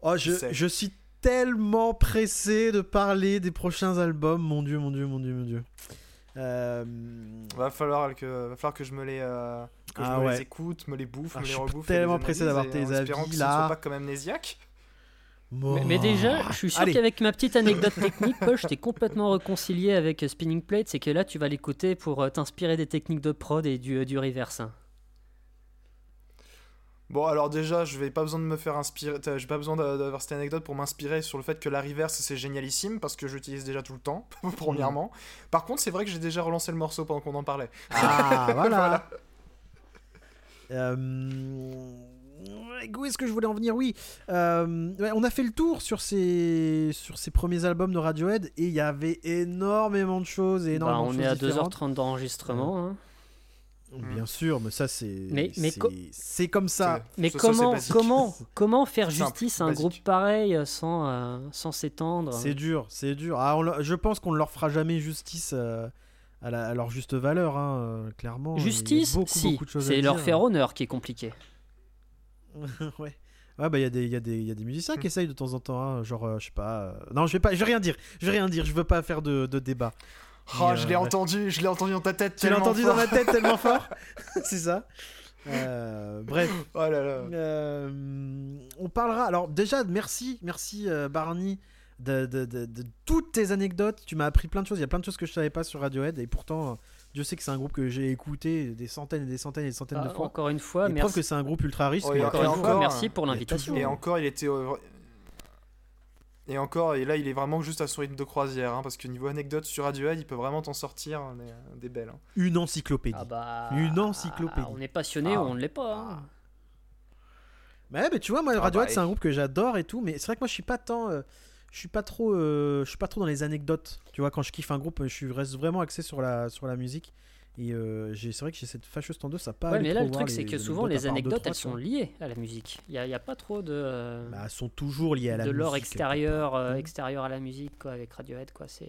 Oh, je, je suis tellement pressé de parler des prochains albums. Mon dieu, mon dieu, mon dieu, mon dieu. Euh, Va falloir que, va falloir que je me les, euh, que je Ah me ouais. les écoute, me les bouffe, Ah, me je les suis rebouffe. tellement et les pressé d'avoir tes avis, que ce là. ne soit pas comme amnésiaque. mais, mais déjà, je suis sûr qu'avec ma petite anecdote technique, Paul, je t'ai complètement réconcilié avec Spinning Plate, c'est que là, tu vas l'écouter pour euh, t'inspirer des techniques de prod et du, du reverse. Bon, alors déjà, je vais pas besoin de me faire inspirer. J'ai pas besoin d'a- d'avoir cette anecdote pour m'inspirer sur le fait que la reverse c'est génialissime parce que j'utilise déjà tout le temps, premièrement. Par contre, c'est vrai que j'ai déjà relancé le morceau pendant qu'on en parlait. Ah, voilà. Voilà. Euh, Où est-ce que je voulais en venir? Oui, euh, ouais, on a fait le tour sur ces, sur ces premiers albums de Radiohead et il y avait énormément de choses et Bah, énormément on de est choses à différentes. 2h30 d'enregistrement. hein. Bien sûr, mais ça c'est Mais- mais c'est- co- c'est comme ça. Mais Ça, comment, comment, comment faire Simple, justice à un basique. groupe pareil euh, sans, euh, sans s'étendre? C'est dur, c'est dur. Ah, on je pense qu'on ne leur fera jamais justice euh, à, la- à leur juste valeur, hein, clairement. Justice, beaucoup, si, c'est leur dire. faire honneur qui est compliqué. ouais. Ouais, bah il y, a des- il y, a des- il y a des musiciens Hmm. qui essayent de temps en temps, hein, genre, euh, je sais pas. euh, Non, je vais pas, je vais rien dire, je vais rien dire, je veux pas faire de, de débat. Oh, je euh, l'ai bref. entendu, je l'ai entendu dans ta tête. Tu l'as entendu dans ma tête tellement fort C'est ça. Euh, bref, Oh là là. euh, on parlera. Alors déjà, merci, merci euh, Barney de, de- de- de toutes tes anecdotes. Tu m'as appris plein de choses. Il y a plein de choses que je savais pas sur Radiohead et pourtant, euh, Dieu sait que c'est un groupe que j'ai écouté des centaines et des centaines et des centaines Ah, de fois. encore une fois, Et merci. que c'est un groupe ultra riche. Oh, Encore fois, encore, merci pour l'invitation. Et encore, il était. Et encore, et là, il est vraiment juste à son rythme de croisière, hein, parce que niveau anecdote sur Radiohead, il peut vraiment t'en sortir hein, des, des belles. hein. Une encyclopédie. Ah bah, Une encyclopédie. On est passionné Ah. ou on ne l'est pas. hein. Ouais, mais tu vois, moi, Ah Radiohead, bah, c'est un groupe que j'adore et tout, mais c'est vrai que moi, je suis pas tant. euh, je suis pas trop. euh, je suis pas trop dans les anecdotes. Tu vois, quand je kiffe un groupe, je reste vraiment axé sur la, sur la musique. Et euh, c'est vrai que j'ai cette fâcheuse tendance à pas. Ouais, mais là, le truc, c'est que souvent, les deux, anecdotes, elles sont liées à la musique. Il n'y a, pas trop de, euh, Bah, elles sont toujours liées à la de musique. l'or extérieur, euh, Mhm. extérieur à la musique, quoi, avec Radiohead, quoi. C'est.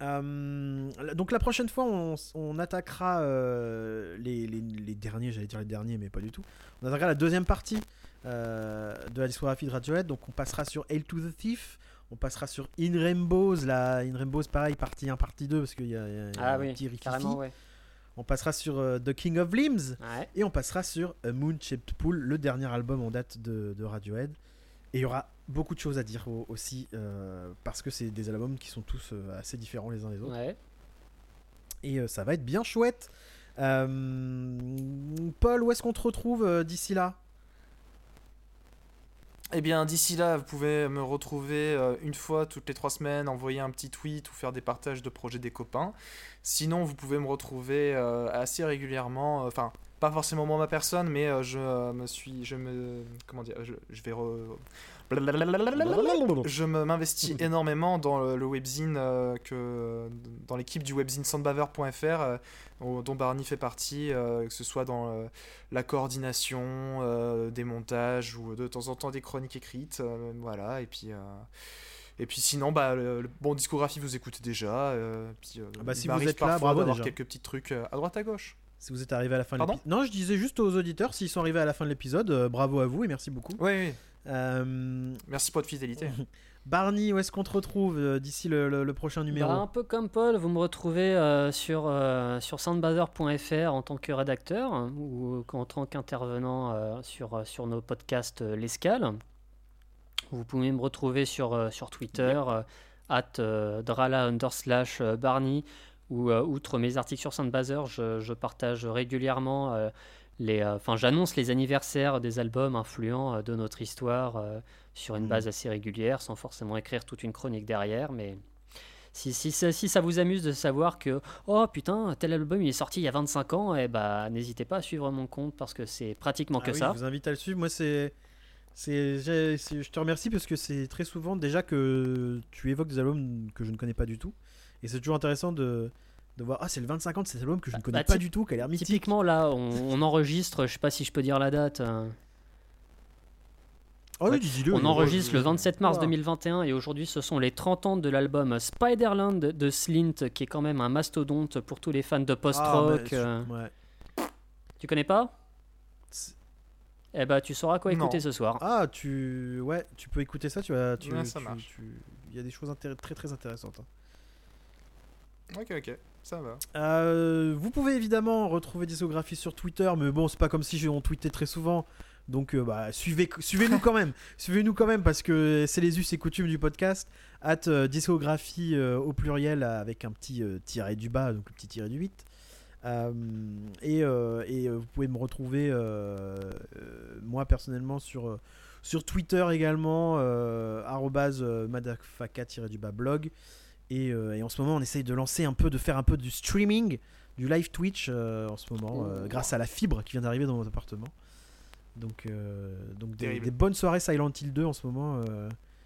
euh, donc la prochaine fois, on, on attaquera les, les- les derniers, j'allais dire les derniers, mais pas du tout. On attaquera la deuxième partie de la discographie de Radiohead. Donc on passera sur Hail to the Thief, on passera sur In Rainbows, la In Rainbows pareil, partie 1, partie 2, parce qu'il y a, y Ah un oui, petit ouais. On passera sur euh, The King of Limbs, Ouais. et on passera sur A Moon Shaped Pool, le dernier album en date de, de Radiohead. Et il y aura beaucoup de choses à dire au- aussi, euh, parce que c'est des albums qui sont tous euh, assez différents les uns des autres ouais. et ça va être bien chouette. Paul, où est-ce qu'on te retrouve d'ici là? Eh bien, d'ici là, vous pouvez me retrouver euh, une fois toutes les trois semaines, envoyer un petit tweet ou faire des partages de projets des copains. Sinon, vous pouvez me retrouver euh, assez régulièrement, euh, enfin, pas forcément moi ma personne, mais je me suis, je me, comment dire, je, je vais re- je m'investis énormément dans le, le webzine euh, que dans l'équipe du webzine soundbaver.fr euh, dont Barney fait partie euh, que ce soit dans la coordination des montages ou de temps en temps des chroniques écrites voilà et puis et puis sinon bah le, le- bon discographie vous écoutez déjà euh, puis, euh, Ah bah, si vous êtes là, bravo d'avoir quelques petits trucs euh, à droite à gauche Si vous êtes arrivé à la fin de l'épisode. Non, je disais juste aux auditeurs, s'ils sont arrivés à la fin de l'épisode, bravo à vous et merci beaucoup. oui oui Euh, merci pour votre fidélité. Barney, où est-ce qu'on te retrouve euh, d'ici le, le- le prochain numéro? Bah, un peu comme Paul, vous me retrouvez euh, sur, euh, sur soundbazer.fr en tant que rédacteur hein, ou en tant qu'intervenant euh, sur, sur nos podcasts euh, L'Escale. Vous pouvez me retrouver sur, euh, sur Twitter, at euh, drala under slash euh, Barney, où euh, outre mes articles sur Soundbazer, je, je partage régulièrement euh, euh, Enfin, j'annonce les anniversaires des albums influents euh, de notre histoire euh, sur une Mhm. base assez régulière, sans forcément écrire toute une chronique derrière, mais. Si, si, ça- si ça vous amuse de savoir que oh putain tel album il est sorti il y a 25 ans eh bah n'hésitez pas à suivre mon compte parce que c'est pratiquement Ah que oui, ça Je vous invite à le suivre. Moi, c'est C'est, j'ai- c'est- je te remercie parce que c'est très souvent déjà que tu évoques des albums que je ne connais pas du tout. Et c'est toujours intéressant de, de voir, ah c'est le 25 ans de cet album que je ne connais bah, pas du tout, qui a l'air mythique. Typiquement, là, on, on enregistre, je sais pas si je peux dire la date. euh, Oh ouais. dis-le. on enregistre le 27 mars Voilà. 2021 et aujourd'hui, ce sont les 30 ans de l'album Spiderland de Slint, qui est quand même un mastodonte pour tous les fans de Ah, post-rock. mais- euh. ouais. Tu connais pas Eh bah, tu sauras quoi Non. écouter ce soir. Ah, tu, ouais, tu peux écouter ça. Tu vas, tu, Ouais, ça tu- marche. tu- il y a des choses intér- très très intéressantes. hein. Ok, ok, ça va. Euh, vous pouvez évidemment retrouver Discographie sur Twitter, mais bon, c'est pas comme si on tweetait très souvent. Donc, euh, bah, suivez, suivez-nous quand même. Suivez-nous quand même parce que c'est les us et coutumes du podcast. At euh, discographie euh, au pluriel avec un petit tiret du bas, donc le petit tiret du 8. Euh, et et vous pouvez me retrouver, moi personnellement, sur, sur Twitter également, arrobase, madafaka-du-bas blog. Et, euh, et en ce moment, on essaye de lancer un peu, de faire un peu du streaming, du live Twitch euh, en ce moment, euh, grâce à la fibre qui vient d'arriver dans notre appartement. Donc, donc des, Terrible. des bonnes soirées Silent Hill 2 en ce moment.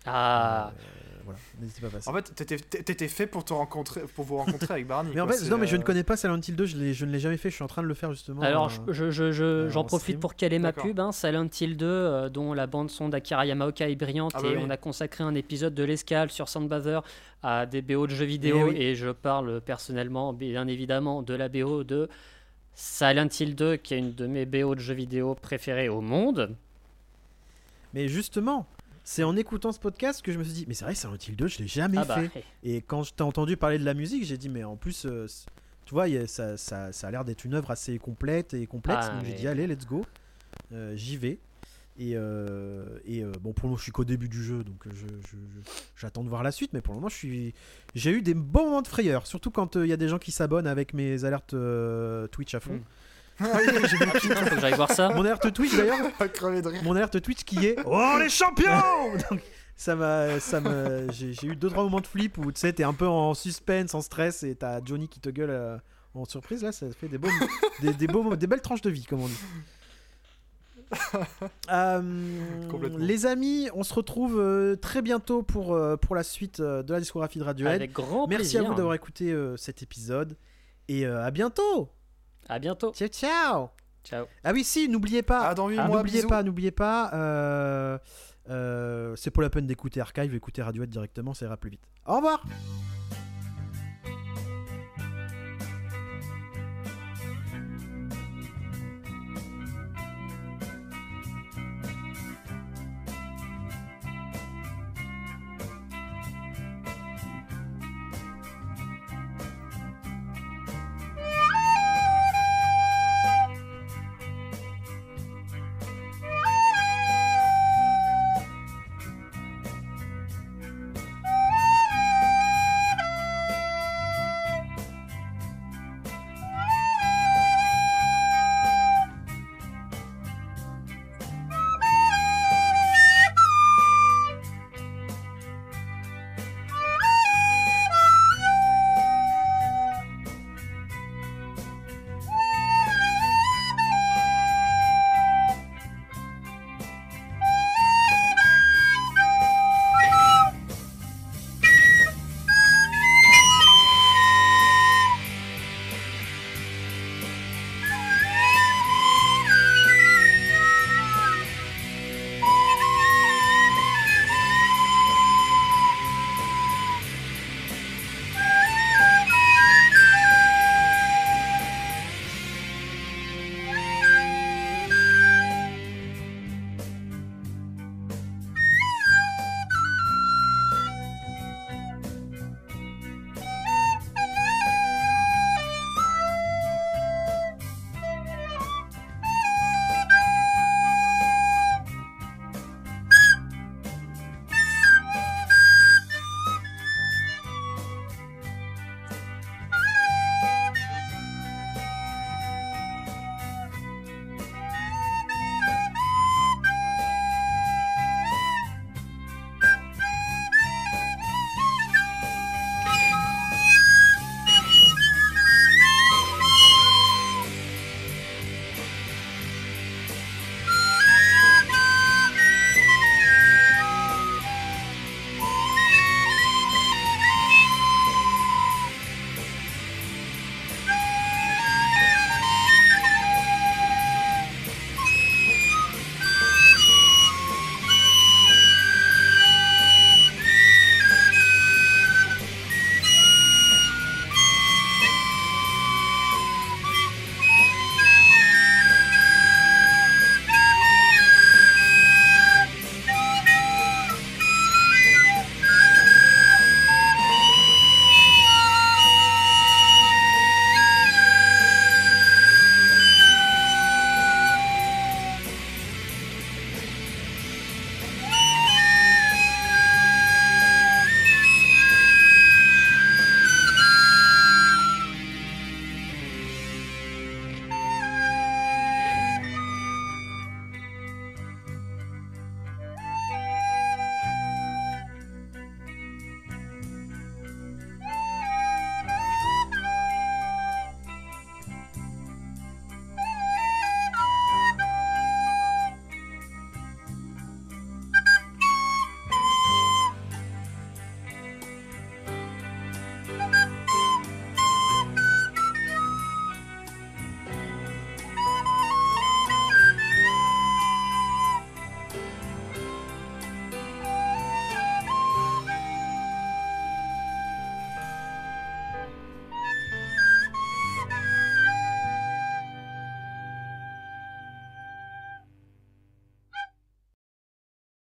Ah, euh, voilà, n'hésitez pas à passer. En fait, t'étais- t'étais fait pour te rencontrer, pour vous rencontrer avec Barney. mais en quoi, fait, c'est, non, mais je euh, ne connais pas Silent Hill 2, je, l'ai- je ne l'ai jamais fait, je suis en train de le faire justement. alors euh, je- je- je- je- euh, j'en en profite stream. pour caler ma D'accord. pub. Hein, Silent Hill 2, euh, dont la bande-son d'Akira Yamaoka est brillante, Ah bah et oui. on a consacré un épisode de l'escale sur Soundbather à des BO de jeux vidéo, Eh oui. et je parle personnellement, bien évidemment, de la BO de Silent Hill 2, qui est une de mes BO de jeux vidéo préférées au monde. Mais justement, c'est en écoutant ce podcast que je me suis dit, mais c'est vrai, Silent Hill 2, je l'ai jamais Ah bah, fait. Et quand je t'ai entendu parler de la musique, j'ai dit, mais en plus, euh, tu vois, a- ça, ça, ça a l'air d'être une œuvre assez complète et complexe. Ah, donc j'ai dit, allez, let's go. Euh, J'y vais. Et, euh, et euh, bon, pour le moment, je suis qu'au début du jeu, donc je- je- je- j'attends de voir la suite. Mais pour le moment, je suis, j'ai eu des bons moments de frayeur, surtout quand euh, il y a des gens qui s'abonnent avec mes alertes Twitch à fond. Mm. Ah oui, j'ai vu le. Faut que j'aille voir ça. Mon alerte Twitch d'ailleurs, à crever de rire. mon alerte Twitch qui est Oh les champions Donc, ça m'a ça m'a j'ai j'ai eu deux trois moments de flip où tu sais t'es un peu en suspense en stress et t'as Johnny qui te gueule euh, en surprise là ça fait des beaux des, des beaux des belles tranches de vie comme on dit Euh, Complètement. les amis on se retrouve euh, très bientôt pour euh, pour la suite euh, de la discographie de Radiohead Avec grand merci plaisir. à vous d'avoir écouté euh, cet épisode et euh, à bientôt À bientôt. ciao ciao Ciao. ah oui, si, n'oubliez pas. Ah, dans Ah, mois, n'oubliez pas, n'oubliez pas. euh, euh, c'est pour la peine d'écouter Archive, écoutez Radiohead directement, ça ira plus vite. Au revoir.